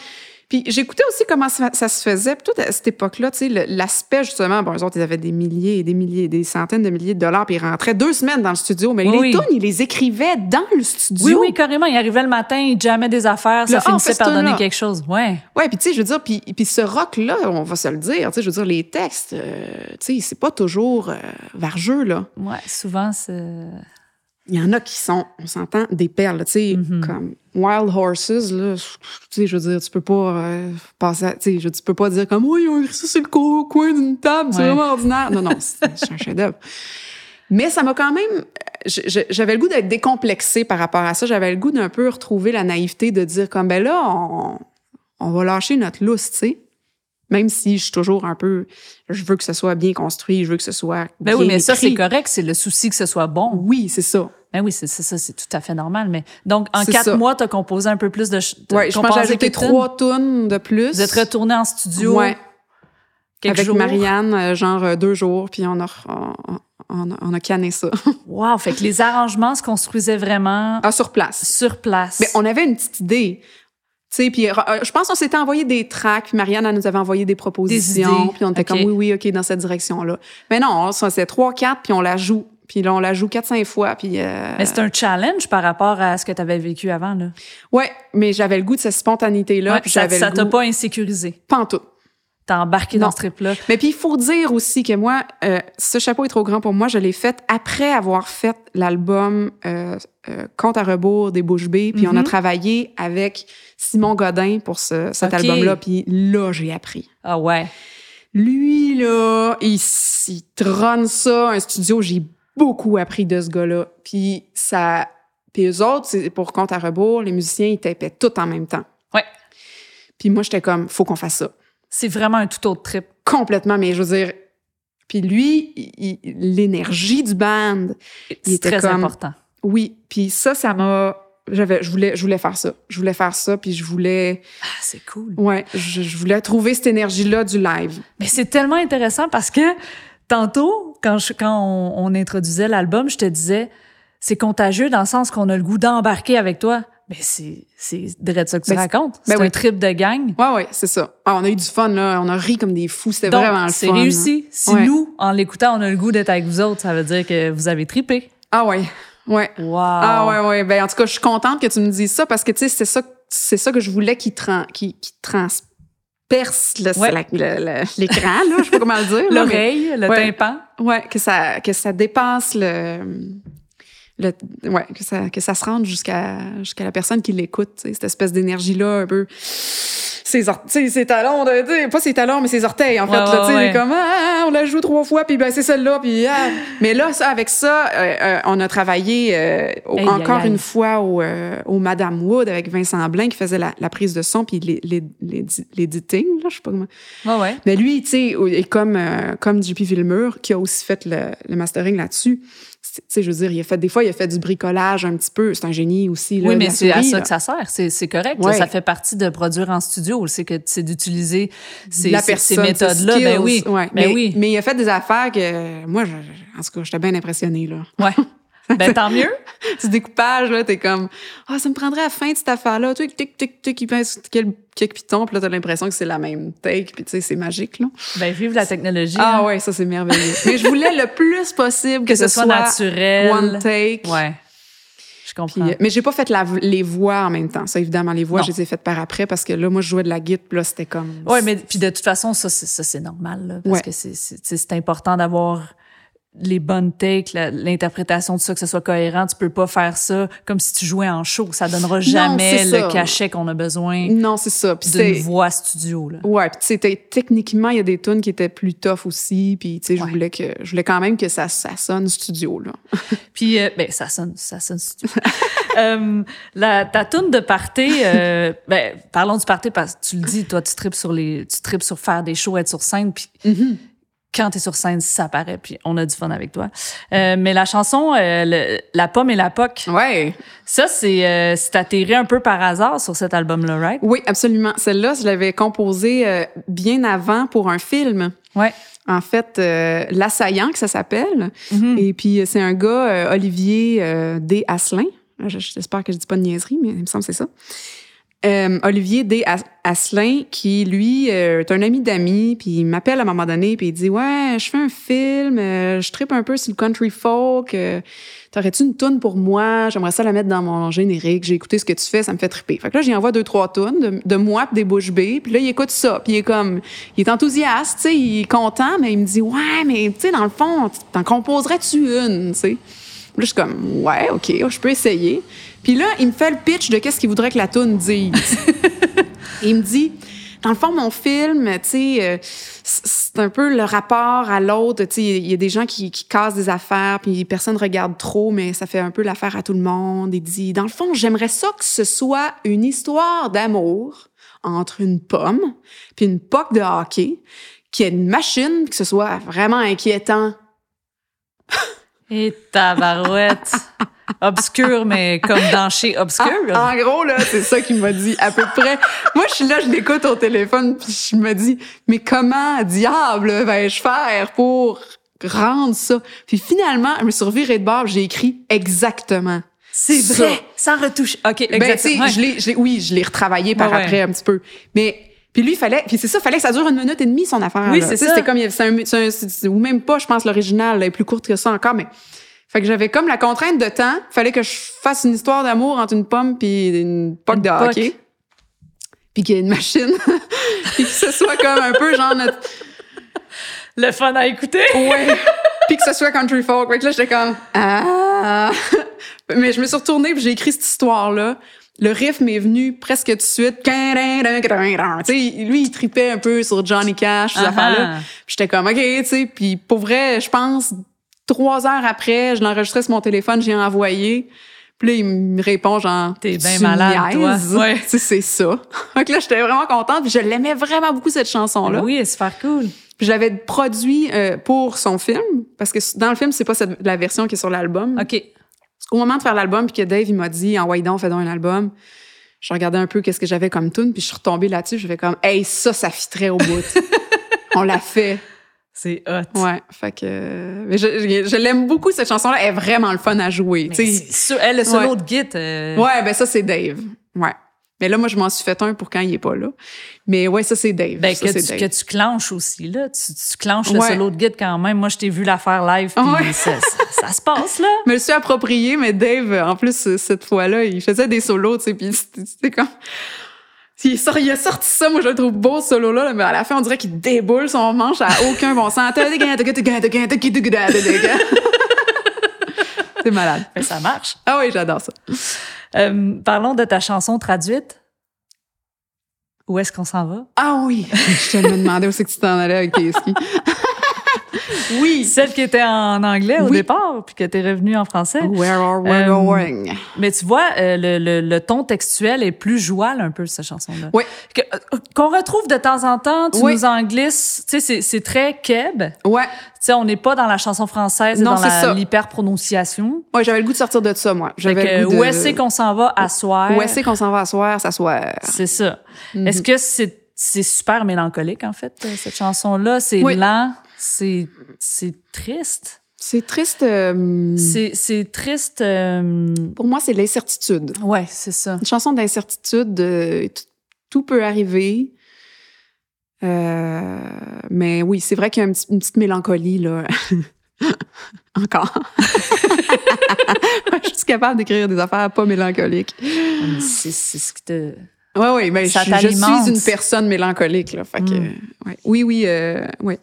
Puis j'écoutais aussi comment ça, ça se faisait. Puis tout à cette époque-là, tu sais, l'aspect, justement, bon, eux autres, ils avaient des milliers et des milliers, des centaines de milliers de dollars, puis ils rentraient deux semaines dans le studio. Mais Oui, les tunes, ils les écrivaient dans le studio. Oui, oui, carrément. Il arrivait le matin, il jammait des affaires, ça Le- ah, finissait par donner quelque chose. Ouais. Ouais, puis tu sais, je veux dire, puis, puis ce rock-là, on va se le dire, tu sais, je veux dire, les textes, euh, tu sais, c'est pas toujours euh, vargeux, là. Ouais, souvent, c'est. Il y en a qui sont, on s'entend, des perles, tu sais, Mhm. comme Wild Horses, là, tu sais, je veux dire, tu peux pas euh, passer, à- tu sais, je- tu peux pas dire comme, oui, ils ont écrit ça sur le co- coin d'une table, c'est Ouais. vraiment ordinaire. Non, non, c'est un chef-d'œuvre. Mais ça m'a quand même, j'avais le goût d'être décomplexée par rapport à ça. J'avais le goût d'un peu retrouver la naïveté de dire comme, ben là, on, on va lâcher notre lousse, tu sais. Même si je suis toujours un peu, je veux que ce soit bien construit, je veux que ce soit Ben oui, mais ça, c'est correct. C'est le souci que ce soit bon. Oui, c'est ça. Ben oui, c'est ça, c'est tout à fait normal. Mais donc, en quatre ça. mois, t'as composé un peu plus de. Ouais, je pense que j'ai ajouté trois tunes de plus. Vous êtes retourné en studio? Ouais, quelques avec jours? Marianne, euh, genre euh, deux jours, puis on a, on, on, on a canné ça. *laughs* Wow, fait que les arrangements se construisaient vraiment ah, sur place. sur place. Mais on avait une petite idée. Tu sais, puis euh, je pense qu'on s'était envoyé des tracks, puis Marianne, elle nous avait envoyé des propositions, puis on était comme oui, oui, OK, dans cette direction-là. Mais non, ça, c'est trois, quatre, puis on la joue. Puis là, on la joue quatre, cinq fois, puis... euh, Mais c'est un challenge par rapport à ce que tu avais vécu avant. Là. Ouais, mais j'avais le goût de cette spontanéité-là, Ouais, puis ça ça t'a goût... pas insécurisé. Pas en tout. T'as embarqué Non. dans ce trip-là. Mais puis il faut dire aussi que moi, euh, ce chapeau est trop grand pour moi. Je l'ai fait après avoir fait l'album euh, euh, Compte à rebours des Bouches Bées. Puis on a Mhm. travaillé avec Simon Godin pour ce, cet album-là. Puis là, j'ai appris. Ah ouais. Lui, là, il, il trône ça, un studio. J'ai beaucoup appris de ce gars-là. Puis ça... Puis eux autres, pour Compte à rebours, les musiciens, ils tapaient tout en même temps. Ouais. Puis moi, j'étais comme, faut qu'on fasse ça C'est vraiment un tout autre trip. complètement, mais je veux dire. Puis lui, l'énergie du band, C'est très comme- important. oui. Puis ça, ça m'a. J'avais, je voulais, je voulais faire ça. Je voulais faire ça, puis je voulais, Ah, c'est cool. ouais, je, je voulais trouver cette énergie-là du live. Mais c'est tellement intéressant parce que tantôt, quand, je, quand on, on introduisait l'album, je te disais, c'est contagieux dans le sens qu'on a le goût d'embarquer avec toi. Mais c'est, c'est de ça que tu Ben, racontes. ben c'est oui. un trip de gang. Ouais, ouais, c'est ça. Ah, on a eu du fun là, on a ri comme des fous. C'était vraiment le c'est fun. réussi. Si Ouais. nous, en l'écoutant, on a le goût d'être avec vous autres, ça veut dire que vous avez tripé. Ah ouais, ouais. Wow. Ah ouais, ouais. Ben en tout cas, je suis contente que tu me dises ça parce que tu sais, c'est ça, c'est ça que je voulais qui tran, qui, qui transperce Ouais. le- l'écran là, je sais pas comment le dire. L'oreille, le Ouais. tympan. Ouais, que ça, que ça dépasse le. Le ouais, que ça, que ça se rende jusqu'à jusqu'à la personne qui l'écoute, tu sais, cette espèce d'énergie-là, un peu. Ses, ses talons, de- pas ses talons, mais ses orteils, en fait. Ouais, là, tu sais, ouais, ouais. comme, ah, on la joue trois fois, puis ben, c'est celle-là, puis ah. Mais là, ça, avec ça, euh, euh, on a travaillé euh, au- encore aïe, une fois au, euh, au Madame Wood avec Vincent Blain qui faisait la, la prise de son, puis les, là, je sais pas comment. Ouais, ouais. Mais lui, tu sais, est comme, comme JP Villemur, qui a aussi fait le, le mastering là-dessus, sais, je veux dire, il a fait, des fois, il a fait du bricolage un petit peu. C'est un génie aussi. Là, oui, mais c'est à ça là. que ça sert. C'est c'est correct. là. Ouais. Ça fait partie de produire en studio. C'est que c'est d'utiliser ces, méthodes-là. Ben oui. Ouais. Ben mais, oui. mais il a fait des affaires que, moi, je- en tout cas, j'étais bien impressionnée, là. Ouais. *laughs* *laughs* Ben tant mieux. Ce découpage, là, t'es comme, ah, ça me prendrait à la fin de cette affaire-là. Tic, tic, tic, tic, il pince quel- quelques pitons, puis là, t'as l'impression que c'est la même take, puis tu sais, c'est magique, là. Ben vive la technologie. Ah hein. ouais, ça, c'est merveilleux. mais je voulais le plus possible Que ce soit naturel. One take. Ouais. Je comprends. Puis, euh, mais j'ai pas fait la- les voix en même temps. Ça, évidemment, les voix, Non. je les ai faites par après parce que là, moi, je jouais de la guitare, puis là, c'était comme. Oui, mais puis de toute façon, ça, c'est, normal, là, parce Ouais. que tu c'est important d'avoir les bonnes takes, l'interprétation de ça, que ce soit cohérent. Tu peux pas faire ça comme si tu jouais en show. Ça donnera jamais le ça. cachet qu'on a besoin Non, c'est ça. D'une voix studio. Là. Ouais, puis techniquement, il y a des tunes qui étaient plus tough aussi, puis tu sais, je voulais que je voulais quand même que ça, ça sonne studio là. *laughs* Puis, euh, ben, ça sonne, ça sonne studio. *laughs* Euh, la, ta tune de party, euh, ben, parlons du party parce que tu le dis, toi, tu tripes sur les, tu tripes sur faire des shows, être sur scène, puis quand t'es sur scène, ça paraît, puis on a du fun avec toi. Euh, mais la chanson, euh, le- La pomme et la poque, Ouais. ça, c'est, euh, c'est atterri un peu par hasard sur cet album-là, right? Oui, absolument. Celle-là, je l'avais composée euh, bien avant pour un film. Ouais. En fait, euh, L'Assaillant, que ça s'appelle. Mhm. Et puis, euh, c'est un gars, euh, Olivier euh, D. Asselin. Je- J'espère que je dis pas de niaiserie, mais il me semble que c'est ça. Euh, Olivier D. As- Asselin, qui, lui, euh, est un ami d'amis, puis il m'appelle à un moment donné, puis il dit « Ouais, je fais un film, euh, je tripe un peu sur le country folk, euh, t'aurais-tu une toune pour moi? J'aimerais ça la mettre dans mon générique, j'ai écouté ce que tu fais, ça me fait triper. » Fait que là, j'y envoie deux, trois tounes de, de moi pis des bouches bées, puis là, il écoute ça, puis il est comme... Il est enthousiaste, tu sais, il est content, mais il me dit « Ouais, mais tu sais, dans le fond, t'en composerais-tu une, tu sais? » Là, je suis comme, ouais, OK, je peux essayer. Puis là, il me fait le pitch de qu'est-ce qu'il voudrait que la toune dise. *laughs* Il me dit, dans le fond, mon film, tu sais, euh, c'est un peu le rapport à l'autre. Tu sais, il y a des gens qui, qui cassent des affaires, puis personne regarde trop, mais ça fait un peu l'affaire à tout le monde. Il dit, dans le fond, j'aimerais ça que ce soit une histoire d'amour entre une pomme puis une poque de hockey, qui ait une machine, que ce soit vraiment inquiétant Et tabarouette. *laughs* Obscur, mais comme dans chez Obscur. Ah, en gros, là, c'est ça qu'il m'a dit à peu près. Moi, je suis là, je l'écoute au téléphone, puis je me dis, mais comment, diable, vais-je faire pour rendre ça? Puis finalement, je me suis revirée de bord, j'ai écrit exactement. c'est vrai, sans retouche. OK, Ben, tu sais, exactement. je l'ai, je l'ai- oui, je l'ai retravaillé par Ouais, ouais. après un petit peu. Mais, puis lui, il fallait, puis c'est ça, fallait que ça dure une minute et demie, son affaire. Oui, c'est ça. C'était comme, c'est un, c'est un- c'est- ou même pas, je pense, l'original, est plus courte que ça encore, mais. Fait que j'avais comme la contrainte de temps. Fallait que je fasse une histoire d'amour entre une pomme puis une poque de hockey. Puis qu'il y ait une machine. *laughs* puis que ce soit comme un peu genre notre... Le fun à écouter. Ouais. puis que ce soit country folk. Fait que là, j'étais comme... Ah! Mais je me suis retournée puis j'ai écrit cette histoire-là. Le riff m'est venu presque tout de suite. Tu sais, lui, il tripait un peu sur Johnny Cash, ces affaires-là. j'étais comme, OK, tu sais. Puis pour vrai, je pense, trois heures après, je l'enregistrais sur mon téléphone, j'ai envoyé. Puis là, il me répond genre... T'es bien malade, toi. Ouais. Tu sais, c'est ça. *laughs* Donc là, j'étais vraiment contente. Puis je l'aimais vraiment beaucoup, cette chanson-là. Oui, c'est super cool. Puis je l'avais produit euh, pour son film. Parce que dans le film, c'est pas cette- la version qui est sur l'album. OK. Au moment de faire l'album, puis que Dave, il m'a dit, envoie donc, fais donc un album. Je regardais un peu qu'est-ce que j'avais comme tune, puis je suis retombée là-dessus. Je fais comme, hey, ça, ça fitterait au bout. *laughs* On l'a fait. C'est hot. Ouais, fait que. Mais je, je- je l'aime beaucoup, cette chanson-là. Elle est vraiment le fun à jouer. Mais elle, le solo Ouais. de Git. euh, Ouais, ben ça, c'est Dave. Ouais. Mais là, moi, je m'en suis fait un pour quand il est pas là. Mais ouais, ça, c'est Dave. Ben, Ça, que, tu, Dave. que tu clenches aussi, là. Tu, tu clenches le solo de Git quand même. Moi, je t'ai vu la faire live, puis Ouais. ça, ça- ça se passe, là. *laughs* Je me le suis approprié, mais Dave, en plus, euh, cette fois-là, il faisait des solos, tu sais, puis c'était comme... Il, sort- il a sorti ça, moi je le trouve beau ce solo-là, là, mais à la fin on dirait qu'il déboule son manche à aucun bon sens. *laughs* C'est malade. Ben, ça marche. Ah oui, j'adore ça. Euh, parlons de ta chanson traduite. Où est-ce qu'on s'en va? Ah oui, *laughs* je te demandais où c'est que tu t'en allais avec tes skis. *laughs* Oui. Celle qui était en anglais au départ, puis que t'es revenue en français. Where are we Euh, going? Mais tu vois, euh, le, le, le ton textuel est plus joual un peu, cette chanson-là. Oui. Euh, Qu'on retrouve de temps en temps, tu Oui. nous en glisses. Tu sais, c'est- c'est très keb. Tu Ouais. sais, on n'est pas dans la chanson française Non, dans c'est l'hyper-prononciation. Ouais, j'avais le goût de sortir de ça, moi. J'avais que le goût de... où est-ce qu'on s'en va à soir? Où est-ce qu'on s'en va à soir, s'asseoir? C'est ça. Mhm. Est-ce que c'est c'est super mélancolique, en fait, cette chanson-là? C'est Oui. lent, c'est c'est triste. C'est triste. euh, C'est c'est triste. euh, Pour moi, c'est l'incertitude. Ouais, c'est ça. Une chanson d'incertitude. euh, tout peut arriver. Euh, mais oui, c'est vrai qu'il y a un petit- une petite mélancolie, là. *laughs* Encore. *laughs* je suis capable d'écrire des affaires pas mélancoliques. C'est c'est ce qui te. Oui, oui, mais je, je suis une personne mélancolique, là. Fait que, Mm. ouais. Oui, oui, euh, ouais.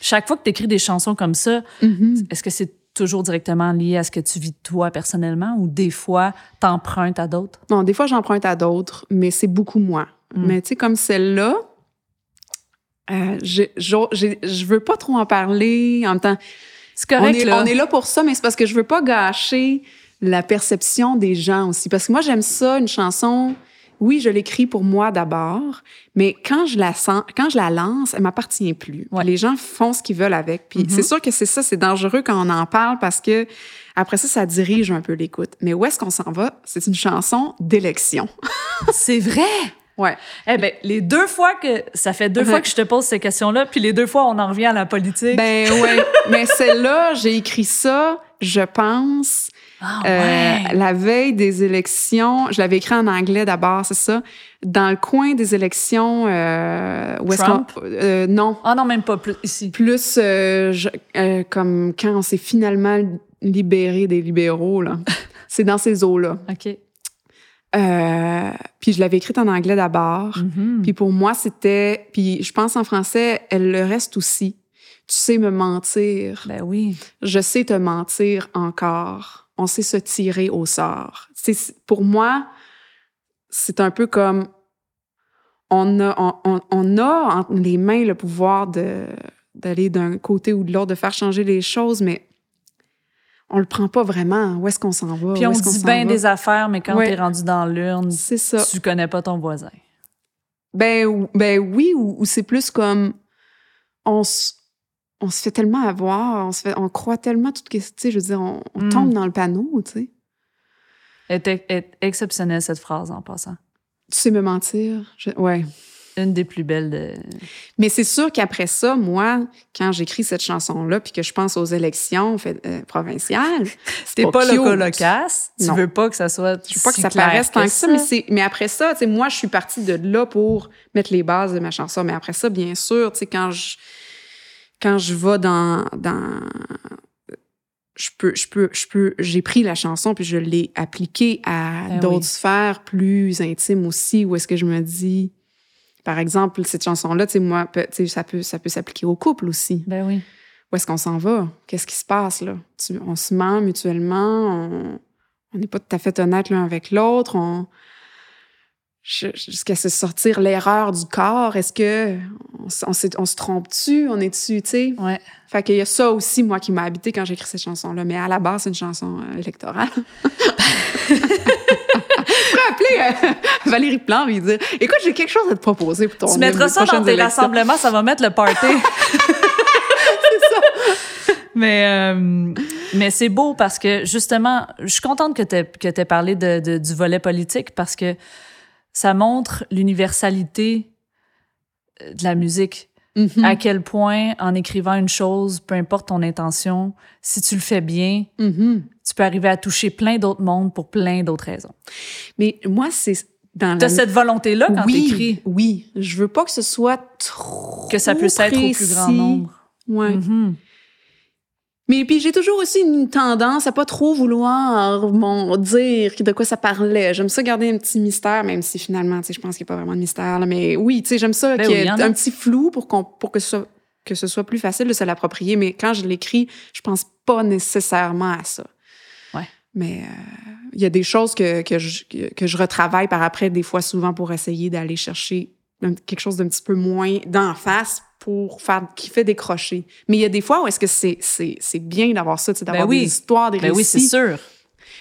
Chaque fois que tu écris des chansons comme ça, Mhm. est-ce que c'est toujours directement lié à ce que tu vis toi personnellement ou des fois t'empruntes à d'autres? Bon, des fois, j'emprunte à d'autres, mais c'est beaucoup moins. Mm. Mais tu sais, comme celle-là, euh, je veux pas trop en parler. En même temps, C'est on correct, est, là. on est là pour ça, mais c'est parce que je veux pas gâcher la perception des gens aussi. Parce que moi, j'aime ça, une chanson. Oui, je l'écris pour moi d'abord, mais quand je la sens, quand je la lance, elle m'appartient plus. Ouais. Les gens font ce qu'ils veulent avec. Puis Mhm. c'est sûr que c'est ça, c'est dangereux quand on en parle parce que après ça, ça dirige un peu l'écoute. Mais où est-ce qu'on s'en va? C'est une chanson d'élection. *laughs* C'est vrai! Ouais. Eh ben, les deux fois que... Ça fait deux Ouais. fois que je te pose ces questions-là, puis les deux fois, on en revient à la politique. Ben ouais. Mais celle-là, j'ai écrit ça, je pense, ah, euh, la veille des élections. Je l'avais écrit en anglais d'abord, c'est ça. Dans le coin des élections, euh, où est-ce qu'on... euh, non. Ah non, même pas plus ici. Plus euh, je- comme quand on s'est finalement libéré des libéraux, là. *laughs* c'est dans ces eaux-là. OK. Euh, puis je l'avais écrite en anglais d'abord. Mhm. Puis pour moi, c'était... Puis je pense en français, elle le reste aussi. Tu sais me mentir. Ben oui. Je sais te mentir encore. On sait se tirer au sort. C'est, pour moi, c'est un peu comme on a, on, on- a entre les mains le pouvoir de, d'aller d'un côté ou de l'autre, de faire changer les choses, mais on le prend pas vraiment. Où est-ce qu'on s'en va? Puis on dit bien des affaires, mais quand Ouais. t'es rendu dans l'urne, C'est ça. tu connais pas ton voisin. Ben, ben oui, ou, ou c'est plus comme on se, on se fait tellement avoir, on se fait, on croit tellement tout ce que, je veux dire, on, on Mm. tombe dans le panneau, tu sais. Elle est, est exceptionnelle, cette phrase, en passant. Tu sais me mentir. Je- ouais. Une des plus belles de... Mais c'est sûr qu'après ça, moi, quand j'écris cette chanson-là, puis que je pense aux élections fait- euh, provinciales, *laughs* T'es pas pas cute. loco-locace. Tu Non. veux pas que ça soit je veux pas que ça paraisse tant que ça, mais, mais après ça, tu sais, moi, je suis partie de là pour mettre les bases de ma chanson. Mais après ça, bien sûr, tu sais, quand je, quand je vais dans, dans, je peux, je peux, je peux, j'ai pris la chanson puis je l'ai appliquée à Ben d'autres oui. sphères plus intimes aussi, où est-ce que je me dis, par exemple, cette chanson-là, tu sais, moi, ça peut, ça peut s'appliquer au couple aussi. Ben oui. Où est-ce qu'on s'en va? Qu'est-ce qui se passe là? Tu- on se ment mutuellement, on n'est pas tout à fait honnête l'un avec l'autre, on jusqu'à se sortir l'erreur du corps. Est-ce que on, se trompe-tu? On est-tu, tu sais? Ouais. Fait qu'il y a ça aussi, moi, qui m'a habité quand j'ai écrit cette chanson-là. Mais à la base, c'est une chanson euh, électorale. *laughs* Appeler euh, Valérie Plante et dire Écoute, j'ai quelque chose à te proposer pour ton Tu mettras ça dans tes élections. rassemblements, ça va mettre le party. *laughs* c'est ça. *laughs* Mais, euh, mais c'est beau parce que, justement, je suis contente que tu aies, parlé de, de- du volet politique parce que ça montre l'universalité euh, de la musique. Mhm. À quel point, en écrivant une chose, peu importe ton intention, si tu le fais bien, Mhm. tu peux arriver à toucher plein d'autres mondes pour plein d'autres raisons. Mais moi, c'est dans as la... cette volonté-là quand oui, t'écris, Oui, je veux pas que ce soit trop que ça puisse être au plus grand nombre. Ouais. Mhm. Mais puis j'ai toujours aussi une tendance à pas trop vouloir mon, dire de quoi ça parlait. J'aime ça garder un petit mystère, même si finalement, tu sais, je pense qu'il n'y a pas vraiment de mystère. Là, mais oui, tu sais, j'aime ça Ben qu'il y oui, ait y un petit flou pour qu'on, pour que ce soit que ce soit plus facile de se l'approprier. Mais quand je l'écris, je pense pas nécessairement à ça. Ouais. Mais euh, il y a des choses que, que, je, que, je retravaille par après, des fois souvent pour essayer d'aller chercher quelque chose d'un petit peu moins d'en face pour faire qui fait décrocher. Mais il y a des fois où est-ce que c'est c'est c'est bien d'avoir ça, sais, d'avoir Ben oui. des histoires, des Ben oui, c'est récits. sûr.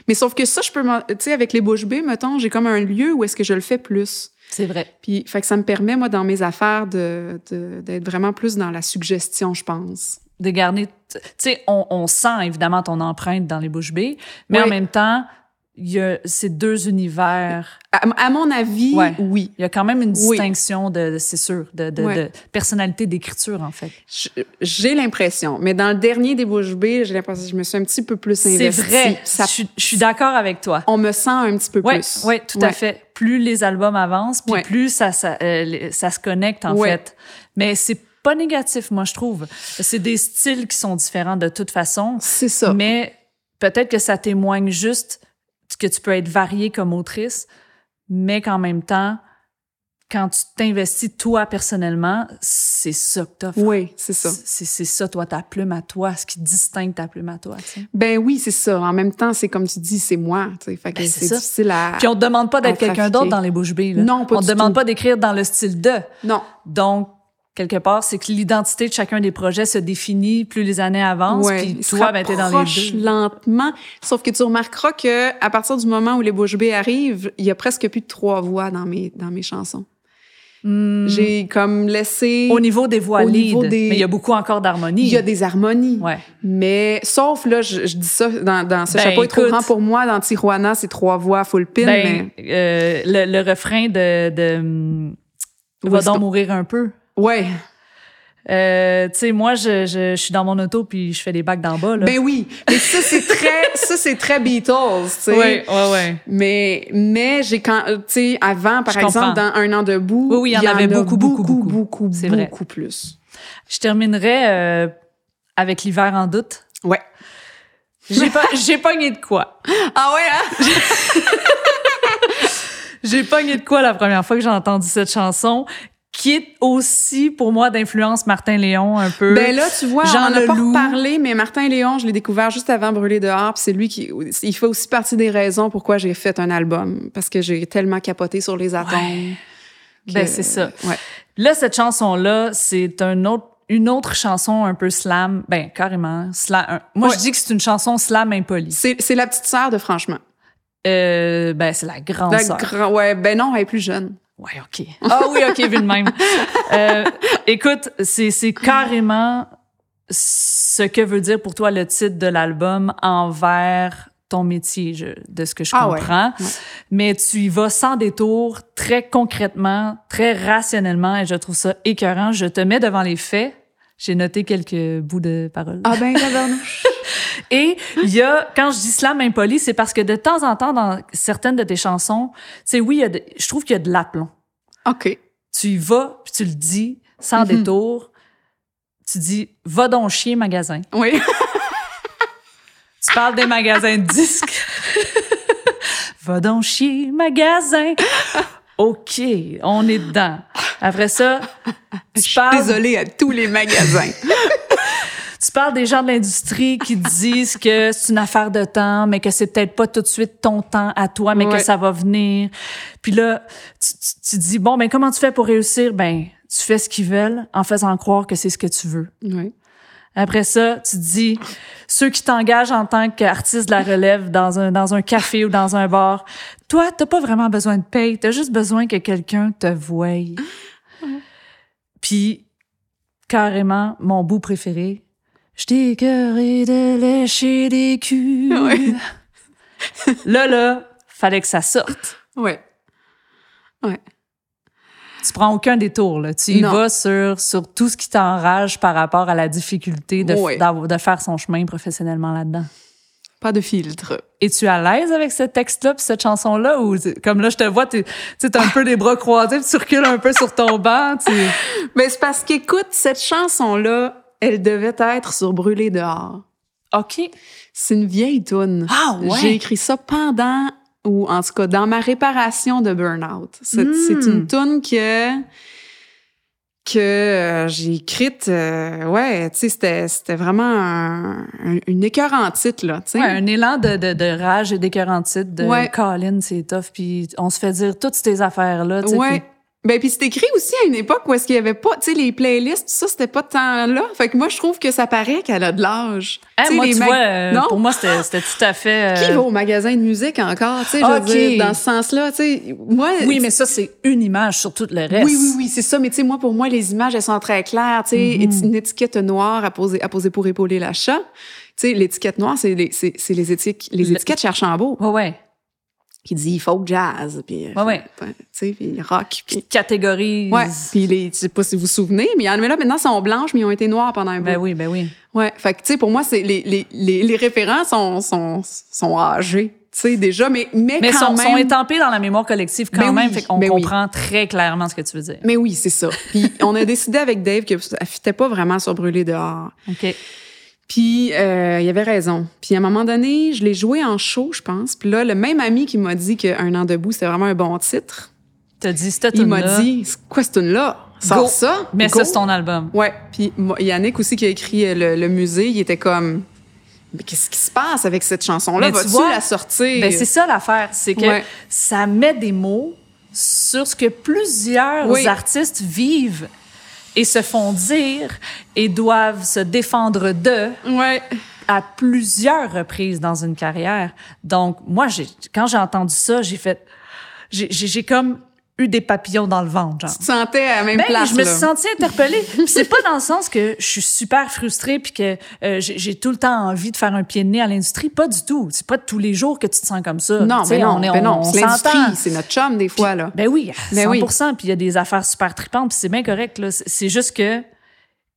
Mais sauf que ça, je peux, tu sais, avec les bouches bées, mettons, j'ai comme un lieu où est-ce que je le fais plus. C'est vrai. Puis, fait que ça me permet, moi, dans mes affaires, de de- d'être vraiment plus dans la suggestion, je pense. de garder. Tu sais, on, on sent évidemment ton empreinte dans les bouches bées, mais Oui. en même temps, il y a ces deux univers. À, à mon avis, Ouais. oui. Il y a quand même une Oui. distinction de, de- c'est sûr, de, de, Ouais. de personnalité d'écriture, en fait. J'ai l'impression. Mais dans le dernier des bouches bées, j'ai l'impression que je me suis un petit peu plus C'est investie. vrai. Ça, je, suis- je suis d'accord avec toi. on me sent un petit peu Oui, plus. ouais, tout Ouais. à fait. Plus les albums avancent, puis Ouais. plus ça, ça, euh, ça se connecte, en Ouais. fait. Mais c'est pas négatif, moi, je trouve. C'est des styles qui sont différents de toute façon. C'est ça. Mais peut-être que ça témoigne juste que tu peux être variée comme autrice, mais qu'en même temps, quand tu t'investis toi personnellement, c'est ça que t'offres. Oui, c'est ça. C'est c'est ça, toi, ta plume à toi, ce qui distingue ta plume à toi. Ben oui, c'est ça. En même temps, c'est comme tu dis, c'est moi. Fait que Ben, c'est c'est difficile à. Puis on te demande pas d'être quelqu'un d'autre dans les bouches bées. là. Non, pas On te demande tout. pas d'écrire dans le style de. Non. Donc, quelque part, c'est que l'identité de chacun des projets se définit plus les années avancent. Ouais, puis toi, ben, t'es dans les deux. lentement. Sauf que tu remarqueras que à partir du moment où les bouches bées arrivent, il y a presque plus de trois voix dans mes dans mes chansons. Hmm. J'ai comme laissé. Au niveau des voix lead, des- mais il y a beaucoup encore d'harmonie. Il y a des harmonies. Ouais. Mais sauf là, je, je dis ça dans, dans ce Ben, chapeau est trop grand pour moi. Dans Tijuana, c'est trois voix full pin. Ben, mais euh, le, le refrain de, de Va donc mourir un peu. Ouais. Euh, tu sais, moi, je, je, je suis dans mon auto puis je fais des bacs d'en bas. Là. Ben oui. Mais ça c'est très *laughs* ça c'est très Beatles. Tu sais. ouais, ouais, ouais. Mais, mais j'ai quand, tu sais, avant, par Je exemple, comprends. dans Un an debout, Oui, oui, il y en avait beaucoup, beaucoup, beaucoup, beaucoup. beaucoup, C'est vrai. beaucoup plus. Je terminerai euh, avec l'hiver en doute. Ouais. J'ai pas, j'ai pogné de quoi. Ah ouais, hein? *laughs* J'ai pogné de quoi la première fois que j'ai entendu cette chanson, qui est aussi pour moi d'influence Martin Léon un peu. Ben là, tu vois, Jean on en a pas reparlé, mais Martin Léon, je l'ai découvert juste avant Brûler dehors, puis c'est lui qui, il fait aussi partie des raisons pourquoi j'ai fait un album, parce que j'ai tellement capoté sur les atomes. que- Ben, c'est ça. Ouais. Là, cette chanson-là, c'est un autre, une autre chanson un peu slam. Ben, carrément. Slam, un- moi, Ouais. je dis que c'est une chanson slam impolie. C'est, c'est la petite sœur de Franchement. Euh, ben, c'est la grande La sœur. grand- ouais, ben non, elle est plus jeune. Ouais, OK. *laughs* Ah oui, OK, vu de même. Euh, écoute, c'est, c'est carrément ce que veut dire pour toi le titre de l'album envers ton métier, je- de ce que je Ah comprends. ouais. Mais tu y vas sans détour, très concrètement, très rationnellement, et je trouve ça écœurant. Je te mets devant les faits. J'ai noté quelques bouts de paroles. Ah ben. *laughs* Et il y a, quand je dis slam impoli, c'est parce que de temps en temps, dans certaines de tes chansons, sais, oui, il y a de- je trouve qu'il y a de l'aplomb. OK. Tu y vas, puis tu le dis sans Mhm. détour. Tu dis, va donc chier, magasin. Oui. *laughs* Tu parles des magasins de disques. *laughs* va donc chier, magasin. OK, on est dedans. Après ça, Je tu suis parles, désolée à tous les magasins. *laughs* tu parles des gens de l'industrie qui disent que c'est une affaire de temps, mais que c'est peut-être pas tout de suite ton temps à toi, mais que Ouais. ça va venir. Puis là, tu, tu- tu dis, bon, ben comment tu fais pour réussir? Ben, tu fais ce qu'ils veulent en faisant croire que c'est ce que tu veux. oui. Après ça, tu dis, ceux qui t'engagent en tant qu'artiste de la relève dans un, dans un café ou dans un bar, toi, t'as pas vraiment besoin de paye, t'as juste besoin que quelqu'un te voie. Puis, carrément, mon bout préféré, je t'ai écœuré de lécher des culs. *laughs* Ouais. *laughs* là, là, fallait que ça sorte. Ouais. Ouais. Tu prends aucun détour, là. Tu y Non. vas sur, sur tout ce qui t'enrage par rapport à la difficulté de, Ouais. de faire son chemin professionnellement là-dedans. Pas de filtre. Es-tu à l'aise avec ce texte-là puis cette chanson-là? Ou comme là je te vois tu t'as un peu les bras croisés tu recules un peu sur ton banc tu *laughs* Mais c'est parce qu'écoute, cette chanson-là, elle devait être sur Brûler dehors. OK C'est une vieille toune. Ah ouais? J'ai écrit ça pendant, ou en tout cas dans ma réparation de Burnout. C'est Mm. c'est une toune que que euh, j'ai écrite, euh, ouais, tu sais, c'était c'était vraiment un, un- une écœur en titre, là, tu sais. ouais, un élan de, de, de rage et d'écœurantite de Ouais. Colin c'est tough puis on se fait dire toutes ces affaires là tu sais Ouais. Ben puis c'est écrit aussi à une époque où est-ce qu'il y avait pas, tu sais, les playlists, tout ça, c'était pas tant là. Fait que moi, je trouve que ça paraît qu'elle a de l'âge. Sais, moi, les tu mag- vois, euh, Non? pour moi, c'était tout à fait... euh, Qui va au magasin de musique encore, tu sais, je veux Ok. dire, dans ce sens-là, tu sais, moi... Oui, mais ça, c'est une image sur tout le reste. Oui, oui, oui, c'est ça. Mais tu sais, moi, pour moi, les images, elles sont très claires. Tu sais, éti- une étiquette noire à poser, à poser pour épauler l'achat. Tu sais, l'étiquette noire, c'est les, c'est, c'est les, étiquettes, les Le- étiquettes Cherchambault Ouais, ouais. Qui dit folk jazz, puis... euh, Ouais, ouais. Tu sais, puis rock, puis... Catégorise. Ouais, puis les, je sais pas si vous vous souvenez, mais il y en a là maintenant sont blanches, mais ils ont été noires pendant un bout. Ben oui, ben oui. Ouais, fait que tu sais, pour moi, c'est les, les, les, les référents sont, sont, sont âgés, tu sais, déjà, mais, mais, Mais quand sont, même... sont étampés dans la mémoire collective quand Ben même, oui, fait qu'on ben oui. comprend très clairement ce que tu veux dire. Mais oui, c'est ça. Puis on a décidé avec Dave que ça fitait pas vraiment sur Brûler dehors. OK. Puis euh, il avait raison. Puis à un moment donné, je l'ai joué en show, je pense. Puis là, le même ami qui m'a dit qu'un an debout, c'était vraiment un bon titre, T'as dit, c'était il m'a dit, quoi cette tune-là? Sors Go. ça. Mais go. ça, c'est ton album. Ouais. Puis Yannick aussi qui a écrit euh, le, le musée, il était comme, mais qu'est-ce qui se passe avec cette chanson-là? Vas-tu la sortir? Ben, c'est ça l'affaire. C'est que Ouais. ça met des mots sur ce que plusieurs Oui. artistes vivent et se font dire et doivent se défendre de ouais. à plusieurs reprises dans une carrière. Donc, moi, j'ai, quand j'ai entendu ça, j'ai fait, j'ai, j'ai comme eu des papillons dans le ventre, genre. Tu te sentais à la même Ben, place, je me là. suis sentie interpellée. *laughs* C'est pas dans le sens que je suis super frustrée puis que euh, j'ai tout le temps envie de faire un pied de nez à l'industrie. Pas du tout. C'est pas tous les jours que tu te sens comme ça. Non, mais non, on est- ben on l'industrie, c'est notre chum des fois, là. Ben oui, Ben 100 oui. Puis il y a des affaires super tripantes, puis c'est bien correct. C'est- juste que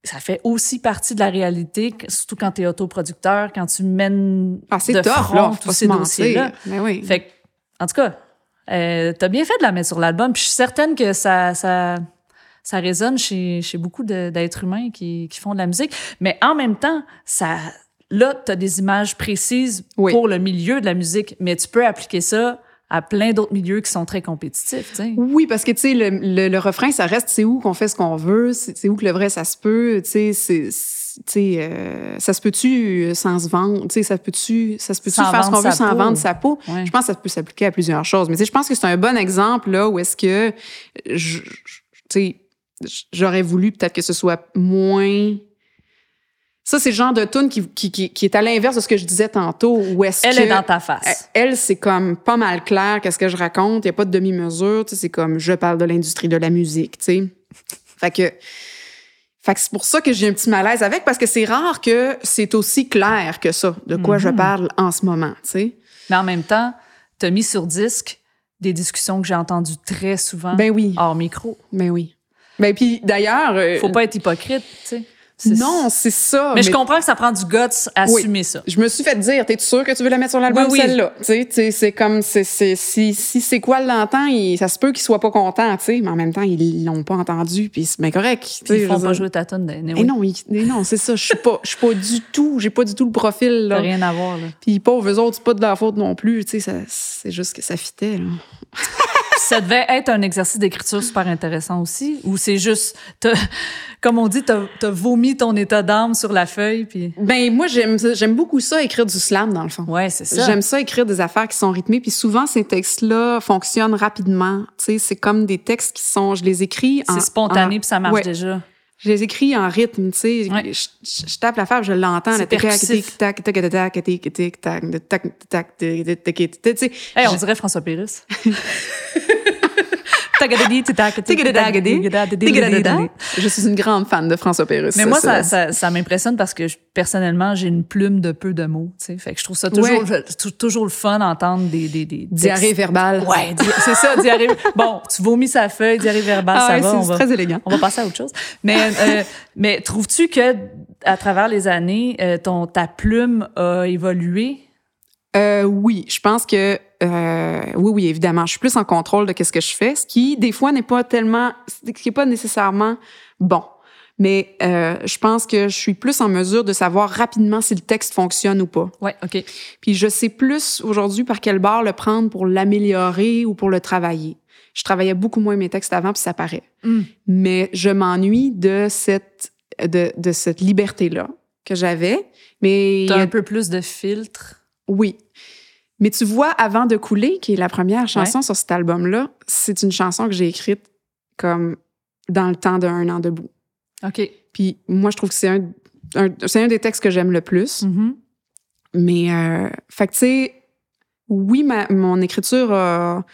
ça fait aussi partie de la réalité, surtout quand tu es autoproducteur, quand tu mènes Ah, c'est de tough, front là, tous ces dossiers-là. Ben oui. Fait en tout cas, euh, t'as bien fait de la mettre sur l'album. Puis je suis certaine que ça, ça, ça résonne chez, chez beaucoup d'êtres humains qui, qui font de la musique. Mais en même temps, ça, là, t'as des images précises Oui. pour le milieu de la musique, mais tu peux appliquer ça à plein d'autres milieux qui sont très compétitifs, tu. Oui, parce que, tu sais, le, le, le refrain, ça reste, c'est où qu'on fait ce qu'on veut, c'est où que le vrai, ça se peut, tu sais, c'est... euh, ça se peut-tu euh, sans se vendre? Ça peut-tu, ça se peut-tu faire ce qu'on veut sa sans peau. vendre sa peau? Ouais. Je pense que ça peut s'appliquer à plusieurs choses. Mais je pense que c'est un bon exemple, là, où est-ce que, j'aurais voulu peut-être que ce soit moins... Ça, c'est le genre de tune qui, qui, qui, qui est à l'inverse de ce que je disais tantôt, où est-ce Elle que... est dans ta face. Elle, c'est comme pas mal clair qu'est-ce que je raconte. Il n'y a pas de demi-mesure. C'est comme je parle de l'industrie de la musique, sais. Fait que, fait que c'est pour ça que j'ai un petit malaise avec, parce que c'est rare que c'est aussi clair que ça, de quoi je Mhm. parle en ce moment, tu sais. Mais en même temps, t'as mis sur disque des discussions que j'ai entendues très souvent Ben oui, hors micro. ben oui. Ben puis d'ailleurs... euh, Faut pas être hypocrite, tu sais. Non, c'est ça. Mais, je comprends que ça prend du guts à Oui. assumer ça. Je me suis fait dire, t'es sûr que tu veux la mettre sur l'album, Oui, oui. celle-là? C'est comme, c'est, si, si c'est quoi l'entend, ça se peut qu'il soit pas content, tu sais, mais en même temps, ils l'ont pas entendu, puis c'est bien correct. ils font pas dire. jouer ta tonne de Eh non, ils- eh non, c'est ça, je suis pas, je suis pas du tout, j'ai pas du tout le profil, là. rien à voir, là. Puis pauvres, eux autres, c'est pas de leur faute non plus, tu sais, ça- c'est juste que ça fitait, là. *laughs* ça devait être un exercice d'écriture super intéressant aussi, ou c'est juste, comme on dit, t'as as vomi ton état d'âme sur la feuille, puis Ben, moi, j'aime, j'aime beaucoup ça, écrire du slam, dans le fond. ouais, c'est ça. J'aime ça écrire des affaires qui sont rythmées, puis souvent ces textes-là fonctionnent rapidement. Tu sais, c'est comme des textes qui sont, je les écris. en- C'est spontané, en- puis ça marche ouais. déjà. Je les écris en rythme, tu sais. Ouais. Je, je- je tape l'affaire, je l'entends. C'est tic, tac, percussif. tic, tac, tac, tac, tac, tic, tic, tac, tac, tac, tac, tic, tic, tic, tic, tu sais. Hey, on Je- dirait François Pérus. Tagadadi, titak, Tigadadagadi, tigadadadi, tigadadada. Je suis une grande fan de François Pérus. Mais moi, ça, ça, ça m'impressionne parce que je- personnellement, j'ai une plume de peu de mots. Tu sais, fait que je trouve ça toujours, Ouais. je- tou- toujours le fun d'entendre des, des, des Diarrhée verbale. Ouais, di- c'est ça, diarrhée. Bon, tu vomis sa feuille, diarrhée verbale, Ah ça ouais, va. c'est- On c'est va, très élégant. on va passer à autre chose. Mais, euh, mais trouves-tu que à travers les années, euh, ton ta plume a évolué? Euh, oui, je pense que euh, oui, oui, évidemment, je suis plus en contrôle de qu'est-ce que je fais, ce qui des fois n'est pas tellement, ce qui est pas nécessairement bon. Mais euh, je pense que je suis plus en mesure de savoir rapidement si le texte fonctionne ou pas. Ouais, ok. Puis je sais plus aujourd'hui par quel bord le prendre pour l'améliorer ou pour le travailler. Je travaillais beaucoup moins mes textes avant, puis ça paraît. Mm. Mais je m'ennuie de cette de, de cette liberté là que j'avais. Mais T'as un peu plus de filtre. oui. Mais tu vois, Avant de couler, qui est la première chanson sur cet album-là, c'est une chanson que j'ai écrite comme dans le temps d'un an debout. OK. Puis moi, je trouve que c'est un, un- c'est un des textes que j'aime le plus. Mhm. Mais, euh, fait que, tu sais, oui, ma, mon écriture a,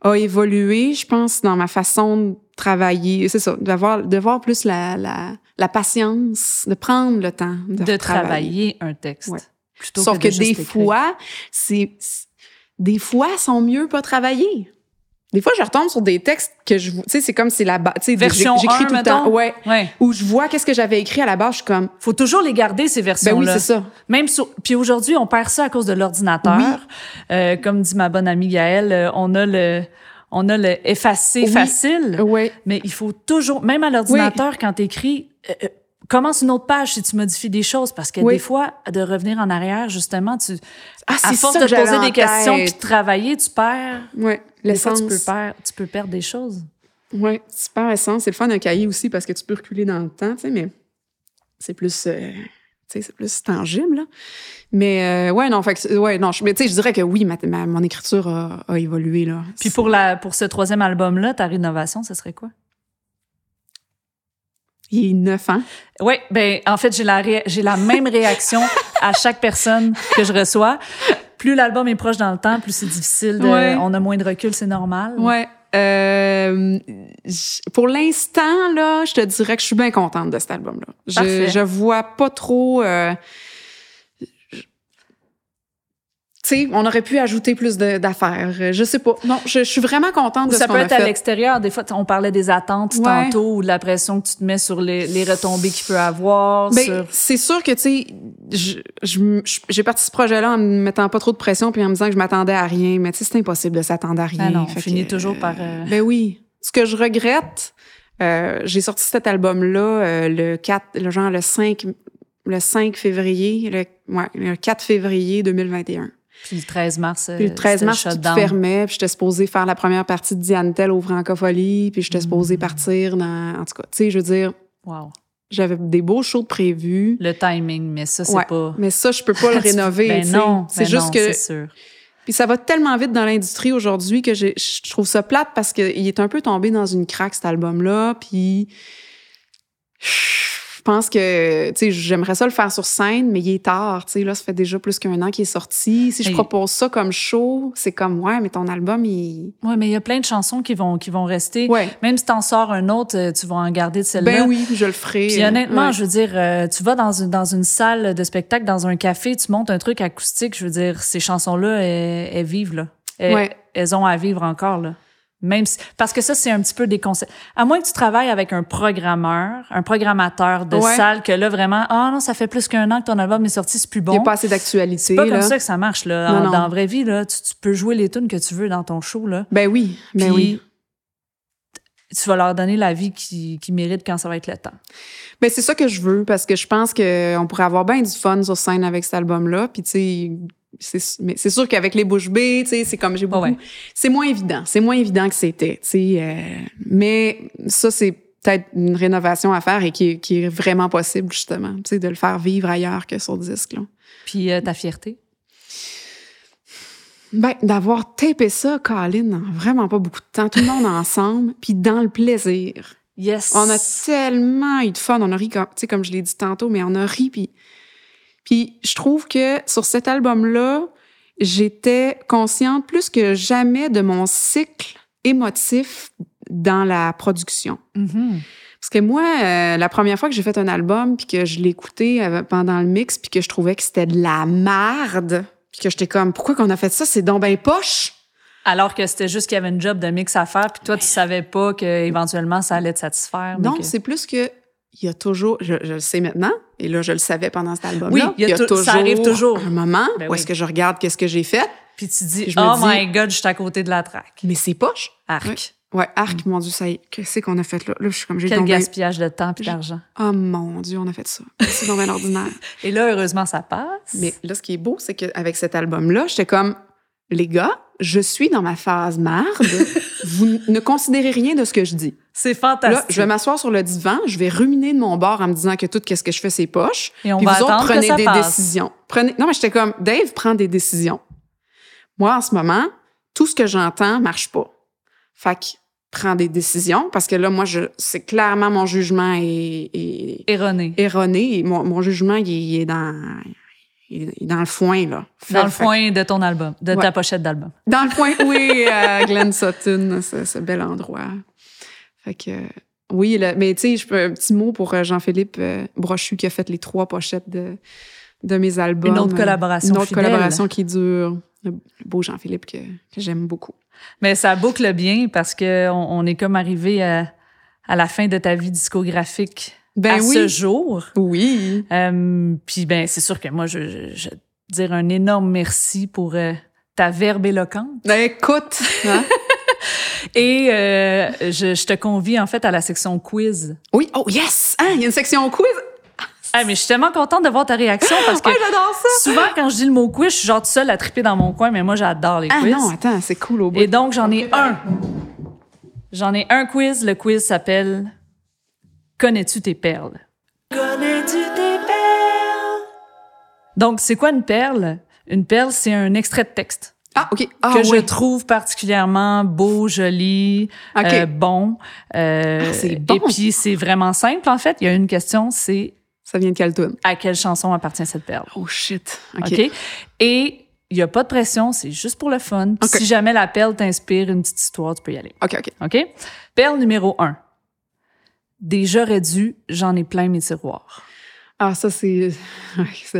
a évolué, je pense, dans ma façon de travailler. C'est ça, d'avoir, de voir plus la, la, la patience, de prendre le temps de, De, travailler. travailler un texte. Ouais. Plutôt Sauf que, que, de des fois, c'est, des fois, sont mieux pas travailler. Des fois, je retombe sur des textes que je, tu sais, c'est comme c'est la base, tu sais, Version j'écris 1, tout le temps, ouais, Ouais. où je vois qu'est-ce que j'avais écrit à la base, je suis comme, Faut toujours les garder, ces ben versions-là. oui, c'est ça. Même sur, puis aujourd'hui, on perd ça à cause de l'ordinateur. Oui. Euh, comme dit ma bonne amie Gaëlle, euh, on a le, on a le effacer Oui. facile, Ouais. mais il faut toujours, même à l'ordinateur, quand t'écris, euh, euh, commence une autre page si tu modifies des choses, parce que Oui. des fois, de revenir en arrière, justement, tu, Ah, à force de j'avais poser des questions puis de travailler, tu perds. L'essence. tu peux perdre, tu peux perdre des choses. Ouais, super essence. C'est le fun d'un cahier aussi parce que tu peux reculer dans le temps, tu sais, mais c'est plus, euh, tu c'est plus tangible, là. Mais, euh, ouais, non, fait ouais, non, je, mais tu sais, je dirais que oui, ma, ma- mon écriture a, a évolué, là. Puis pour la, pour ce troisième album-là, ta rénovation, ce serait quoi? Il est neuf ans. Oui, ben en fait, j'ai la, j'ai la même réaction à chaque personne que je reçois. Plus l'album est proche dans le temps, plus c'est difficile. De, Ouais. On a moins de recul, c'est normal. Ouais. Euh, pour l'instant, là, je te dirais que je suis bien contente de cet album-là. Je, je vois pas trop. euh, sais, on aurait pu ajouter plus d'affaires. Euh, Je sais pas. Non, je, je suis vraiment contente Ou de ça ce qu'on peut a être à fait. l'extérieur. Des fois, on parlait des attentes Ouais. tantôt ou de la pression que tu te mets sur les, les retombées qu'il peut avoir. Ben, sur... c'est sûr que, tu sais, je- je- je- j'ai parti ce projet-là en me mettant pas trop de pression puis en me disant que je m'attendais à rien. Mais tu sais, c'est impossible de s'attendre à rien. Ah non, on Fait finit que, toujours euh, par, euh, Ben oui. Ce que je regrette, euh, j'ai sorti cet album-là euh, le 4, le genre le 5, le 5 février, le, ouais, le 4 février 2021. Puis le 13 mars, euh, Puis le 13 c'était mars, tout shutdown. fermait, puis j'étais supposée faire la première partie de Diane Tell au Francofolie, puis j'étais Mm. supposée partir dans... En tout cas, tu sais, je veux dire, Wow. j'avais des beaux shows prévus. Le timing, mais ça, c'est Ouais, pas... Mais ça, je peux pas le *laughs* rénover. Ben non, c'est ben juste non, que. sûr. Puis ça va tellement vite dans l'industrie aujourd'hui que j'ai- je trouve ça plate parce qu'il est un peu tombé dans une craque, cet album-là. Puis je pense que, tu sais, j'aimerais ça le faire sur scène, mais il est tard. Tu sais, là, ça fait déjà plus qu'un an qu'il est sorti. Si je propose ça comme show, c'est comme, ouais, mais ton album, il. Ouais, mais il y a plein de chansons qui vont, qui vont rester. Ouais. Même si t'en sors un autre, euh, tu vas en garder de celle-là. Ben oui, je le ferai. Puis honnêtement, Ouais. je veux dire, euh, tu vas dans une, dans une salle de spectacle, dans un café, tu montes un truc acoustique, je veux dire, ces chansons-là, elles, elles vivent, là. Elles, Ouais. elles ont à vivre encore, là. Même si, parce que ça, c'est un petit peu des concepts. À moins que tu travailles avec un programmeur, un programmateur de Ouais. salle, que là, vraiment, ah non, ça fait plus qu'un an que ton album est sorti, c'est plus Il bon. n'y a pas assez d'actualité. C'est pas là. comme ça que ça marche, là. Non, En- non. Dans la vraie vie, là, tu, tu peux jouer les tunes que tu veux dans ton show, là. Ben oui, ben Puis, oui. tu vas leur donner la vie qu'ils qui méritent quand ça va être le temps. Ben c'est ça que je veux parce que je pense qu'on pourrait avoir bien du fun sur scène avec cet album-là. Puis tu sais, mais c'est sûr qu'avec les bouches bées, tu sais, c'est comme j'ai beaucoup. ouais. C'est moins évident. C'est moins évident que c'était. Tu sais, euh, mais ça c'est peut-être une rénovation à faire et qui est, qui est vraiment possible justement. Tu sais, de le faire vivre ailleurs que sur disque. Là. Puis euh, ta fierté? Ben, d'avoir tapé ça, Colin, en vraiment pas beaucoup de temps, tout le monde *laughs* ensemble, puis dans le plaisir. Yes. On a tellement eu de fun. On a ri, comme, tu sais, comme je l'ai dit tantôt, mais on a ri. Puis, puis je trouve que sur cet album-là, j'étais consciente plus que jamais de mon cycle émotif dans la production. Mhm. Parce que moi, euh, la première fois que j'ai fait un album, puis que je l'écoutais euh, pendant le mix, puis que je trouvais que c'était de la merde, puis que j'étais comme, pourquoi qu'on a fait ça? C'est donc ben poche! Alors que c'était juste qu'il y avait une job de mix à faire, puis toi, tu savais pas qu'éventuellement, ça allait te satisfaire. Non, que- c'est plus que il y a toujours, je, je le sais maintenant, et là je le savais pendant cet album-là. Oui, il y a tou- ça arrive toujours. un moment Ben où oui. est-ce que je regarde qu'est-ce que j'ai fait, Puis tu dis, je me oh dis- my God, je suis à côté de la traque. mais c'est poche. Arc. Ouais. Ouais, arc, mon Dieu, ça y est, qu'est-ce qu'on a fait là? Là, je suis comme j'ai Quel tombé. gaspillage de temps et d'argent. Oh mon Dieu, on a fait ça. C'est dans ordinaire. *laughs* Et là, heureusement, ça passe. Mais là, ce qui est beau, c'est qu'avec cet album-là, j'étais comme, les gars, je suis dans ma phase marde. *laughs* Vous ne considérez rien de ce que je dis. C'est Là, fantastique. je vais m'asseoir sur le divan, je vais ruminer de mon bord en me disant que tout ce que je fais, c'est poche. Et on Puis va vous autres, que prenez ça des passe. décisions. Prenez... Non, mais j'étais comme, Dave prend des décisions. Moi, en ce moment, tout ce que j'entends marche pas. Fait que prends des décisions parce que là, moi, je, c'est clairement mon jugement est, est Erroné. erroné. Mon, mon jugement, il, est dans, il est dans le foin, là. Dans le Fait- foin de ton album, de Ouais. ta pochette d'album. Dans le coin, oui, à Glen Sutton, ce, ce bel endroit. Fait que, oui, mais tu sais, je peux un petit mot pour euh, Jean-Philippe euh, Brochu qui a fait les trois pochettes de, de mes albums. Une autre collaboration Une autre fidèle. collaboration qui dure. Le beau Jean-Philippe que, que j'aime beaucoup. Mais ça boucle bien parce que on, on est comme arrivé à, à la fin de ta vie discographique Ben à oui. ce jour. Oui. Euh, Puis ben c'est sûr que moi je, je, je dire un énorme merci pour euh, ta verbe éloquente. Ben, écoute, hein? *laughs* *laughs* Et euh, je, je te convie en fait à la section quiz. Oui, oh yes! Hein, il y a une section quiz? Ah mais je suis tellement contente de voir ta réaction parce que *laughs* Ouais, ça! souvent quand je dis le mot quiz, je suis genre toute seule à triper dans mon coin, mais moi j'adore les Ah quiz. non, attends, c'est cool au bout. Et donc j'en ai un. J'en ai un quiz. Le quiz s'appelle Connais-tu tes perles? Connais-tu tes perles? Donc c'est quoi une perle? Une perle, c'est un extrait de texte. Ah, OK. Ah, que je trouve particulièrement beau, joli, euh, bon. Euh, Ah, c'est bon. Et puis, c'est vraiment simple, en fait. Il y a une question, c'est Ça vient de quelle tune? à quelle chanson appartient cette perle? Oh shit. OK. OK? Et il n'y a pas de pression, c'est juste pour le fun. Si jamais la perle t'inspire une petite histoire, tu peux y aller. OK, OK. OK? Perle numéro un. Des j'aurais dû, j'en ai plein mes tiroirs. Ah, ça, c'est. *laughs*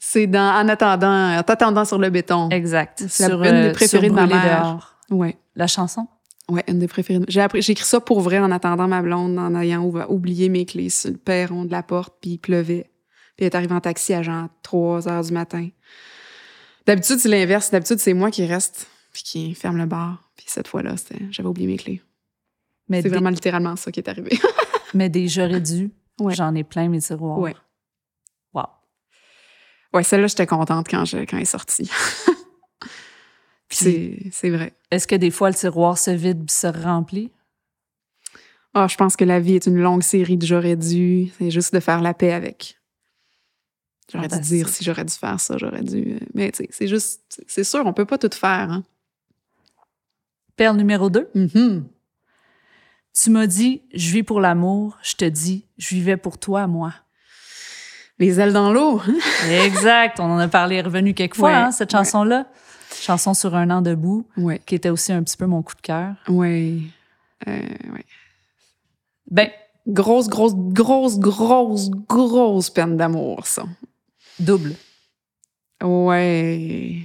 C'est dans En attendant, en t'attendant sur le béton. Exact. C'est une des euh, préférées de ma mère. Ouais. La chanson? Ouais, une des préférées. J'ai appris, j'ai écrit ça pour vrai en attendant ma blonde, en ayant oublié mes clés sur le perron de la porte, puis il pleuvait. Puis elle est arrivée en taxi à genre 3 heures du matin. D'habitude, c'est l'inverse. D'habitude, c'est moi qui reste, puis qui ferme le bar. Puis cette fois-là, j'avais oublié mes clés. Mais C'est des, vraiment littéralement ça qui est arrivé. *laughs* mais des j'aurais dû, Ouais. j'en ai plein mes tiroirs. Ouais. Ouais, celle-là, j'étais contente quand, je, quand elle est sortie. *laughs* Puis c'est, c'est vrai. Est-ce que des fois le tiroir se vide puis se remplit? Ah, je pense que la vie est une longue série de j'aurais dû. C'est juste de faire la paix avec. J'aurais dû dire si j'aurais dû faire ça, j'aurais dû. Mais tu sais, c'est juste, c'est sûr, on peut pas tout faire. Hein? Perle numéro 2. Mm-hmm. Tu m'as dit, je vis pour l'amour. Je te dis, je vivais pour toi, moi. Les ailes dans l'eau. exact. On en a parlé revenu quelques fois, Ouais, hein, cette ouais. chanson-là. Chanson sur un an debout, Ouais, qui était aussi un petit peu mon coup de cœur. ouais. Euh. Ben, Grosse, grosse, grosse, grosse, grosse peine d'amour, ça. double. Ouais.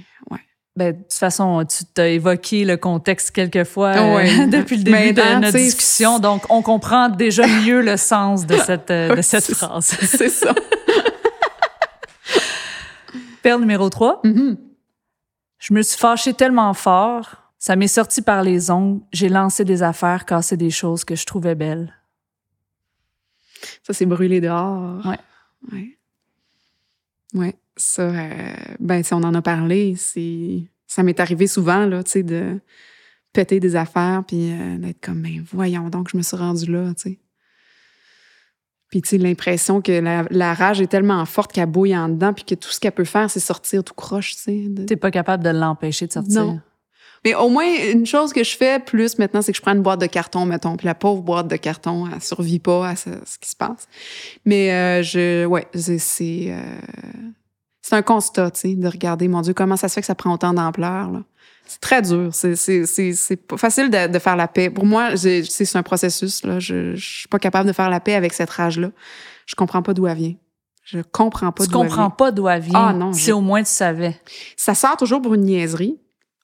Ben, de toute façon, tu t'as évoqué le contexte quelques fois euh, *laughs* depuis le début de notre discussion, donc on comprend déjà mieux le sens de *laughs* cette, euh, de cette phrase. C'est ça. *laughs* Perle numéro 3. Mhm. Je me suis fâchée tellement fort, ça m'est sorti par les ongles, j'ai lancé des affaires, cassé des choses que je trouvais belles. Ça, c'est brûlé dehors. Ouais. Ouais. Ouais. Ça, euh, ben, si on en a parlé, c'est. Ça m'est arrivé souvent, là, tu sais, de péter des affaires, puis euh, d'être comme, ben, voyons donc, je me suis rendue là, tu sais. Puis, tu sais, l'impression que la, la rage est tellement forte qu'elle bouille en dedans, puis que tout ce qu'elle peut faire, c'est sortir tout croche, tu sais. de- T'es pas capable de l'empêcher de sortir. Non. Mais au moins, une chose que je fais plus maintenant, c'est que je prends une boîte de carton, mettons. Puis la pauvre boîte de carton, elle survit pas à ce, ce qui se passe. Mais euh, je, ouais, c'est euh, c'est un constat, tu sais, de regarder, mon Dieu, comment ça se fait que ça prend autant d'ampleur. là. C'est très dur. C'est pas facile de, de faire la paix. Pour moi, c'est c'est un processus. Là, je, je suis pas capable de faire la paix avec cette rage là. Je comprends pas d'où elle vient. Je comprends pas Tu d'où elle comprends vient. pas d'où elle vient. Ah, non, si je- au moins tu savais. Ça sort toujours pour une niaiserie.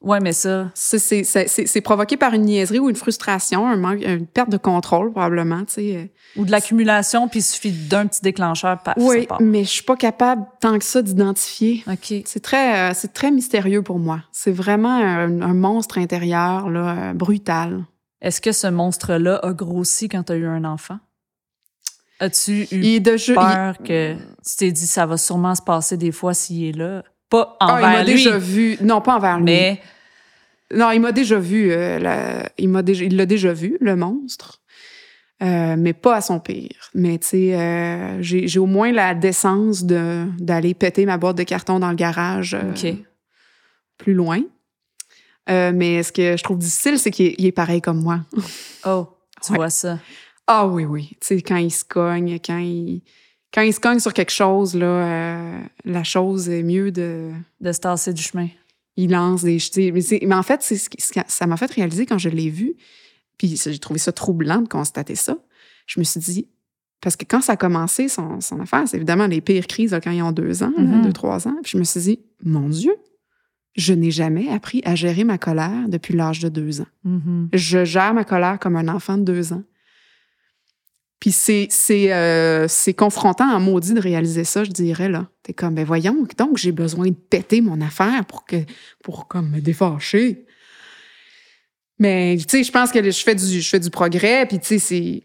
Ouais, mais ça, C'est- provoqué par une niaiserie ou une frustration, un manque, une perte de contrôle probablement, tu sais. ou de l'accumulation, puis il suffit d'un petit déclencheur, paf, Oui, mais je suis pas capable tant que ça d'identifier. OK. C'est très, euh, c'est très mystérieux pour moi. C'est vraiment un, un monstre intérieur là, euh, brutal. Est-ce que ce monstre-là a grossi quand tu as eu un enfant? As-tu eu Il de il- peur que tu t'es dit ça va sûrement se passer des fois s'il est là? Pas Ah, il envers m'a lui, déjà vu. Non, pas envers lui. mais Non, il m'a déjà vu. euh, la- il m'a déjà, il l'a déjà vu, le monstre. Euh, mais pas à son pire. Mais tu sais, euh, j'ai j'ai au moins la décence de d'aller péter ma boîte de carton dans le garage euh, OK. plus loin. Euh, mais ce que je trouve difficile, c'est qu'il est, il est pareil comme moi. Oh, tu Ouais. vois ça. Ah oui, oui. Tu sais, quand il se cogne, quand il, quand il se cogne sur quelque chose, là, euh, la chose est mieux de. De se tasser du chemin. Il lance des. Mais, mais en fait, c'est ce qui- ça m'a fait réaliser quand je l'ai vu. Puis j'ai trouvé ça troublant de constater ça. Je me suis dit. Parce que quand ça a commencé, son, son affaire, c'est évidemment les pires crises là, quand ils ont deux ans, là, Mhm. deux, trois ans. Puis je me suis dit, mon Dieu, je n'ai jamais appris à gérer ma colère depuis l'âge de deux ans Mhm. je gère ma colère comme un enfant de deux ans. Puis c'est c'est euh, c'est confrontant en maudit de réaliser ça, je dirais là. T'es comme ben voyons, donc j'ai besoin de péter mon affaire pour que pour comme me défâcher. Mais tu sais, je pense que je fais du je fais du progrès, puis tu sais c'est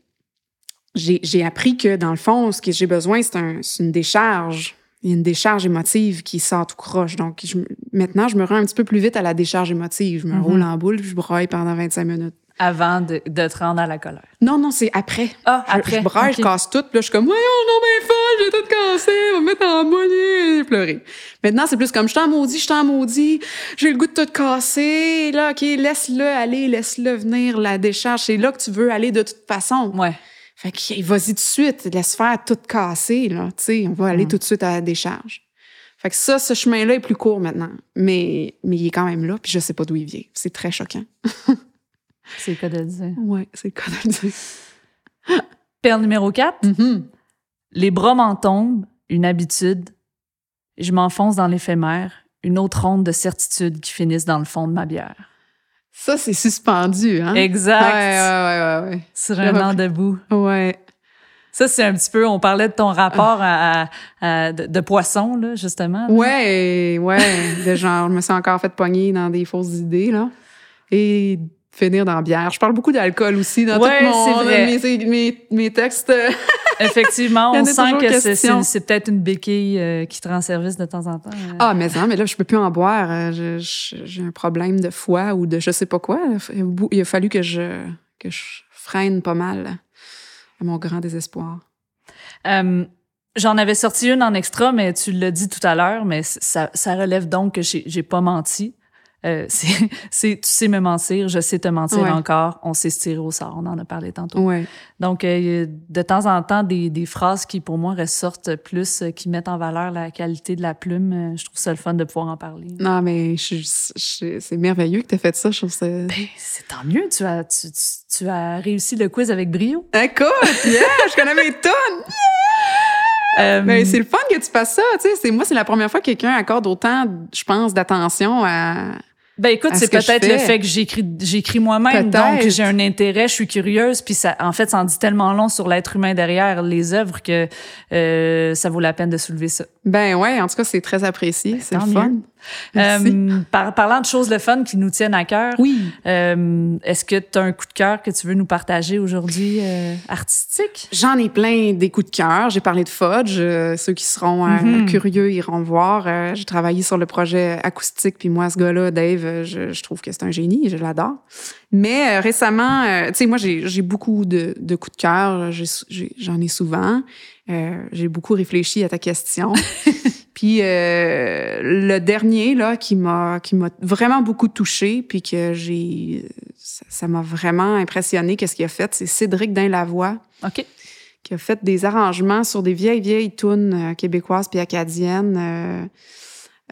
j'ai j'ai appris que dans le fond, ce que j'ai besoin c'est un c'est une décharge. Il y a une décharge émotive qui sort tout croche. Donc, je maintenant, je me rends un petit peu plus vite à la décharge émotive. Je me Mhm. roule en boule, puis je broye pendant 25 minutes. Avant de, de te rendre à la colère? Non, non, c'est après. Ah, Je- après. Je, braille, je casse tout. Puis là, je suis comme, voyons, non, mais folle, j'ai tout cassé, on va me mettre en moigné, et pleurer. Maintenant, c'est plus comme, je t'en maudit, je t'en maudit, j'ai le goût de tout casser. Là, OK, laisse-le aller, laisse-le venir, la décharge. C'est là que tu veux aller de toute façon. Ouais. Fait que, vas-y tout de suite, laisse faire tout casser, là. Tu sais, on va aller Mm. tout de suite à la décharge. Fait que ça, ce chemin-là est plus court maintenant. Mais, mais il est quand même là, puis je sais pas d'où il vient. C'est très choquant. *laughs* C'est le cas de le dire. Ouais, c'est le cas de le dire. Perle numéro 4. Mhm. Les bras m'en tombent, une habitude. Je m'enfonce dans l'éphémère, une autre onde de certitude qui finissent dans le fond de ma bière. Ça, c'est suspendu, hein? Exact. Ouais, ouais, ouais, Sur Je un an debout. ouais. Ouais. Ça, c'est un petit peu, on parlait de ton rapport à, à- à- de, de poisson, là, justement. là. Ouais, ouais. de genre, je me suis encore fait pogner dans des fausses idées, là. Et finir dans la bière. Je parle beaucoup d'alcool aussi dans Ouais, tout mon, vrai. Mes, mes, mes textes. *laughs* Effectivement, on a sent que c'est- peut-être une béquille euh, qui te rend service de temps en temps. euh. Ah, mais non, mais là, je peux plus en boire. Euh, J'ai un problème de foie ou de je sais pas quoi. Il a fallu que je, que je freine pas mal à mon grand désespoir. Euh, J'en avais sorti une en extra, mais tu l'as dit tout à l'heure, mais ça, ça relève donc que j'ai pas menti. Euh, *laughs* c'est, tu sais me mentir, je sais te mentir Ouais. encore, on sait se tirer au sort, on en a parlé tantôt. Ouais. Donc, euh, de temps en temps, des, des phrases qui, pour moi, ressortent plus, euh, qui mettent en valeur la qualité de la plume. Euh, Je trouve ça le fun de pouvoir en parler. Non, mais je, je- c'est merveilleux que tu fait ça. Je trouve ça. Ben, c'est tant mieux, tu as, tu, tu- tu as réussi le quiz avec brio. Écoute, *laughs* yeah, je connais mes tonnes. Euh, Mais c'est le fun que tu fasses ça, tu sais. C'est moi, c'est la première fois que quelqu'un accorde autant, je pense, d'attention à. Ben écoute, c'est ce peut-être le fait que j'écris j'écris moi-même, donc j'ai un intérêt, je suis curieuse, puis ça, en fait, ça en dit tellement long sur l'être humain derrière les œuvres que euh, ça vaut la peine de soulever ça. Ben ouais, en tout cas, c'est très apprécié. c'est tant le fun. Euh, par, parlant de choses le fun qui nous tiennent à cœur, oui. euh, est-ce que tu as un coup de cœur que tu veux nous partager aujourd'hui euh, artistique? J'en ai plein des coups de cœur. J'ai parlé de Fudge. euh, ceux qui seront euh, Mhm. curieux iront voir. Euh, J'ai travaillé sur le projet acoustique, puis moi, ce gars-là, Dave, je, je trouve que c'est un génie, je l'adore. Mais euh, récemment, euh, tu sais, moi, j'ai j'ai beaucoup de, de coups de cœur. J'en ai, souvent. Euh, j'ai beaucoup réfléchi à ta question. *laughs* puis euh, le dernier, là, qui m'a qui m'a vraiment beaucoup touché, puis que j'ai... Ça m'a vraiment impressionné, qu'est-ce qu'il a fait, c'est Cédric Dain-Lavoie OK. qui a fait des arrangements sur des vieilles, vieilles tunes euh, québécoises puis acadiennes. Euh,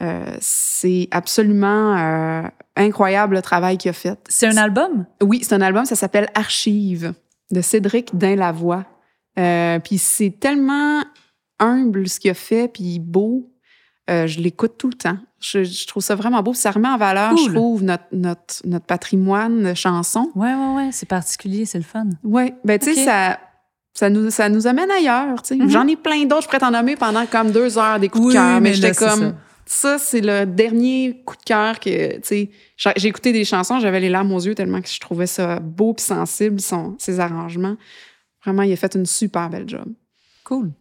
euh, c'est absolument euh, incroyable le travail qu'il a fait. C'est un album? Oui, c'est un album, ça s'appelle Archive de Cédric Dain-Lavoie. Euh, puis c'est tellement humble ce qu'il a fait, puis beau. Euh, je l'écoute tout le temps. Je, je trouve ça vraiment beau. Ça remet en valeur, je trouve, notre, notre, notre patrimoine de chansons. Ouais, ouais, ouais, c'est particulier, c'est le fun. Oui, ben tu sais, ça, ça, nous, ça nous amène ailleurs. tu sais. Mhm. J'en ai plein d'autres, je pourrais t'en nommer pendant comme deux heures des coups Oui, de cœur, mais, mais j'étais comme, ça, c'est le dernier coup de cœur que, tu sais, j'ai j'ai écouté des chansons, j'avais les larmes aux yeux tellement que je trouvais ça beau puis sensible, son, ses arrangements. Vraiment, il a fait une super belle job. Cool.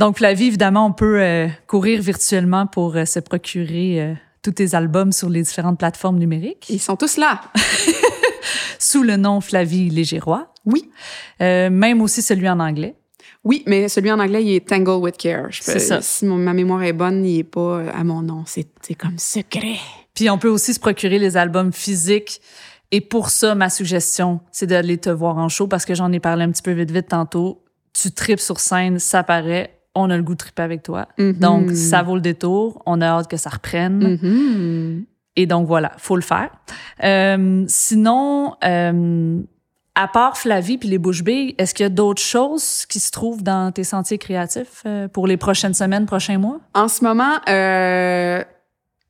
Donc, Flavie, évidemment, on peut euh, courir virtuellement pour euh, se procurer euh, tous tes albums sur les différentes plateformes numériques Ils sont tous là. *laughs* sous le nom Flavie Légérois. Oui. Euh, même aussi celui en anglais. Oui, mais celui en anglais, il est Tangle with Care. C'est ça. Si mon- ma mémoire est bonne, il est pas euh, à mon nom. C'est c'est comme secret. Puis on peut aussi se procurer les albums physiques. Et pour ça, ma suggestion, c'est d'aller te voir en show parce que j'en ai parlé un petit peu vite vite tantôt. Tu tripes sur scène, ça paraît. On a le goût de triper avec toi. Mhm. Donc, ça vaut le détour. On a hâte que ça reprenne. Mhm. Et donc, voilà, faut le faire. Euh, sinon, euh, à part Flavie puis les bouches billes, est-ce qu'il y a d'autres choses qui se trouvent dans tes sentiers créatifs euh, pour les prochaines semaines, prochains mois? En ce moment, euh,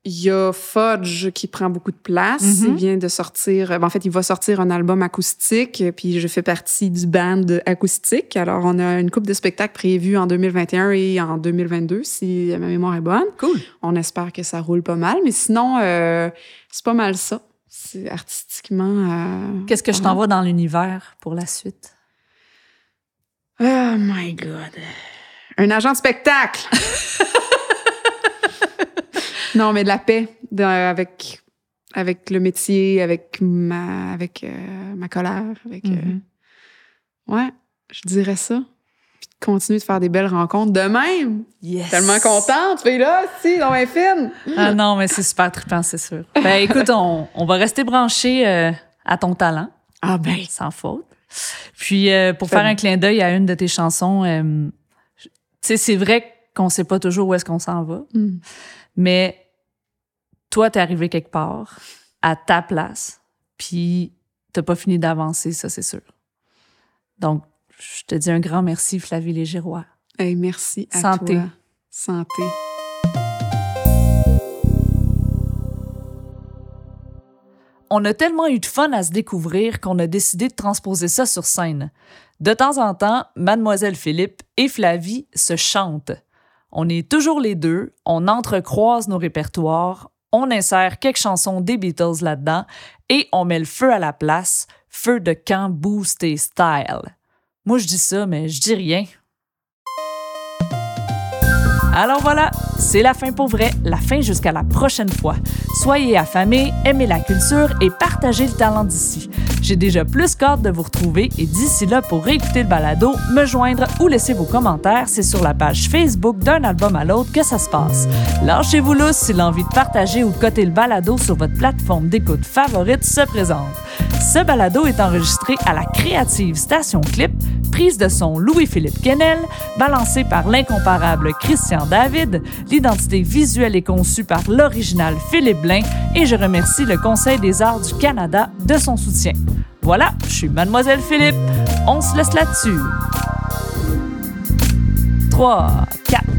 il y a Fudge qui prend beaucoup de place. Mhm. Il vient de sortir, ben, en fait, il va sortir un album acoustique, puis je fais partie du band acoustique. Alors, on a une coupe de spectacles prévus en 2021 et en 2022, si ma mémoire est bonne. Cool. On espère que ça roule pas mal, mais sinon, euh, c'est pas mal ça. C'est artistiquement. euh, Qu'est-ce que je t'envoie dans l'univers pour la suite? Oh my God. Un agent de spectacle. *laughs* non, mais de la paix de- avec, avec le métier, avec ma, avec, euh, ma colère. Avec, euh, Mhm. ouais, je dirais ça. Puis de continuer de faire des belles rencontres de même. Yes! Tellement contente. Fais là, si, dans mes films. Ah non, mais c'est super trippant, c'est sûr. Ben écoute, on, on va rester branché euh, à ton talent, Ah ben. sans faute. Puis euh, pour faire un clin d'œil à une de tes chansons, euh, tu sais, c'est vrai qu'on sait pas toujours où est-ce qu'on s'en va, Mm. Mais toi, t'es arrivé quelque part, à ta place, puis t'as pas fini d'avancer, ça c'est sûr. Donc, je te dis un grand merci, Flavie Légirois. Hey, merci à Santé. toi. Santé. On a tellement eu de fun à se découvrir qu'on a décidé de transposer ça sur scène. De temps en temps, Mademoiselle Philippe et Flavie se chantent. On est toujours les deux, on entrecroise nos répertoires, on insère quelques chansons des Beatles là-dedans et on met le feu à la place, feu de camp boosté style. Moi je dis ça, mais je dis rien. Alors voilà, c'est la fin pour vrai, la fin jusqu'à la prochaine fois. Soyez affamés, aimez la culture et partagez le talent d'ici. J'ai déjà plus qu'hâte de vous retrouver et d'ici là, pour réécouter le balado, me joindre ou laisser vos commentaires, c'est sur la page Facebook d'un album à l'autre que ça se passe. Lâchez-vous là si l'envie de partager ou de coter le balado sur votre plateforme d'écoute favorite se présente. Ce balado est enregistré à la créative Station Clip, prise de son Louis-Philippe Kennel, balancé par l'incomparable Christian David, l'identité visuelle est conçue par l'original Philippe Et je remercie le Conseil des arts du Canada de son soutien. Voilà, je suis Mademoiselle Philippe. On se laisse là-dessus. 3, 4.